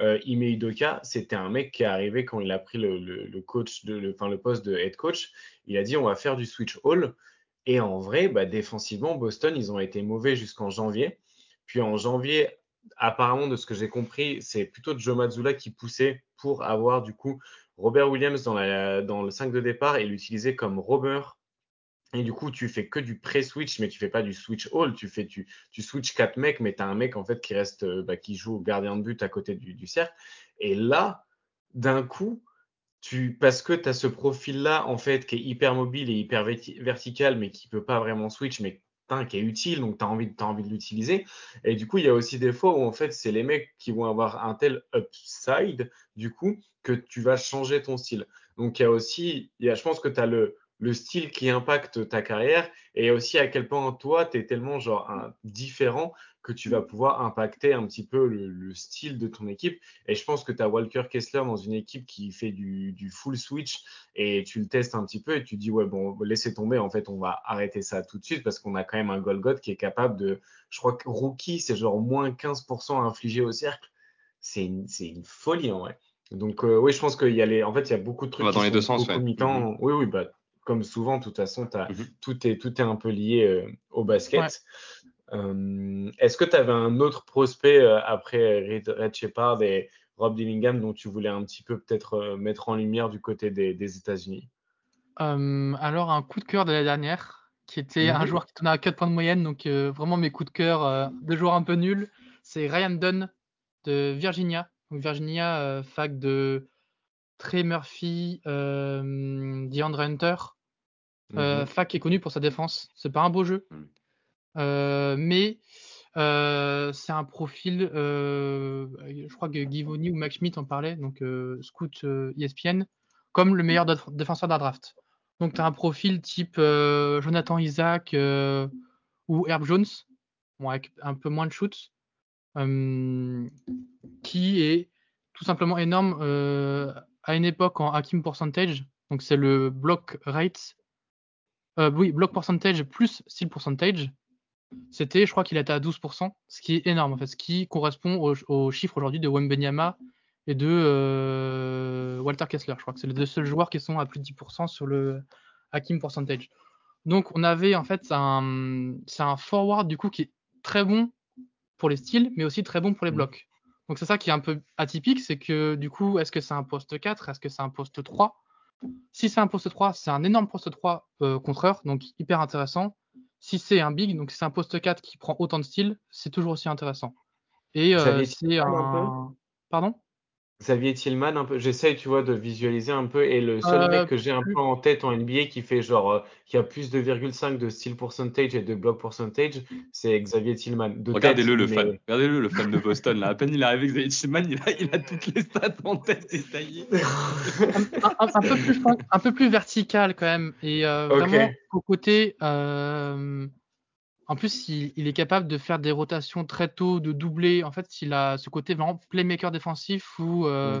Euh, Ime c'était un mec qui est arrivé quand il a pris le, coach de, le, le poste de head coach. Il a dit on va faire du switch all. Et en vrai, bah, défensivement, Boston, ils ont été mauvais jusqu'en janvier. Puis en janvier, apparemment, de ce que j'ai compris, c'est plutôt Joe Mazzulla qui poussait pour avoir du coup Robert Williams dans, dans le 5 de départ et l'utiliser comme rover et du coup, tu fais que du pré-switch, mais tu fais pas du switch all. Tu fais, tu, tu switch quatre mecs, mais tu as un mec en fait qui reste, euh, bah, qui joue gardien de but à côté du, du cercle. Et là, d'un coup, tu, parce que tu as ce profil-là, en fait, qui est hyper mobile et hyper vertical, mais qui peut pas vraiment switch, mais qui est utile, donc tu as envie, as envie de l'utiliser. Et du coup, il y a aussi des fois où en fait, c'est les mecs qui vont avoir un tel upside, du coup, que tu vas changer ton style. Donc il y a aussi, il y a, je pense que tu as le, le style qui impacte ta carrière et aussi à quel point toi, tu es tellement genre un, différent que tu vas pouvoir impacter un petit peu le, style de ton équipe. Et je pense que tu as Walker Kessler dans une équipe qui fait du, full switch et tu le testes un petit peu et tu dis, ouais, bon, laissez tomber, en fait, on va arrêter ça tout de suite parce qu'on a quand même un Golgot qui est capable de, je crois que rookie, c'est genre moins 15% infligé au cercle. C'est une, une, folie en vrai. Donc euh, oui, je pense qu'il y a les, en fait, il y a beaucoup de trucs qui dans les deux sens, ouais. Mm-hmm. Oui, oui, bah comme souvent, de toute façon, as, mhm. tout, est, tout est un peu lié euh, au basket. Est-ce que tu avais un autre prospect après Red Shepard et Rob Dillingham dont tu voulais un petit peu peut-être mettre en lumière du côté des, États-Unis? Alors, un coup de cœur de la dernière, qui était un mmh joueur qui tournait à 4 points de moyenne, donc vraiment mes coups de cœur de joueurs un peu nuls, c'est Ryan Dunn de Virginia. Donc Virginia, fac de Trey Murphy, DeAndre Hunter. Mmh fac qui est connu pour sa défense. C'est pas un beau jeu. Mmh. mais c'est un profil, je crois que Givoni ou Max Schmidt en parlait, donc scout ESPN, comme le meilleur défenseur d'un draft. Donc tu as un profil type Jonathan Isaac ou Herb Jones, avec un peu moins de shoots, qui est tout simplement énorme à une époque en Hakim Percentage, donc c'est le block rate, oui, block percentage plus steal percentage, c'était, je crois qu'il était à 12%, ce qui est énorme en fait, ce qui correspond aux au chiffres aujourd'hui de Wembenyama et de euh, Walter Kessler. Je crois que c'est les deux seuls joueurs qui sont à plus de 10% sur le Hakim percentage. Donc on avait en fait un, c'est un forward du coup qui est très bon pour les styles, mais aussi très bon pour les mmh. blocs. Donc c'est ça qui est un peu atypique, c'est que du coup, est-ce que c'est un poste 4, est-ce que c'est un poste 3 Si c'est un poste 3, c'est un énorme poste 3 euh, contreur, donc hyper intéressant si c'est un big, donc c'est un poste 4 qui prend autant de style, c'est toujours aussi intéressant. Et euh, c'est un. Pardon? Xavier Tillman, un peu. J'essaye, tu vois, de visualiser un peu. Et le seul mec euh, que j'ai un peu en tête en NBA qui fait genre, euh, qui a plus de 2,5 de steal percentage et de block percentage, c'est Xavier Tillman. Regardez-le, le fan. Regardez-le, le fan de Boston. Là. À peine il est arrivé, Xavier Tillman, il a, il a toutes les stats en tête détaillées. un, un, peu plus, un peu plus vertical quand même. Et euh, vraiment, au côté. En plus, il, est capable de faire des rotations très tôt, de doubler. En fait, il a ce côté vraiment playmaker défensif où euh,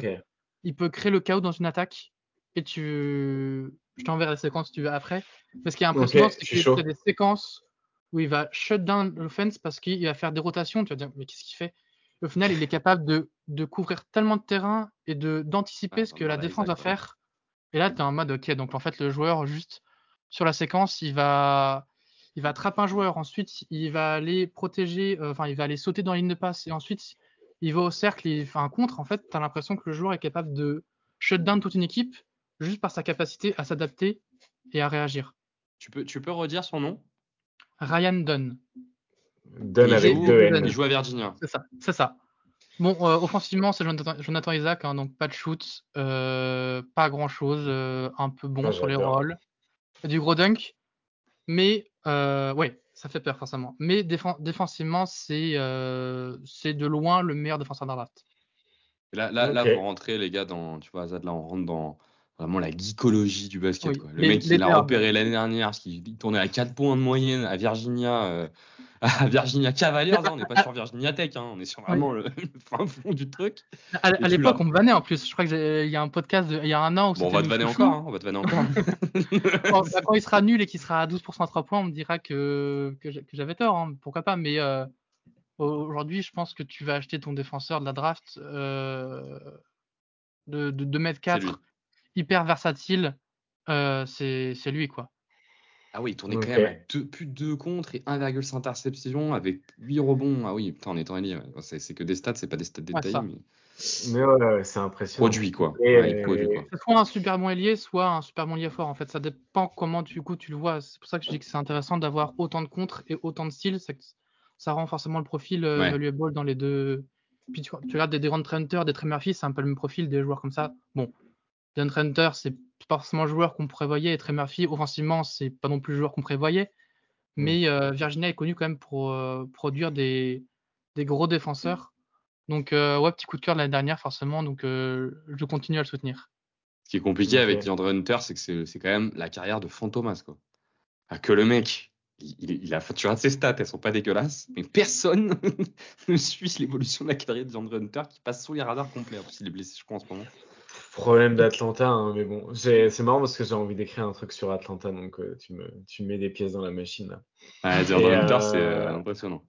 il peut créer le chaos dans une attaque. Et tu. Je t'enverrai la séquence si tu veux après. Mais ce qui est impressionnant, c'est qu'il fait des séquences où il va shut down l'offense parce qu'il va faire des rotations. Tu vas dire, mais qu'est-ce qu'il fait? Au final, il est capable de, de couvrir tellement de terrain et d'anticiper ce que la défense va faire. Et là, tu es en mode, ok, donc en fait, le joueur, juste sur la séquence, il va il va attraper un joueur, ensuite il va aller protéger, euh, enfin il va aller sauter dans la ligne de passe et ensuite il va au cercle et il fait un contre. En fait, tu as l'impression que le joueur est capable de shut down toute une équipe juste par sa capacité à s'adapter et à réagir. Tu peux, tu peux redire son nom? Ryan Dunn. Dunn avec deux N. Il joue à Virginia. C'est ça, c'est ça. Bon, euh, offensivement, c'est Jonathan, Isaac, hein, donc pas de shoot, euh, pas grand chose, un peu bon sur les rôles. Du gros dunk, mais euh, ouais, ça fait peur forcément. Mais défensivement, c'est euh, c'est de loin le meilleur défenseur d'un draft. là, là, là, pour rentrer, les gars, dans, tu vois, Azad, là, on rentre dans vraiment la geekologie du basket. Quoi. Le mec, il a repéré l'année dernière, parce qu'il tournait à 4 points de moyenne à Virginia. Euh, à Virginia Cavaliers, hein, on n'est pas sur Virginia Tech, hein, on est sur vraiment le, fin fond du truc. À, l'époque, on me vannait en plus. Je crois qu'il y a un podcast il y a un an. Où bon, on va te vanner encore. Hein, on va te vanner encore. Bah, quand, il sera nul et qu'il sera à 12% à 3 points, on me dira que, que j'avais tort. Hein, pourquoi pas Mais euh, aujourd'hui, je pense que tu vas acheter ton défenseur de la draft euh, de, de 2 m 4, hyper versatile. Euh, c'est lui, quoi. Ah oui, il tournait quand même à plus de 2 contre et 1,5 interception avec 8 rebonds. Ah oui, putain, on est en. C'est que des stats, c'est pas des stats détaillés. mais, ouais, c'est impressionnant. Produit quoi. Ouais, Soit un super bon ailier, soit un super bon ailier fort. En fait, ça dépend comment du coup tu le vois. C'est pour ça que je dis que c'est intéressant d'avoir autant de contres et autant de styles. Ça rend forcément le profil euh, valuable dans les deux. Puis tu, tu regardes des Durant Hunter, des Trey Murphy, c'est un peu le même profil des joueurs comme ça. Bon, Durant Hunter, c'est pas forcément le joueur qu'on prévoyait. Et Trey Murphy, offensivement, c'est pas non plus le joueur qu'on prévoyait. Mm. Mais euh, Virginia est connu quand même pour euh, produire des, gros défenseurs. Donc, euh, ouais, petit coup de cœur de l'année dernière, forcément. Donc, je continue à le soutenir. Ce qui est compliqué avec DeAndre Hunter, c'est que c'est quand même la carrière de Fantomas. Quoi. que le mec, il, a, tu ses stats, elles sont pas dégueulasses, mais personne ne suit l'évolution de la carrière de DeAndre Hunter qui passe sous les radars complets. En plus, il est blessé, je crois, en ce moment. Problème d'Atlanta, hein, mais bon, c'est marrant parce que j'ai envie d'écrire un truc sur Atlanta, donc euh, tu, me, tu mets des pièces dans la machine. Là. Hunter, c'est euh, impressionnant.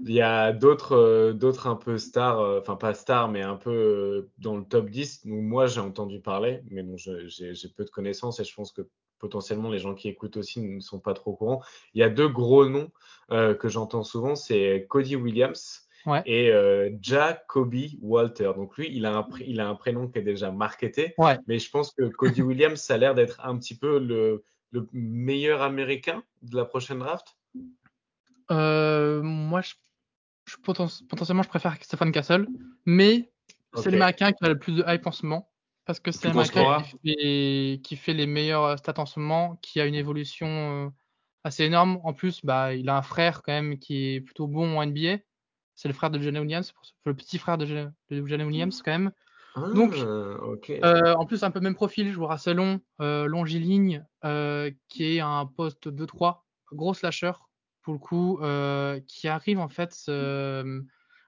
Il y a d'autres euh, d'autres un peu stars, euh, enfin pas stars, mais un peu euh, dans le top 10 où moi j'ai entendu parler, mais bon, j'ai peu de connaissances et je pense que potentiellement les gens qui écoutent aussi ne sont pas trop au courant. Il y a deux gros noms que j'entends souvent, c'est Cody Williams et Jacoby Walter. Donc lui, il a, un, il a un prénom qui est déjà marketé, mais je pense que Cody Williams ça a l'air d'être un petit peu le, le meilleur américain de la prochaine draft. Euh, moi, je, potentiellement, je préfère Stéphane Castle, mais c'est l'américain qui a le plus de hype en ce moment. Parce que c'est l'américain qui, qui fait, les meilleurs stats en ce moment, qui a une évolution euh, assez énorme. En plus, bah, il a un frère quand même qui est plutôt bon en NBA. C'est le frère de Jenny Williams, le petit frère de, Jenny Williams quand même. Donc, ah, euh, en plus, un peu même profil, joueur assez long, longiligne, qui est un poste 2-3, gros slasher, pour le coup, euh, qui arrive en fait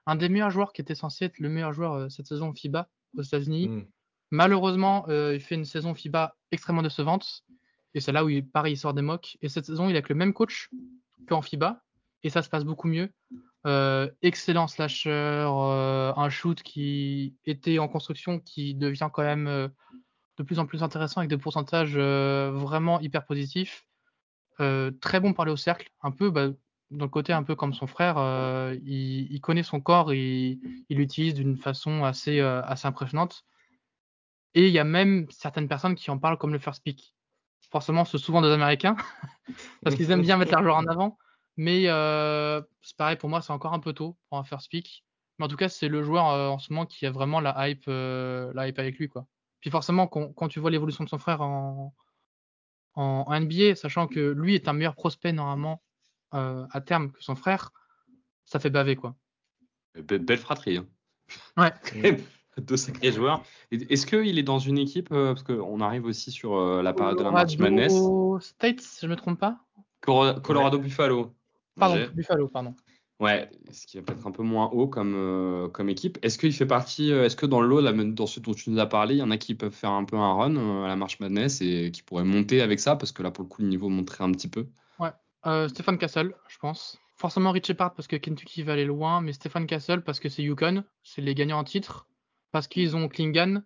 un des meilleurs joueurs qui était censé être le meilleur joueur euh, cette saison FIBA aux États-Unis. Hmm. Malheureusement, euh, il fait une saison FIBA extrêmement décevante. Et c'est là où il, pareil, il sort des mocks. Et cette saison, il est avec le même coach qu'en FIBA. Et ça se passe beaucoup mieux. Excellent slasher, un shoot qui était en construction, qui devient quand même de plus en plus intéressant avec des pourcentages vraiment hyper positifs. Euh, très bon pour aller au cercle, un peu bah, dans le côté un peu comme son frère, euh, il, connaît son corps il l'utilise d'une façon assez, euh, assez impressionnante. Et il y a même certaines personnes qui en parlent comme le first pick. Forcément, c'est souvent des Américains, parce qu'ils aiment bien mettre joueur en avant. Mais c'est pareil, pour moi, c'est encore un peu tôt pour un first pick. Mais en tout cas, c'est le joueur en ce moment qui a vraiment la hype, la hype avec lui. Quoi. Puis forcément, quand tu vois l'évolution de son frère en, en, NBA, sachant que lui est un meilleur prospect normalement euh, à terme que son frère, ça fait baver quoi. belle fratrie. Hein. Ouais. Deux sacrés joueurs. Est-ce qu'il est dans une équipe, euh, parce qu'on arrive aussi sur euh, la période de la March Madness? Si je ne me trompe pas? Colorado Buffalo. Pardon, Buffalo, pardon. Ouais, ce qui va peut-être un peu moins haut comme, euh, comme équipe. Est-ce qu'il fait partie, euh, est-ce que dans le lot, dans ce dont tu nous as parlé, il y en a qui peuvent faire un peu un run euh, à la marche Madness et qui pourraient monter avec ça? Parce que là, pour le coup, le niveau monterait un petit peu. Ouais, Stéphane Castle, je pense. Forcément Rich Shepard parce que Kentucky va aller loin, mais Stéphane Castle parce que c'est Yukon, c'est les gagnants en titre, parce qu'ils ont Klingan,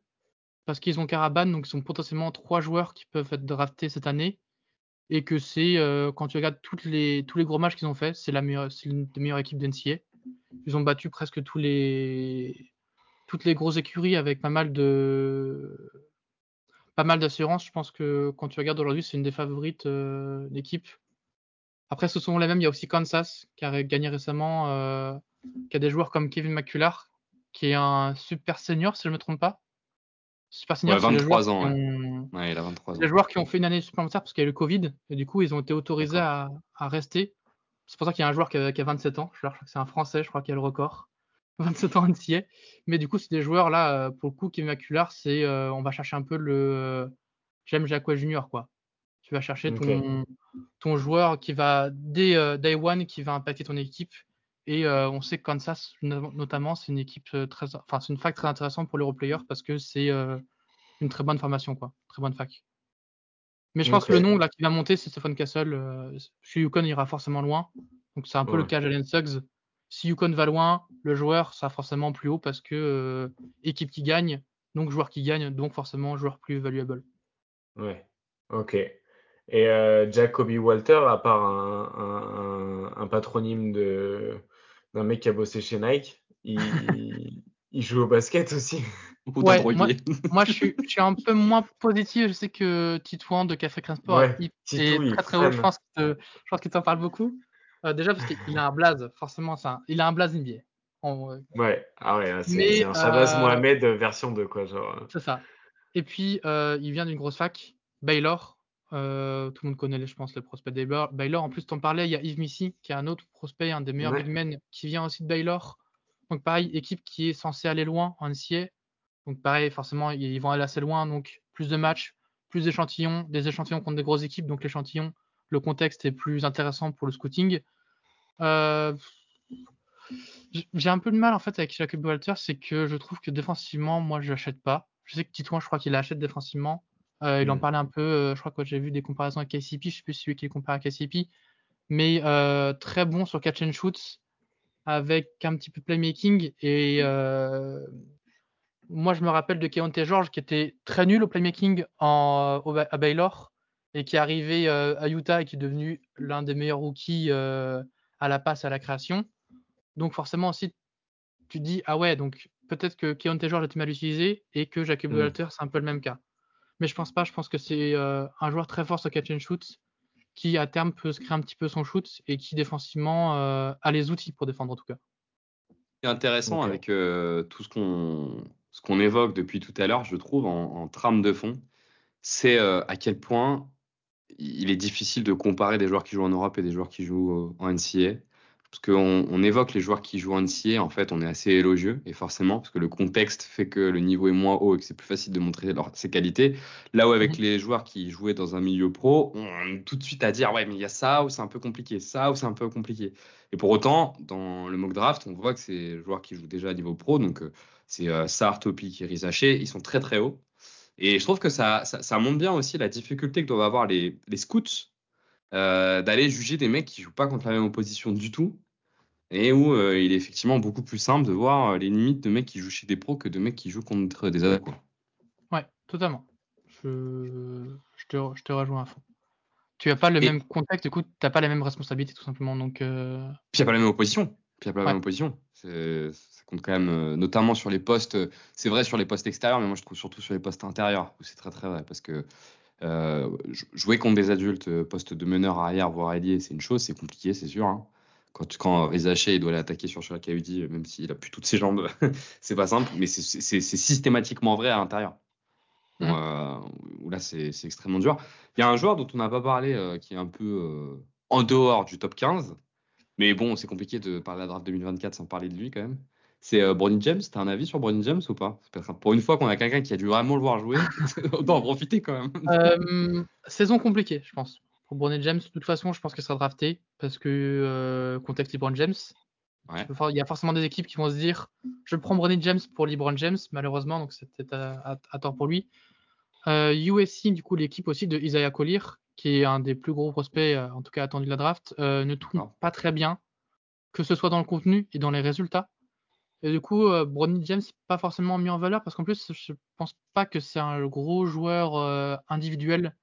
parce qu'ils ont Caravan, donc ils sont potentiellement trois joueurs qui peuvent être draftés cette année et que c'est euh, quand tu regardes toutes les, tous les gros matchs qu'ils ont fait, c'est la meilleure, c'est des meilleures équipes d'NCA. Ils ont battu presque tous les, toutes les grosses écuries avec pas mal de, pas mal d'assurance. Je pense que quand tu regardes aujourd'hui, c'est une des favorites euh, d'équipe. Après, ce sont les mêmes. Il y a aussi Kansas qui a gagné récemment, euh, qui a des joueurs comme Kevin McCullar, qui est un super senior, si je ne me trompe pas. Super Senior, ouais, 23 ans. Ouais. il a 23 ans. Les joueurs qui ont fait une année supplémentaire parce qu'il y a eu le Covid et du coup ils ont été autorisés à, à, rester. C'est pour ça qu'il y a un joueur qui a, qui a 27 ans. Je crois que c'est un Français, je crois qu'il a le record. 27 ans entier. Mais du coup, c'est des joueurs là, euh, pour le coup, qui est maculaire, c'est euh, on va chercher un peu le euh, j'aime Jacques Junior quoi. Tu vas chercher ton, ton joueur qui va dès day one qui va impacter ton équipe et euh, on sait que Kansas, notamment, c'est une équipe euh, très, enfin, c'est une fac très intéressante pour les players parce que c'est euh, une très bonne formation, quoi, très bonne fac. Mais je pense que le nom là qui va monter, c'est Stephen Castle. chez Yukon, il ira forcément loin. Donc c'est un peu le cas Jalen Suggs. Si Yukon va loin, le joueur sera forcément plus haut parce que équipe qui gagne, donc joueur qui gagne, donc forcément joueur plus valuable. Ouais, ok. Et Jacoby Walter, à part un patronyme de, d'un mec qui a bossé chez Nike. Il, il joue au basket aussi. Ouais, moi, je, suis, je, suis, un peu moins positif. Je sais que Titouan de Café Crinsport ouais, est très très haut. Je pense qu'il t'en parle beaucoup. Euh, déjà parce qu'il a un blaze, forcément, ça. Il a un blaze NBA. En, ouais, ah ouais, c'est un Shabazz euh, Mohamed version 2, quoi. Genre. C'est ça. Et puis, euh, il vient d'une grosse fac, Baylor. Euh, tout le monde connaît, je pense, le prospect de Baylor. En plus, tu en parlais, il y a Yves Missy, qui est un autre prospect, un des meilleurs ouais. qui vient aussi de Baylor. Donc, pareil, équipe qui est censée aller loin en NCA. Donc, pareil, forcément, ils vont aller assez loin. Donc, plus de matchs, plus d'échantillons, des échantillons contre des grosses équipes. Donc, l'échantillon, le contexte est plus intéressant pour le scouting. Euh, j'ai un peu de mal, en fait, avec Jacob Walter, c'est que je trouve que défensivement, moi, je l'achète pas. Je sais que Titouan, je crois qu'il l'achète défensivement. Euh, il en mm. parlait un peu, euh, je crois que j'ai vu des comparaisons avec KCP, je sais plus celui qui est comparé à KCP, mais euh, très bon sur catch and shoot, avec un petit peu de playmaking. Et moi, je me rappelle de Keontae George qui était très nul au playmaking en, à Baylor et qui est arrivé à Utah et qui est devenu l'un des meilleurs rookies à la passe à la création. Donc forcément aussi, tu dis, ah ouais, donc peut-être que Keontae George été mal utilisé et que Jacob mmh. Walter, c'est un peu le même cas. Mais je pense pas, je pense que c'est un joueur très fort sur catch and shoot qui à terme peut se créer un petit peu son shoot et qui défensivement a les outils pour défendre en tout cas. C'est intéressant avec tout ce qu'on ce qu'on évoque depuis tout à l'heure, je trouve, en, trame de fond, c'est à quel point il est difficile de comparer des joueurs qui jouent en Europe et des joueurs qui jouent en NCA parce qu'on on évoque les joueurs qui jouent en NCA, en fait, on est assez élogieux, et forcément, parce que le contexte fait que le niveau est moins haut et que c'est plus facile de montrer leur, ses qualités. Là où avec mhm. les joueurs qui jouaient dans un milieu pro, on est tout de suite à dire, ouais, mais il y a ça ou c'est un peu compliqué, ça ou c'est un peu compliqué. Et pour autant, dans le mock draft, on voit que c'est joueurs qui jouent déjà à niveau pro, donc euh, c'est euh, Sar, Topic et Rizaché, ils sont très très hauts. Et je trouve que ça, ça, montre bien aussi la difficulté que doivent avoir les, les scouts euh, d'aller juger des mecs qui jouent pas contre la même opposition du tout et où euh, il est effectivement beaucoup plus simple de voir euh, les limites de mecs qui jouent chez des pros que de mecs qui jouent contre des ados. Ouais, totalement. Je, je, te, je te rejoins à fond. Tu n'as pas le même contexte, du coup, tu n'as pas la même responsabilité tout simplement. Donc, Puis il n'y a pas la même opposition. Puis il n'y a pas la même opposition. Ça compte quand même, notamment sur les postes. C'est vrai sur les postes extérieurs, mais moi je trouve surtout sur les postes intérieurs où c'est très très vrai parce que euh, jouer contre des adultes, euh, poste de meneur arrière, voire ailier, c'est une chose, c'est compliqué, c'est sûr. Hein. Quand, quand Rizaché il doit l'attaquer sur sur KUD, même s'il a plus toutes ses jambes, c'est pas simple, mais c'est systématiquement vrai à l'intérieur. Mmh. Euh, où là, c'est extrêmement dur. Il y a un joueur dont on n'a pas parlé qui est un peu en dehors du top 15, mais bon, c'est compliqué de parler de la draft 2024 sans parler de lui quand même c'est euh, Brony James. T'as un avis sur Brony James ou pas? Pour une fois qu'on a quelqu'un qui a dû vraiment le voir jouer, autant en profiter quand même. Euh, saison compliquée, je pense. Pour Brony James, de toute façon, je pense qu'il sera drafté parce que euh, contexte LeBron James. Il y a forcément des équipes qui vont se dire je prends Brony James pour LeBron James, malheureusement, donc c'est peut-être à, tort pour lui. USC, du coup, l'équipe aussi de Isaiah Collier, qui est un des plus gros prospects, en tout cas attendu de la draft, ne tourne pas très bien, que ce soit dans le contenu et dans les résultats. Et du coup, euh, James, pas forcément mis en valeur parce qu'en plus, je pense pas que c'est un gros joueur euh, individuel.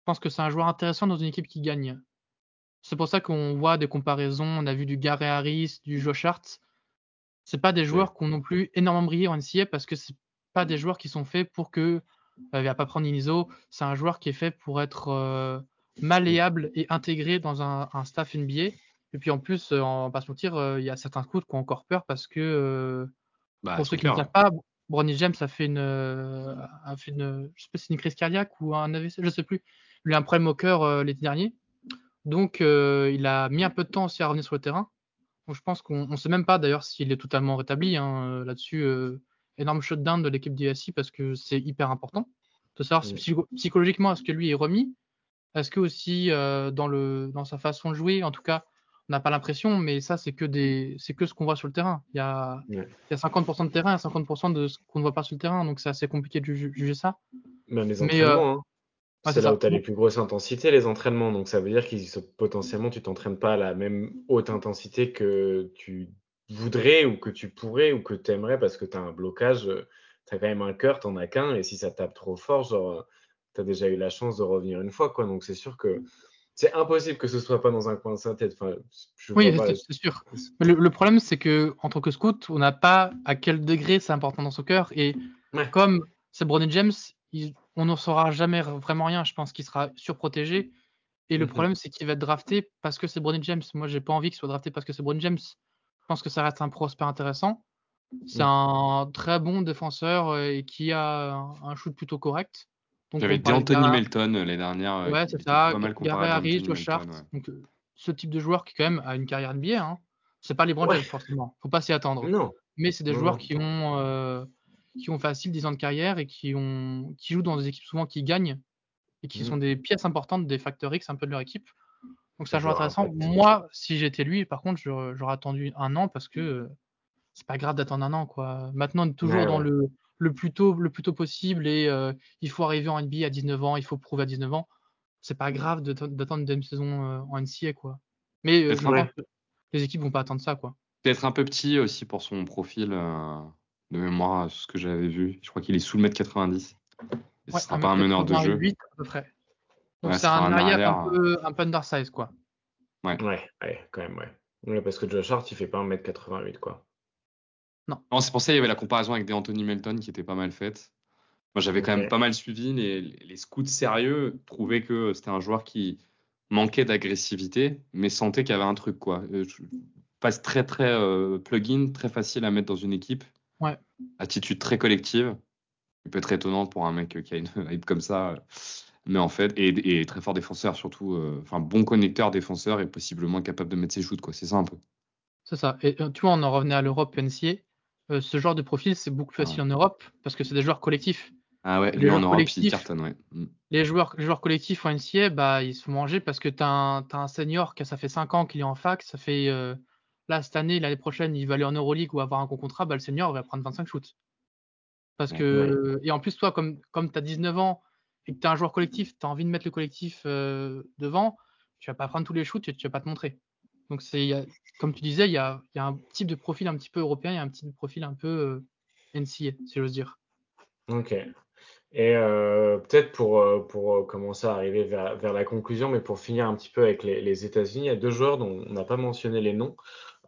Je pense que c'est un joueur intéressant dans une équipe qui gagne. C'est pour ça qu'on voit des comparaisons. On a vu du Gary Harris, du Josh Hart. C'est pas des joueurs qui ont non plus énormément brillé en NCA parce que c'est pas des joueurs qui sont faits pour que. Euh, il va pas prendre Iniso. C'est un joueur qui est fait pour être euh, malléable et intégré dans un, un staff NBA. Et puis en plus, euh, en pas se mentir, euh, il y a certains scouts qui ont encore peur parce que euh, bah, pour ceux qui ne savent pas, Bronny James a fait une, a fait une, je sais pas si c'est une crise cardiaque ou un AVC, je sais plus. Il a un problème au cœur l'été dernier, donc il a mis un peu de temps aussi à revenir sur le terrain. Donc je pense qu'on ne sait même pas d'ailleurs s'il est totalement rétabli hein, là-dessus. énorme shutdown de l'équipe d'ISI parce que c'est hyper important de savoir si psychologiquement est-ce que lui est remis, est-ce que aussi dans le dans sa façon de jouer, en tout cas n'a pas l'impression, mais ça, c'est que, des, c'est que ce qu'on voit sur le terrain. Il y a, il y a 50% de terrain et 50% de ce qu'on ne voit pas sur le terrain, donc c'est assez compliqué de juger ça. Même les entraînements, euh, hein. c'est là où tu as les plus grosses intensités, les entraînements. Donc ça veut dire que potentiellement, tu t'entraînes pas à la même haute intensité que tu voudrais ou que tu pourrais ou que tu aimerais parce que tu as un blocage, tu as quand même un cœur, tu n'en as qu'un, et si ça tape trop fort, genre, tu as déjà eu la chance de revenir une fois. Quoi. Donc c'est sûr que c'est impossible que ce soit pas dans un coin de sa tête. Enfin, oui, c'est sûr. le, problème, c'est que en tant que scout, on n'a pas à quel degré c'est important dans son cœur. Et comme c'est Bronny James, on n'en saura jamais vraiment rien. Je pense qu'il sera surprotégé. Et le mhm. problème, c'est qu'il va être drafté parce que c'est Bronny James. Moi, j'ai pas envie qu'il soit drafté parce que c'est Bronny James. Je pense que ça reste un prospect intéressant. C'est un très bon défenseur euh, et qui a un shoot plutôt correct. J'avais dit Anthony Melton euh, les dernières. Euh, ouais, c'est ça. Gary Harris, Josh Hart. Donc, euh, ce type de joueur qui, quand même, a une carrière NBA. Hein. C'est pas les James, forcément. Faut pas s'y attendre. Non. Mais c'est des joueurs qui ont, qui ont facile 10 ans de carrière et qui, ont, qui jouent dans des équipes souvent qui gagnent et qui mm. sont des pièces importantes des facteurs X un peu de leur équipe. Donc, c'est un joueur intéressant. Moi, si j'étais lui, par contre, j'aurais attendu un an parce que c'est pas grave d'attendre un an. Quoi. Maintenant, toujours dans le le plus tôt, le plus tôt possible et euh, il faut arriver en NBA à 19 ans, il faut prouver à 19 ans. C'est pas grave d'attendre une deuxième saison euh, en NCA, quoi. Mais euh, les équipes vont pas attendre ça, quoi. Peut-être un peu petit aussi pour son profil euh, de mémoire, ce que j'avais vu. Je crois qu'il est sous le mètre 90. Ce ne sera pas un meneur de jeu. 8 à peu près. Donc c'est un, arrière, un, peu, un peu undersize, quoi. Ouais. ouais, quand même, ouais. Parce que Josh Hart, il fait pas 1m88, quoi. Non. non c'est pour ça qu'il y avait la comparaison avec des Anthony Melton qui était pas mal faite. Moi, j'avais quand même pas mal suivi. Les, les scouts sérieux trouvaient que c'était un joueur qui manquait d'agressivité, mais sentait qu'il y avait un truc, quoi. Euh, passe très, très euh, plug-in, très facile à mettre dans une équipe. Ouais. Attitude très collective. Il peut être étonnant pour un mec qui a une hype comme ça. Mais en fait, et, très fort défenseur surtout, euh, enfin bon connecteur défenseur et possiblement capable de mettre ses shoots, quoi. C'est ça un peu. C'est ça. Et tu vois, on en revenait à l'Europe NCA. Ce genre de profil, c'est beaucoup plus facile en Europe parce que c'est des joueurs collectifs. Ah ouais, les en Europe, cartonne, ouais. Mm. Les joueurs, les joueurs collectifs en NCA, bah, ils se font manger parce que tu as, un senior qui ça fait 5 ans qu'il est en fac, ça fait euh, là cette année, l'année prochaine, il va aller en Euroleague ou avoir un bon contrat, bah, le senior va prendre 25 shoots. Parce que, et en plus, toi, comme, comme tu as 19 ans et que tu es un joueur collectif, tu as envie de mettre le collectif euh, devant, tu vas pas prendre tous les shoots et tu vas pas te montrer. Donc, c'est, comme tu disais, il y a, un type de profil un petit peu européen, il y a un petit profil un peu euh, NCA, si j'ose dire. Ok. Et euh, peut-être pour, pour commencer à arriver vers, la conclusion, mais pour finir un petit peu avec les, États-Unis, il y a deux joueurs dont on n'a pas mentionné les noms,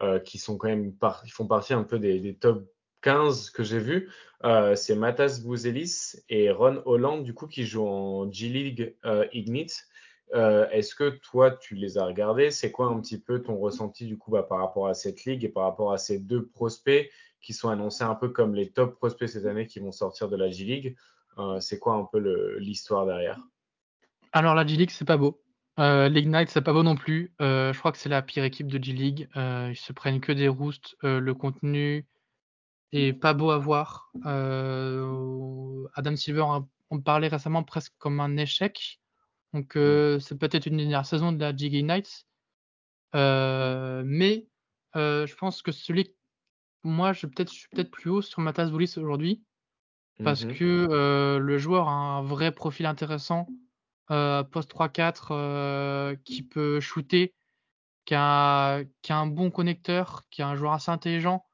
euh, qui sont quand même par, font partie un peu des, top 15 que j'ai vus. Euh, c'est Matas Bouzelis et Ron Holland, du coup, qui jouent en G-League Ignite. Est-ce que toi, tu les as regardés? C'est quoi un petit peu ton ressenti du coup bah, par rapport à cette ligue et par rapport à ces deux prospects qui sont annoncés un peu comme les top prospects cette année qui vont sortir de la G-League euh, c'est quoi un peu l'histoire derrière? Alors la G-League, c'est pas beau. Euh, L'Ignite, c'est pas beau non plus. Euh, je crois que c'est la pire équipe de G-League. ils se prennent que des roosts. le contenu est pas beau à voir. Adam Silver, on parlait récemment presque comme un échec. Donc c'est peut-être une dernière saison de la G Nights. mais je pense que celui moi je, peut-être, je suis peut-être plus haut sur Matas Boulis aujourd'hui parce mmh que le joueur a un vrai profil intéressant, post 3-4, qui peut shooter, qui a, qui a un bon connecteur, qui est un joueur assez intelligent,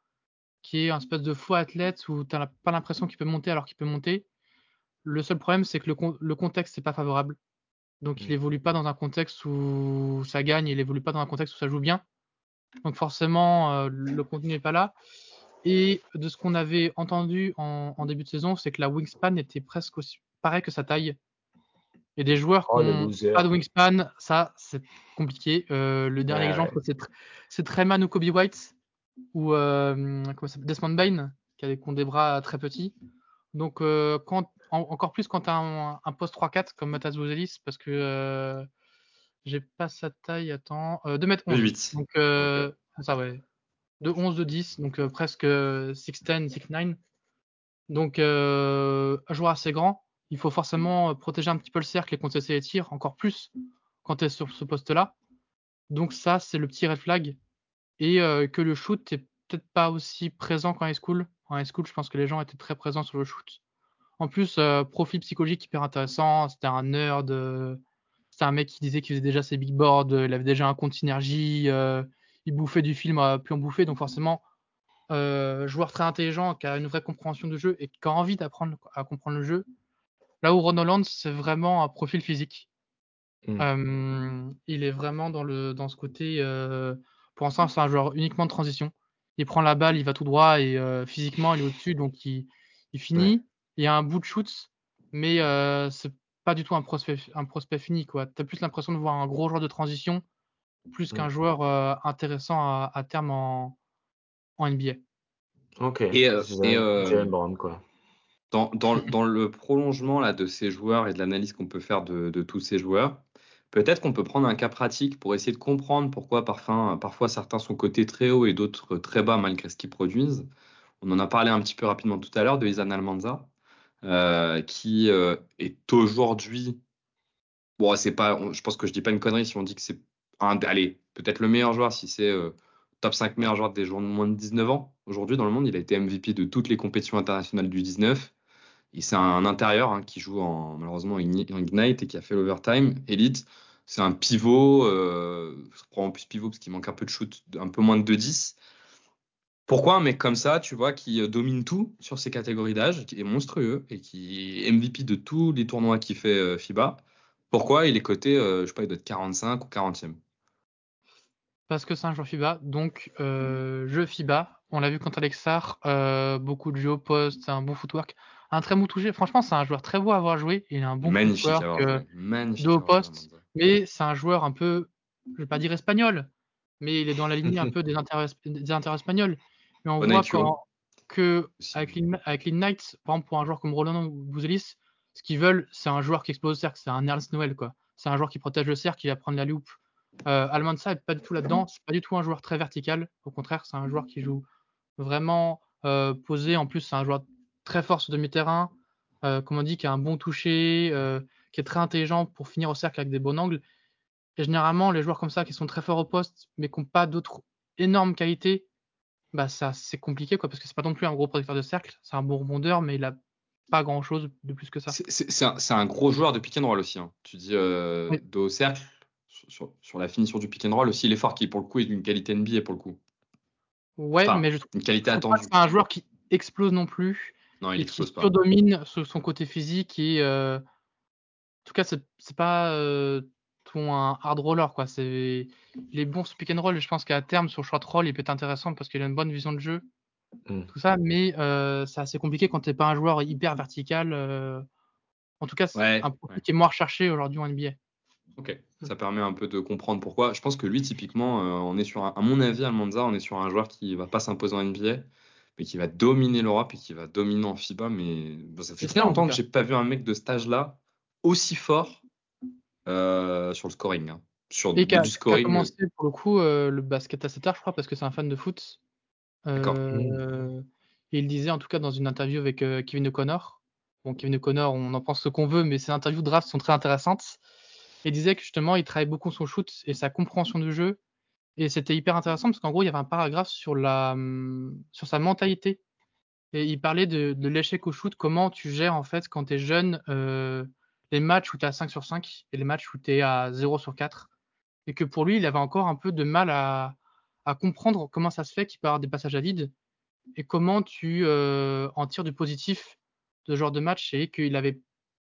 qui est un espèce de faux athlète où tu n'as pas l'impression qu'il peut monter alors qu'il peut monter. Le seul problème, c'est que le, le contexte n'est pas favorable. Donc, il mmh. évolue pas dans un contexte où ça gagne, il évolue pas dans un contexte où ça joue bien. Donc, forcément, le contenu n'est pas là. Et de ce qu'on avait entendu en, début de saison, c'est que la wingspan était presque aussi pareil que sa taille. Et des joueurs qui n'ont oh, pas de wingspan, ça, c'est compliqué. Euh, le dernier exemple, c'est Treman ou Kobe White ou euh, Desmond Bain, qui, a, ont des bras très petits. Donc, euh, quand, encore plus quand tu as un, poste 3-4 comme Matas Bozelis, parce que j'ai pas sa taille, attends, 2m11. 8. Donc, ça, ouais de 11 de 10, donc euh, presque 6'10, 6'9. Donc euh, un joueur assez grand, il faut forcément euh, protéger un petit peu le cercle et contester les tirs, encore plus quand tu es sur ce poste-là. Donc ça, c'est le petit red flag. Et que le shoot n'est peut-être pas aussi présent qu'en high school. En high school, je pense que les gens étaient très présents sur le shoot. En plus, profil psychologique hyper intéressant. C'était un nerd. c'était un mec qui disait qu'il faisait déjà ses big boards. il avait déjà un compte synergie il bouffait du film à plus en bouffer. Donc forcément, euh, joueur très intelligent, qui a une vraie compréhension du jeu et qui a envie d'apprendre à comprendre le jeu. Là où Ron Holland, c'est vraiment un profil physique. Hmm. Euh, il est vraiment dans, le, dans ce côté. Euh, pour l'instant, c'est un joueur uniquement de transition. Il prend la balle, il va tout droit et physiquement, il est au-dessus, donc il, finit. Il y a un bout de shoot, mais c'est pas du tout un prospect, un prospect fini. Tu as plus l'impression de voir un gros joueur de transition plus qu'un joueur euh, intéressant à, terme en, NBA. Ok. Et, euh, euh, quoi. Dans, dans, le prolongement là, de ces joueurs et de l'analyse qu'on peut faire de, tous ces joueurs, peut-être qu'on peut prendre un cas pratique pour essayer de comprendre pourquoi parfois, parfois certains sont cotés très haut et d'autres très bas malgré ce qu'ils produisent. On en a parlé un petit peu rapidement tout à l'heure de Isan Almanza, qui est aujourd'hui. Bon, c'est pas. Je pense que je dis pas une connerie si on dit que c'est allez, peut-être le meilleur joueur si c'est euh, top 5 meilleurs joueurs des joueurs de moins de 19 ans. Aujourd'hui, dans le monde, il a été MVP de toutes les compétitions internationales du 19. Et c'est un intérieur hein, qui joue en, malheureusement en Ignite et qui a fait l'overtime. Elite, c'est un pivot, euh, je crois en plus pivot parce qu'il manque un peu de shoot, un peu moins de 2-10. Pourquoi un mec comme ça, tu vois, qui euh, domine tout sur ces catégories d'âge, qui est monstrueux et qui est MVP de tous les tournois qu'il fait euh, FIBA, pourquoi il est coté, euh, je sais pas, il doit être 45 ou 40e Parce que c'est un joueur FIBA, donc jeu FIBA, on l'a vu contre Alexar, beaucoup de jeux au un bon footwork, un très bon touché. Franchement, c'est un joueur très beau à avoir joué, il a un bon Magnifique footwork, Magnifique au poste, mais c'est un joueur un peu, je vais pas dire espagnol, mais il est dans la lignée un peu des intérêts, espagnols. Mais on voit que avec, l'Ignite, par exemple, pour un joueur comme Roland Bouzelis, ce qu'ils veulent, c'est un joueur qui explose le cercle, c'est un Ernst Noël, quoi. C'est un joueur qui protège le cercle, qui va prendre la loupe. Euh, Almanza n'est pas du tout là-dedans, c'est pas du tout un joueur très vertical. Au contraire, c'est un joueur qui joue vraiment euh, posé. En plus, c'est un joueur très fort sur demi-terrain, euh, comme on dit, qui a un bon toucher, euh, qui est très intelligent pour finir au cercle avec des bons angles. Et généralement, les joueurs comme ça qui sont très forts au poste, mais qui n'ont pas d'autres énormes qualités, bah ça c'est compliqué quoi, parce que c'est pas non plus un gros protecteur de cercle, c'est un bon rebondeur, mais il a pas grand chose de plus que ça. C'est un, un, gros joueur de pick and roll aussi. Hein. Tu dis euh, de cercle, sur, sur, la finition du pick and roll aussi, il est fort, qui pour le coup est d'une qualité NBA pour le coup. Ouais, mais je trouve une qualité attendue. C'est un joueur qui explose non plus. Non, il explose qui domine son côté physique et euh, en tout cas c'est pas euh, un hard roller. Quoi. C'est... Il est bon sur pick and roll. Je pense qu'à terme, sur short roll, il peut être intéressant parce qu'il a une bonne vision de jeu. Mm. Tout ça, mais euh, c'est assez compliqué quand tu n'es pas un joueur hyper vertical. Euh. En tout cas, c'est un profil qui est moins recherché aujourd'hui en NBA. Ok, ça permet un peu de comprendre pourquoi. Je pense que lui, typiquement, euh, on est sur, à mon avis, Almanza, on est sur un joueur qui va pas s'imposer en NBA, mais qui va dominer l'Europe et qui va dominer en FIBA. Mais ça fait très longtemps que j'ai pas vu un mec de stage là aussi fort euh, sur le scoring. Hein. Sur et qui a, commencé pour le coup euh, le basket assez tard, je crois, parce que c'est un fan de foot. Euh, et il disait en tout cas dans une interview avec Kevin O'Connor. Bon, Kevin O'Connor, on en pense ce qu'on veut, mais ces interviews de draft sont très intéressantes. Il disait que justement, il travaille beaucoup son shoot et sa compréhension du jeu. Et c'était hyper intéressant parce qu'en gros, il y avait un paragraphe sur, la, hum, sur sa mentalité. Et il parlait de, de l'échec au shoot, comment tu gères en fait quand tu es jeune euh, les matchs où tu es à 5 sur 5 et les matchs où tu es à 0 sur 4. Et que pour lui, il avait encore un peu de mal à, comprendre comment ça se fait qu'il peut des passages à vide et comment tu euh, en tires du positif de ce genre de match et qu'il avait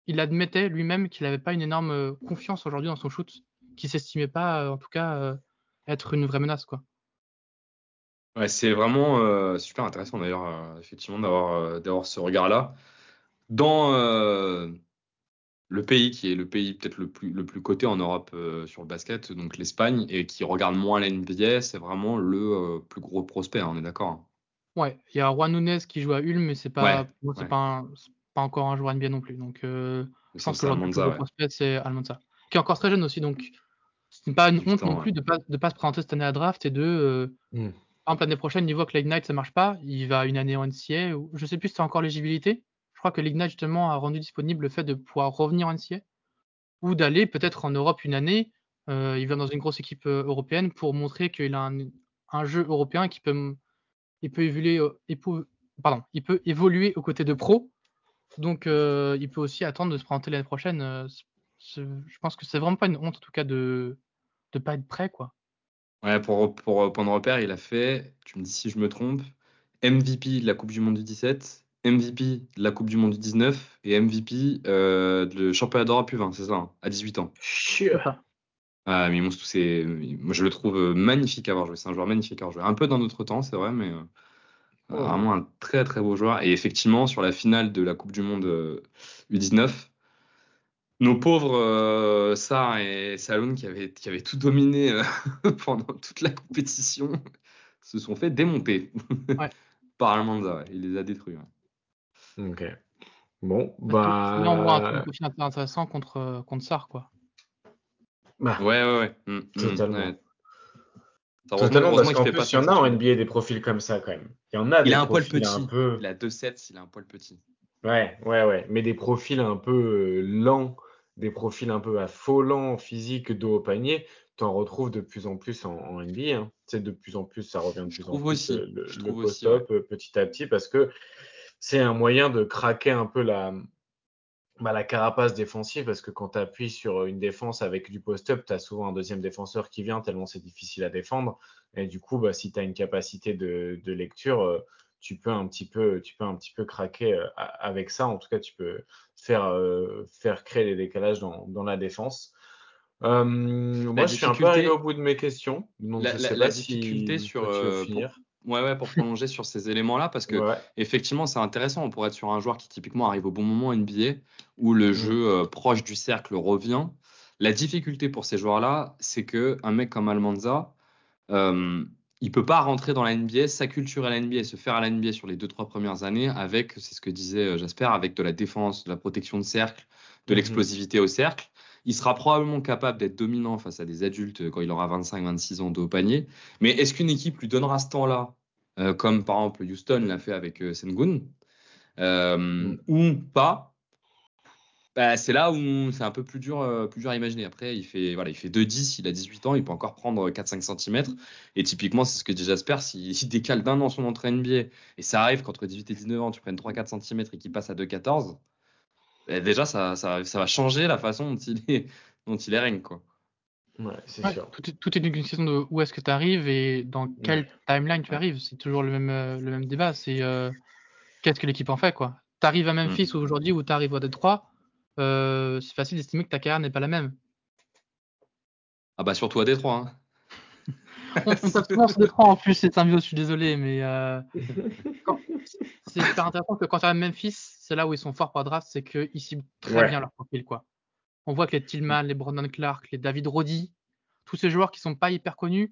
il admettait lui-même qu'il n'avait pas une énorme euh, confiance aujourd'hui dans son shoot, qu'il s'estimait pas, en tout cas, être une vraie menace. Quoi. Ouais, c'est vraiment super intéressant d'ailleurs, effectivement, d'avoir, d'avoir ce regard-là. Dans, le pays qui est le pays peut-être le plus, le plus coté en Europe euh, sur le basket, donc l'Espagne, et qui regarde moins la NBA, c'est vraiment le euh, plus gros prospect, hein, on est d'accord hein. Ouais, il y a Juan Nunez qui joue à Ulm, mais c'est pas, pas, pas, encore un joueur NBA non plus. Donc, euh, je pense que le plus gros prospect, c'est Almanza, qui est encore très jeune aussi. Donc, ce n'est pas une honte non plus de ne pas, de pas se présenter cette année à draft et de. Mm. Par exemple, l'année prochaine, il voit que l'Ignite, ça marche pas, il va une année en NCA, ou je sais plus si c'est encore l'éligibilité crois que l'Ignite justement a rendu disponible le fait de pouvoir revenir en NCA ou d'aller peut-être en Europe une année. Euh, il vient dans une grosse équipe euh, européenne pour montrer qu'il a un, jeu européen qui peut, il peut évoluer, euh, pardon, il peut évoluer aux côtés de pro. Donc il peut aussi attendre de se présenter l'année prochaine. Je pense que c'est vraiment pas une honte en tout cas de ne pas être prêt quoi. Ouais, pour, pour point de repère, il a fait, tu me dis si je me trompe, MVP de la Coupe du Monde du 17, MVP de la Coupe du Monde du 19 et MVP euh, de championnat d'Europe U20, c'est ça, hein, à 18 ans. Ah, mais c'est, moi je le trouve euh, magnifique à avoir joué. C'est un joueur magnifique à avoir joué. Un peu dans notre temps, c'est vrai, mais euh, oh. vraiment un très très beau joueur. Et effectivement, sur la finale de la Coupe du Monde U19, euh, nos pauvres Sar et Saloun qui avaient, qui avaient tout dominé pendant toute la compétition se sont fait démonter par Almanza. Il les a détruits. Ok. Bon, bah. Là, on voit un truc intéressant contre, contre Sar, quoi. Bah. Ouais, ouais, ouais. Mmh, mmh, Totalement. Totalement, parce qu'en plus, il y en a en NBA des profils comme ça, quand même. Il y en a il a un poil petit. Un peu... Il a 2-7, il a un poil petit. Ouais, ouais, ouais. Mais des profils un peu euh, lents, des profils un peu affolants, physique, dos au panier, tu en retrouves de plus en plus en, NBA. Hein. Tu sais, de plus en plus, ça revient de plus en plus. Aussi. Euh, le, post-up, euh, petit à petit, parce que c'est un moyen de craquer un peu la, bah, la carapace défensive, parce que quand tu appuies sur une défense avec du post-up, tu as souvent un deuxième défenseur qui vient, tellement c'est difficile à défendre. Et du coup, bah, si tu as une capacité de, lecture, euh, tu peux un petit peu, tu peux un petit peu craquer euh, avec ça. En tout cas, tu peux faire, euh, faire créer des décalages dans, la défense. moi, je suis un peu arrivé au bout de mes questions. Donc la, je difficulté sur. finir. Ouais, ouais, pour prolonger sur ces éléments-là, parce que effectivement, c'est intéressant. On pourrait être sur un joueur qui typiquement arrive au bon moment NBA, où le mmh. jeu euh, proche du cercle revient. La difficulté pour ces joueurs-là, c'est que un mec comme Almanza, euh, il peut pas rentrer dans la NBA, s'acculturer à la NBA, se faire à la NBA sur les deux trois premières années avec, c'est ce que disait euh, Jasper, avec de la défense, de la protection de cercle, de mmh l'explosivité au cercle. Il sera probablement capable d'être dominant face à des adultes quand il aura 25-26 ans de haut panier. Mais est-ce qu'une équipe lui donnera ce temps-là, euh, comme par exemple Houston l'a fait avec euh, Sengun, euh, mm. ou pas? Bah, c'est là où c'est un peu plus dur, plus dur à imaginer. Après, il fait, voilà, il fait 2-10, il a 18 ans, il peut encore prendre 4-5 cm. Et typiquement, c'est ce que dit Jasper, s'il décale d'un an son entrée NBA, et ça arrive qu'entre 18 et 19 ans, tu prennes 3-4 cm et qu'il passe à 2-14, bah, déjà, ça, ça, ça, va changer la façon dont il est, dont il est règne, quoi. Ouais, c'est sûr. Tout est, tout est, une question de où est-ce que tu arrives et dans quelle timeline tu arrives. C'est toujours le même, euh, le même débat. C'est euh, qu'est-ce que l'équipe en fait, quoi. Tu arrives à Memphis mm. aujourd'hui ou tu arrives à Détroit, euh, c'est facile d'estimer que ta carrière n'est pas la même. Ah bah surtout à Détroit. Hein. on, tape souvent sur Détroit en plus, c'est un vieux, je suis désolé, mais c'est super intéressant que quand tu à Memphis, c'est là où ils sont forts pour draft, c'est qu'ils ciblent très bien leur profil, quoi. On voit que les Tillman, les Brandon Clark, les David Roddy, tous ces joueurs qui sont pas hyper connus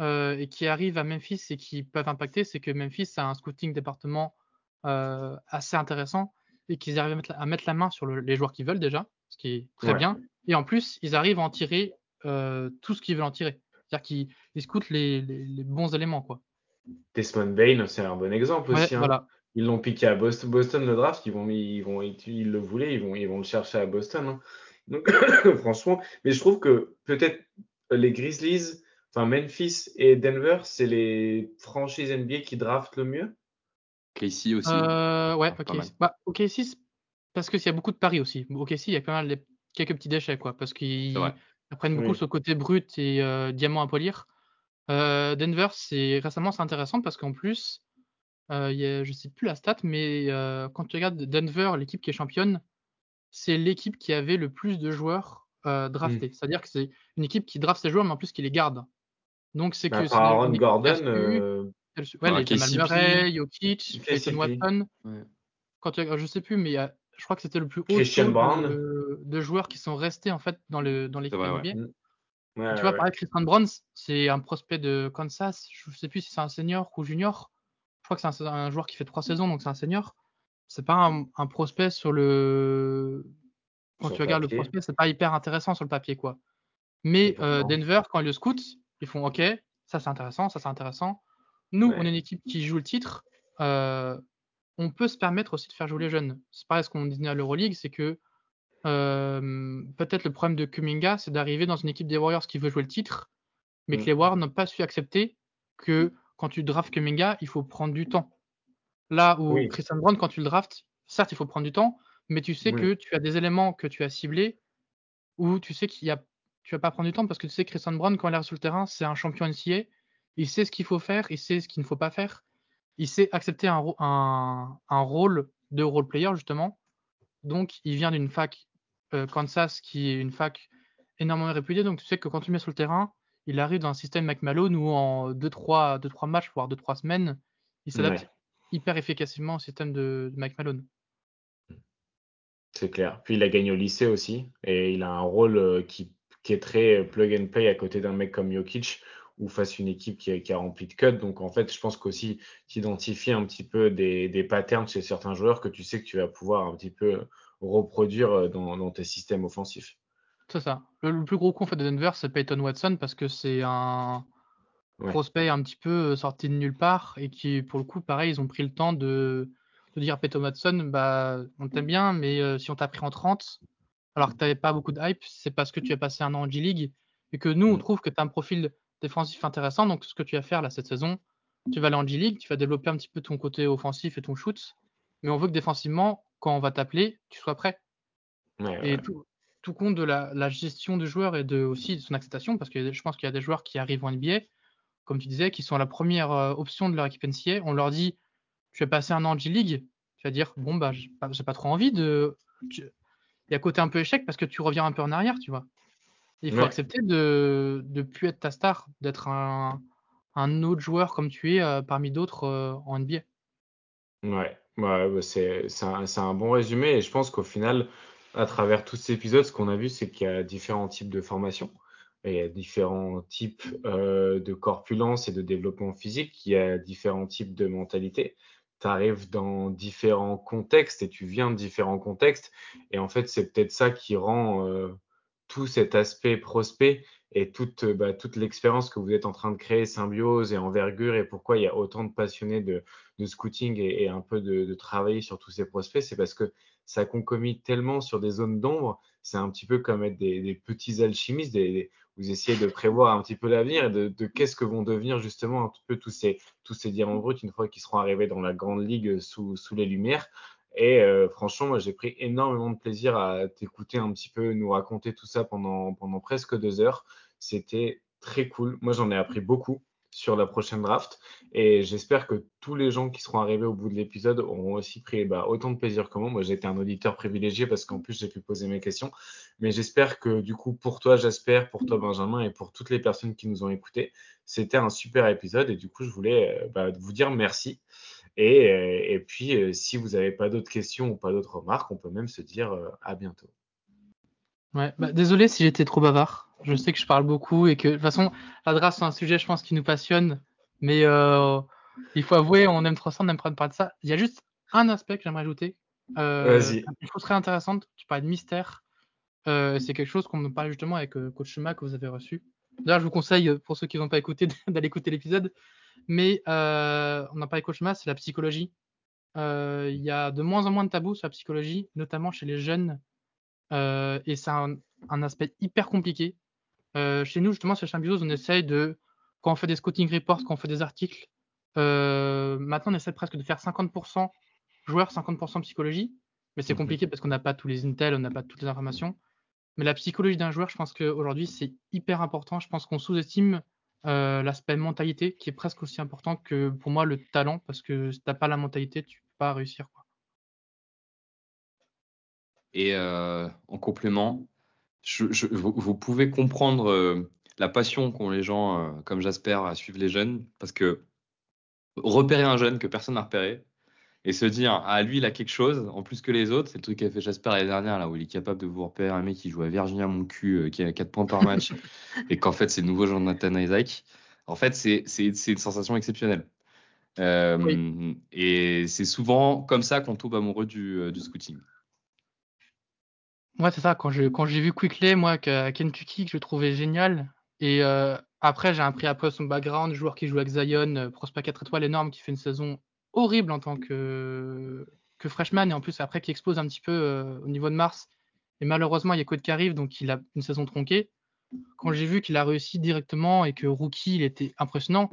euh, et qui arrivent à Memphis et qui peuvent impacter, c'est que Memphis a un scouting département euh, assez intéressant et qu'ils arrivent à mettre, la, main sur les joueurs qu'ils veulent déjà, ce qui est très bien. Et en plus, ils arrivent à en tirer euh, tout ce qu'ils veulent en tirer. C'est-à-dire qu'ils scoutent les, bons éléments. Quoi. Desmond Bain, c'est un bon exemple aussi. Hein. Ils l'ont piqué à Boston, Boston le draft, ils, vont, ils, vont, ils, le voulaient, ils vont, ils vont le chercher à Boston. Hein. Donc, franchement, mais je trouve que peut-être les Grizzlies, enfin Memphis et Denver, c'est les franchises NBA qui draftent le mieux. KC aussi. Euh, ouais, ok. Bah, parce qu'il y a beaucoup de paris aussi. OKC, il y a quand même quelques petits déchets, quoi, parce qu'ils prennent beaucoup ce côté brut et euh, diamant à polir. Euh, Denver, c'est récemment c'est intéressant parce qu'en plus, euh, y a, je sais plus la stat, mais quand tu regardes Denver, l'équipe qui est championne, c'est l'équipe qui avait le plus de joueurs euh, draftés. Mmh. C'est-à-dire que c'est une équipe qui draft ses joueurs, mais en plus qui les garde. Donc c'est bah, que. Aaron Gordon. Ouais, les Jamal Murray, Jokic, Peyton Watson. Quand tu... Je sais plus, mais je crois que c'était le plus haut de, de, joueurs qui sont restés en fait dans le dans l'équipe NBA. Ouais, tu vois, pareil, Christian Browns, c'est un prospect de Kansas. Je sais plus si c'est un senior ou junior. Je crois que c'est un, un, joueur qui fait trois saisons, donc c'est un senior c'est pas un, prospect sur le. Quand tu regardes le prospect, c'est pas hyper intéressant sur le papier, quoi. Mais euh, Denver, quand ils le scoutent, ils font OK, ça c'est intéressant, ça c'est intéressant. Nous, on est une équipe qui joue le titre. Euh, on peut se permettre aussi de faire jouer les jeunes. C'est pareil ce qu'on disait à l'Euroleague, c'est que euh, peut-être le problème de Kuminga, c'est d'arriver dans une équipe des Warriors qui veut jouer le titre, mais que mm. les Warriors n'ont pas su accepter que quand tu drafts Kuminga, il faut prendre du temps. Là où Christian Brown, quand tu le drafts, certes, il faut prendre du temps, mais tu sais que tu as des éléments que tu as ciblés où tu sais qu'il y a, tu vas pas prendre du temps parce que tu sais que Christian Brown, quand il est sur le terrain, c'est un champion NCA. Il sait ce qu'il faut faire, il sait ce qu'il ne faut pas faire. Il sait accepter un, un, rôle de role player, justement. Donc, il vient d'une fac euh, Kansas qui est une fac énormément réputée. Donc, tu sais que quand tu le mets sur le terrain, il arrive dans un système McMalone où en 2-3 matchs, voire 2-3 semaines, il s'adapte hyper efficacement au système de, Mike Malone. C'est clair. Puis il a gagné au lycée aussi et il a un rôle euh, qui, est très plug and play à côté d'un mec comme Jokic ou face à une équipe qui a, qui a, rempli de cuts. Donc en fait, je pense qu'aussi tu identifies un petit peu des, des, patterns chez certains joueurs que tu sais que tu vas pouvoir un petit peu reproduire euh, dans, tes systèmes offensifs. C'est ça. Le, plus gros coup en fait, de Denver, c'est Peyton Watson parce que c'est un, prospect un petit peu sorti de nulle part et qui, pour le coup, pareil, ils ont pris le temps de, de dire Peto Matson, bah, on t'aime bien, mais si on t'a pris en 30, alors que tu n'avais pas beaucoup de hype, c'est parce que tu as passé un an en G-League et que nous, on trouve que tu as un profil défensif intéressant. Donc, ce que tu vas faire là cette saison, tu vas aller en G-League, tu vas développer un petit peu ton côté offensif et ton shoot, mais on veut que défensivement, quand on va t'appeler, tu sois prêt. et Tout, tout, compte de la, la, gestion du joueur et de, aussi de son acceptation, parce que je pense qu'il y a des joueurs qui arrivent en NBA, comme tu disais, qui sont la première option de leur équipe NCA. On leur dit, tu vas passer un an en G-League, tu vas dire, bon, bah, j'ai pas, pas, trop envie de. Il y a côté un peu échec parce que tu reviens un peu en arrière, tu vois. Il faut accepter de ne plus être ta star, d'être un, un, autre joueur comme tu es euh, parmi d'autres euh, en NBA. Ouais, ouais c'est un, un, bon résumé et je pense qu'au final, à travers tous ces épisodes, ce qu'on a vu, c'est qu'il y a différents types de formations. Et il y a différents types euh, de corpulence et de développement physique, il y a différents types de mentalité. Tu arrives dans différents contextes et tu viens de différents contextes. Et en fait, c'est peut-être ça qui rend tout cet aspect prospect et toute, bah, toute l'expérience que vous êtes en train de créer, symbiose et envergure, et pourquoi il y a autant de passionnés de, scouting et, un peu de, de, travailler sur tous ces prospects, c'est parce que ça concomite tellement sur des zones d'ombre. C'est un petit peu comme être des, petits alchimistes, vous essayez de prévoir un petit peu l'avenir et de, de qu'est-ce que vont devenir justement un petit peu tous ces, tous ces diamants bruts une fois qu'ils seront arrivés dans la grande ligue sous, sous les lumières. Et euh, franchement, moi, j'ai pris énormément de plaisir à t'écouter un petit peu nous raconter tout ça pendant, presque deux heures. C'était très cool. Moi, j'en ai appris beaucoup sur la prochaine draft. Et j'espère que tous les gens qui seront arrivés au bout de l'épisode auront aussi pris bah, autant de plaisir que moi. Moi, été un auditeur privilégié parce qu'en plus, j'ai pu poser mes questions. Mais j'espère que du coup, pour toi, j'espère, pour toi, Benjamin, et pour toutes les personnes qui nous ont écoutés, c'était un super épisode. Et du coup, je voulais euh, bah, vous dire merci. Et, euh, et puis, euh, si vous n'avez pas d'autres questions ou pas d'autres remarques, on peut même se dire euh, à bientôt. Ouais, bah, désolé si j'étais trop bavard. Je sais que je parle beaucoup et que de toute façon, la draft, c'est un sujet, je pense, qui nous passionne. Mais euh, il faut avouer, on aime trop ça, on aime pas parler de ça. Il y a juste un aspect que j'aimerais ajouter. Euh, Vas-y. Une chose très intéressante, tu parlais de mystère. Euh, c'est quelque chose qu'on me parlait justement avec Coach Schuma que vous avez reçu. D'ailleurs, je vous conseille, pour ceux qui n'ont pas écouté, d'aller écouter l'épisode. Mais euh, on n'a pas cauchemar, c'est la psychologie. Euh, il y a de moins en moins de tabous sur la psychologie, notamment chez les jeunes. Euh, et c'est un, un, aspect hyper compliqué. Chez nous, justement, sur Champions, on essaye de, quand on fait des scouting reports, quand on fait des articles, maintenant on essaie presque de faire 50% joueurs, 50% psychologie. Mais c'est compliqué parce qu'on n'a pas tous les intel, on n'a pas toutes les informations. Mais la psychologie d'un joueur, je pense qu'aujourd'hui, c'est hyper important. Je pense qu'on sous-estime euh, l'aspect mentalité qui est presque aussi important que pour moi le talent parce que si t'as pas la mentalité tu peux pas réussir quoi. Et euh, en complément, vous, pouvez comprendre euh, la passion qu'ont les gens comme Jasper à suivre les jeunes parce que repérer un jeune que personne n'a repéré, et se dire ah lui il a quelque chose en plus que les autres. C'est le truc qu'a fait Jasper l'année dernière là où il est capable de vous repérer un mec qui joue à Virginia mon cul euh, qui a 4 points par match et qu'en fait c'est le nouveau Jonathan Isaac. En fait c'est une sensation exceptionnelle. Euh, oui. et c'est souvent comme ça qu'on tombe amoureux du, euh, du scouting. Ouais c'est ça. Quand je quand j'ai vu Quickley moi à Kentucky que je trouvais génial. Et après j'ai appris après son background joueur qui joue avec Zion prospect 4 étoiles énorme qui fait une saison horrible en tant que, que freshman et en plus après qui explose un petit peu euh, au niveau de Mars. Et malheureusement, il y a Code qui arrive, donc il a une saison tronquée. Quand j'ai vu qu'il a réussi directement et que rookie, il était impressionnant,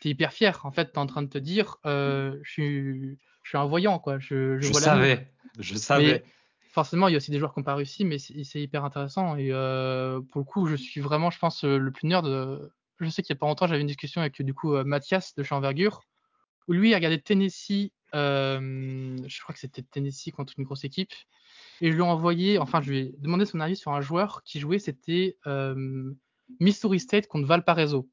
t'es hyper fier. En fait, t'es en train de te dire, euh, je, suis, je suis un voyant, quoi. Je, je, je savais, je savais. forcément, il y a aussi des joueurs qui n'ont pas réussi, mais c'est hyper intéressant. Et euh, pour le coup, je suis vraiment, je pense, le plus nerd. De... Je sais qu'il n'y a pas longtemps, j'avais une discussion avec du coup Mathias de Champ-Envergure où lui a regardé Tennessee, euh, je crois que c'était Tennessee contre une grosse équipe, et je lui ai envoyé, enfin je lui ai demandé son avis sur un joueur qui jouait, c'était euh, Missouri State contre Valparaiso.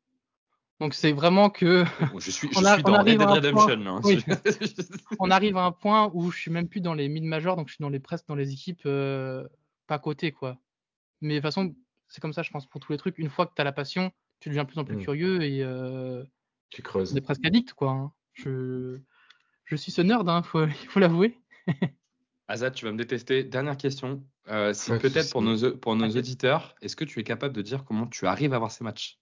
Donc c'est vraiment que je suis, je suis dans Red Dead Redemption. Hein. Oui. on arrive à un point où je suis même plus dans les mid majors, donc je suis dans les presque dans les équipes euh, pas côté quoi. Mais de toute façon, c'est comme ça, je pense pour tous les trucs. Une fois que tu as la passion, tu deviens de plus en plus mm. curieux et euh, tu creuses. Presque addict quoi. Hein. Je, je suis ce nerd, hein, faut, il faut l'avouer. Azad, tu vas me détester. Dernière question. Euh, si peut-être pour nos, pour nos auditeurs, est-ce que tu es capable de dire comment tu arrives à voir ces matchs?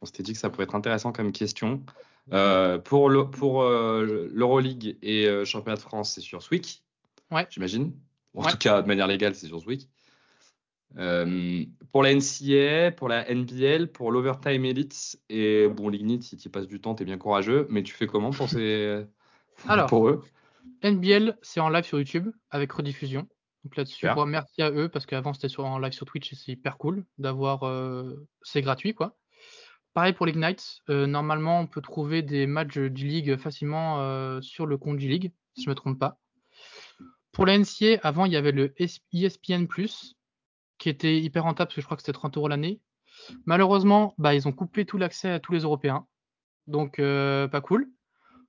On s'était dit que ça pourrait être intéressant comme question. Euh, pour le, pour euh, l'Euroleague et euh, Championnat de France, c'est sur Swick. Ouais. J'imagine? En tout cas, de manière légale, c'est sur Swick. Euh, pour la NCA, pour la NBL, pour l'Overtime Elite et bon, l'Ignite, si tu passes du temps, tu es bien courageux, mais tu fais comment pour, ces... Alors, pour eux? NBL, c'est en live sur YouTube avec rediffusion. Donc là-dessus, merci à eux parce qu'avant c'était en live sur Twitch et c'est hyper cool d'avoir. Euh, c'est gratuit quoi. Pareil pour l'Ignite. Euh, normalement, on peut trouver des matchs G-League facilement euh, sur le compte G-League, si je ne me trompe pas. Pour la NCA, avant, il y avait le ESPN, qui était hyper rentable parce que je crois que c'était 30 euros l'année. Malheureusement, bah, ils ont coupé tout l'accès à tous les Européens. Donc, euh, pas cool.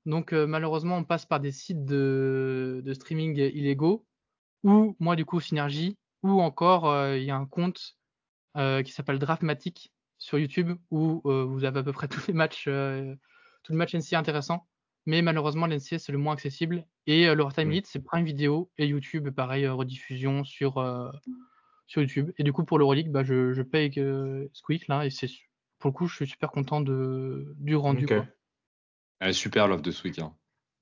Donc, malheureusement, on passe par des sites de, de, streaming illégaux ou, moi, du coup, Synergie, ou encore, il y a un compte qui s'appelle Draftmatic sur YouTube où euh, vous avez à peu près tous les matchs, euh, tous les matchs NCA intéressants. Mais malheureusement, l'NCA, c'est le moins accessible. Et euh, le Time Elite, c'est Prime Video et YouTube, pareil, rediffusion sur, sur YouTube. Et du coup, pour l'Euroleague, bah, je, je paye Squeak là. Et c'est pour le coup, je suis super content de, du rendu. Quoi. Est super l'offre de Squeak. Hein.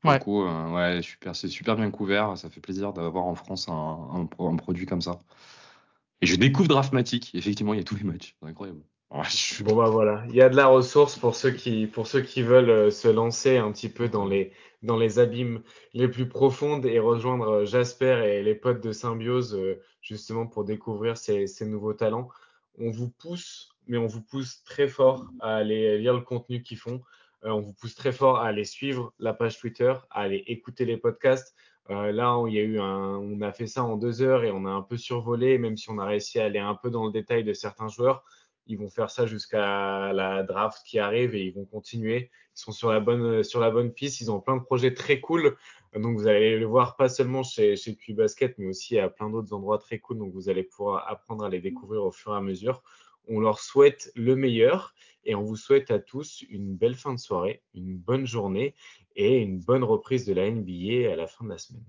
ouais. coup, ouais, super, c'est super bien couvert. Ça fait plaisir d'avoir en France un, un, produit comme ça. Et je découvre Draftmatic. Effectivement, il y a tous les matchs. C'est incroyable. Bon bah voilà, il y a de la ressource pour ceux qui pour ceux qui veulent euh, se lancer un petit peu dans les dans les abîmes les plus profondes et rejoindre euh, Jasper et les potes de Symbiose euh, justement pour découvrir ces, ces nouveaux talents. On vous pousse, mais on vous pousse très fort à aller lire le contenu qu'ils font. on vous pousse très fort à aller suivre la page Twitter, à aller écouter les podcasts. là, il y a eu un, on a fait ça en deux heures et on a un peu survolé, même si on a réussi à aller un peu dans le détail de certains joueurs ils vont faire ça jusqu'à la draft qui arrive et ils vont continuer. Ils sont sur la bonne, sur la bonne piste. Ils ont plein de projets très cool. Donc, vous allez le voir pas seulement chez, chez Basket, mais aussi à plein d'autres endroits très cool. Donc, vous allez pouvoir apprendre à les découvrir au fur et à mesure. On leur souhaite le meilleur et on vous souhaite à tous une belle fin de soirée, une bonne journée et une bonne reprise de la NBA à la fin de la semaine.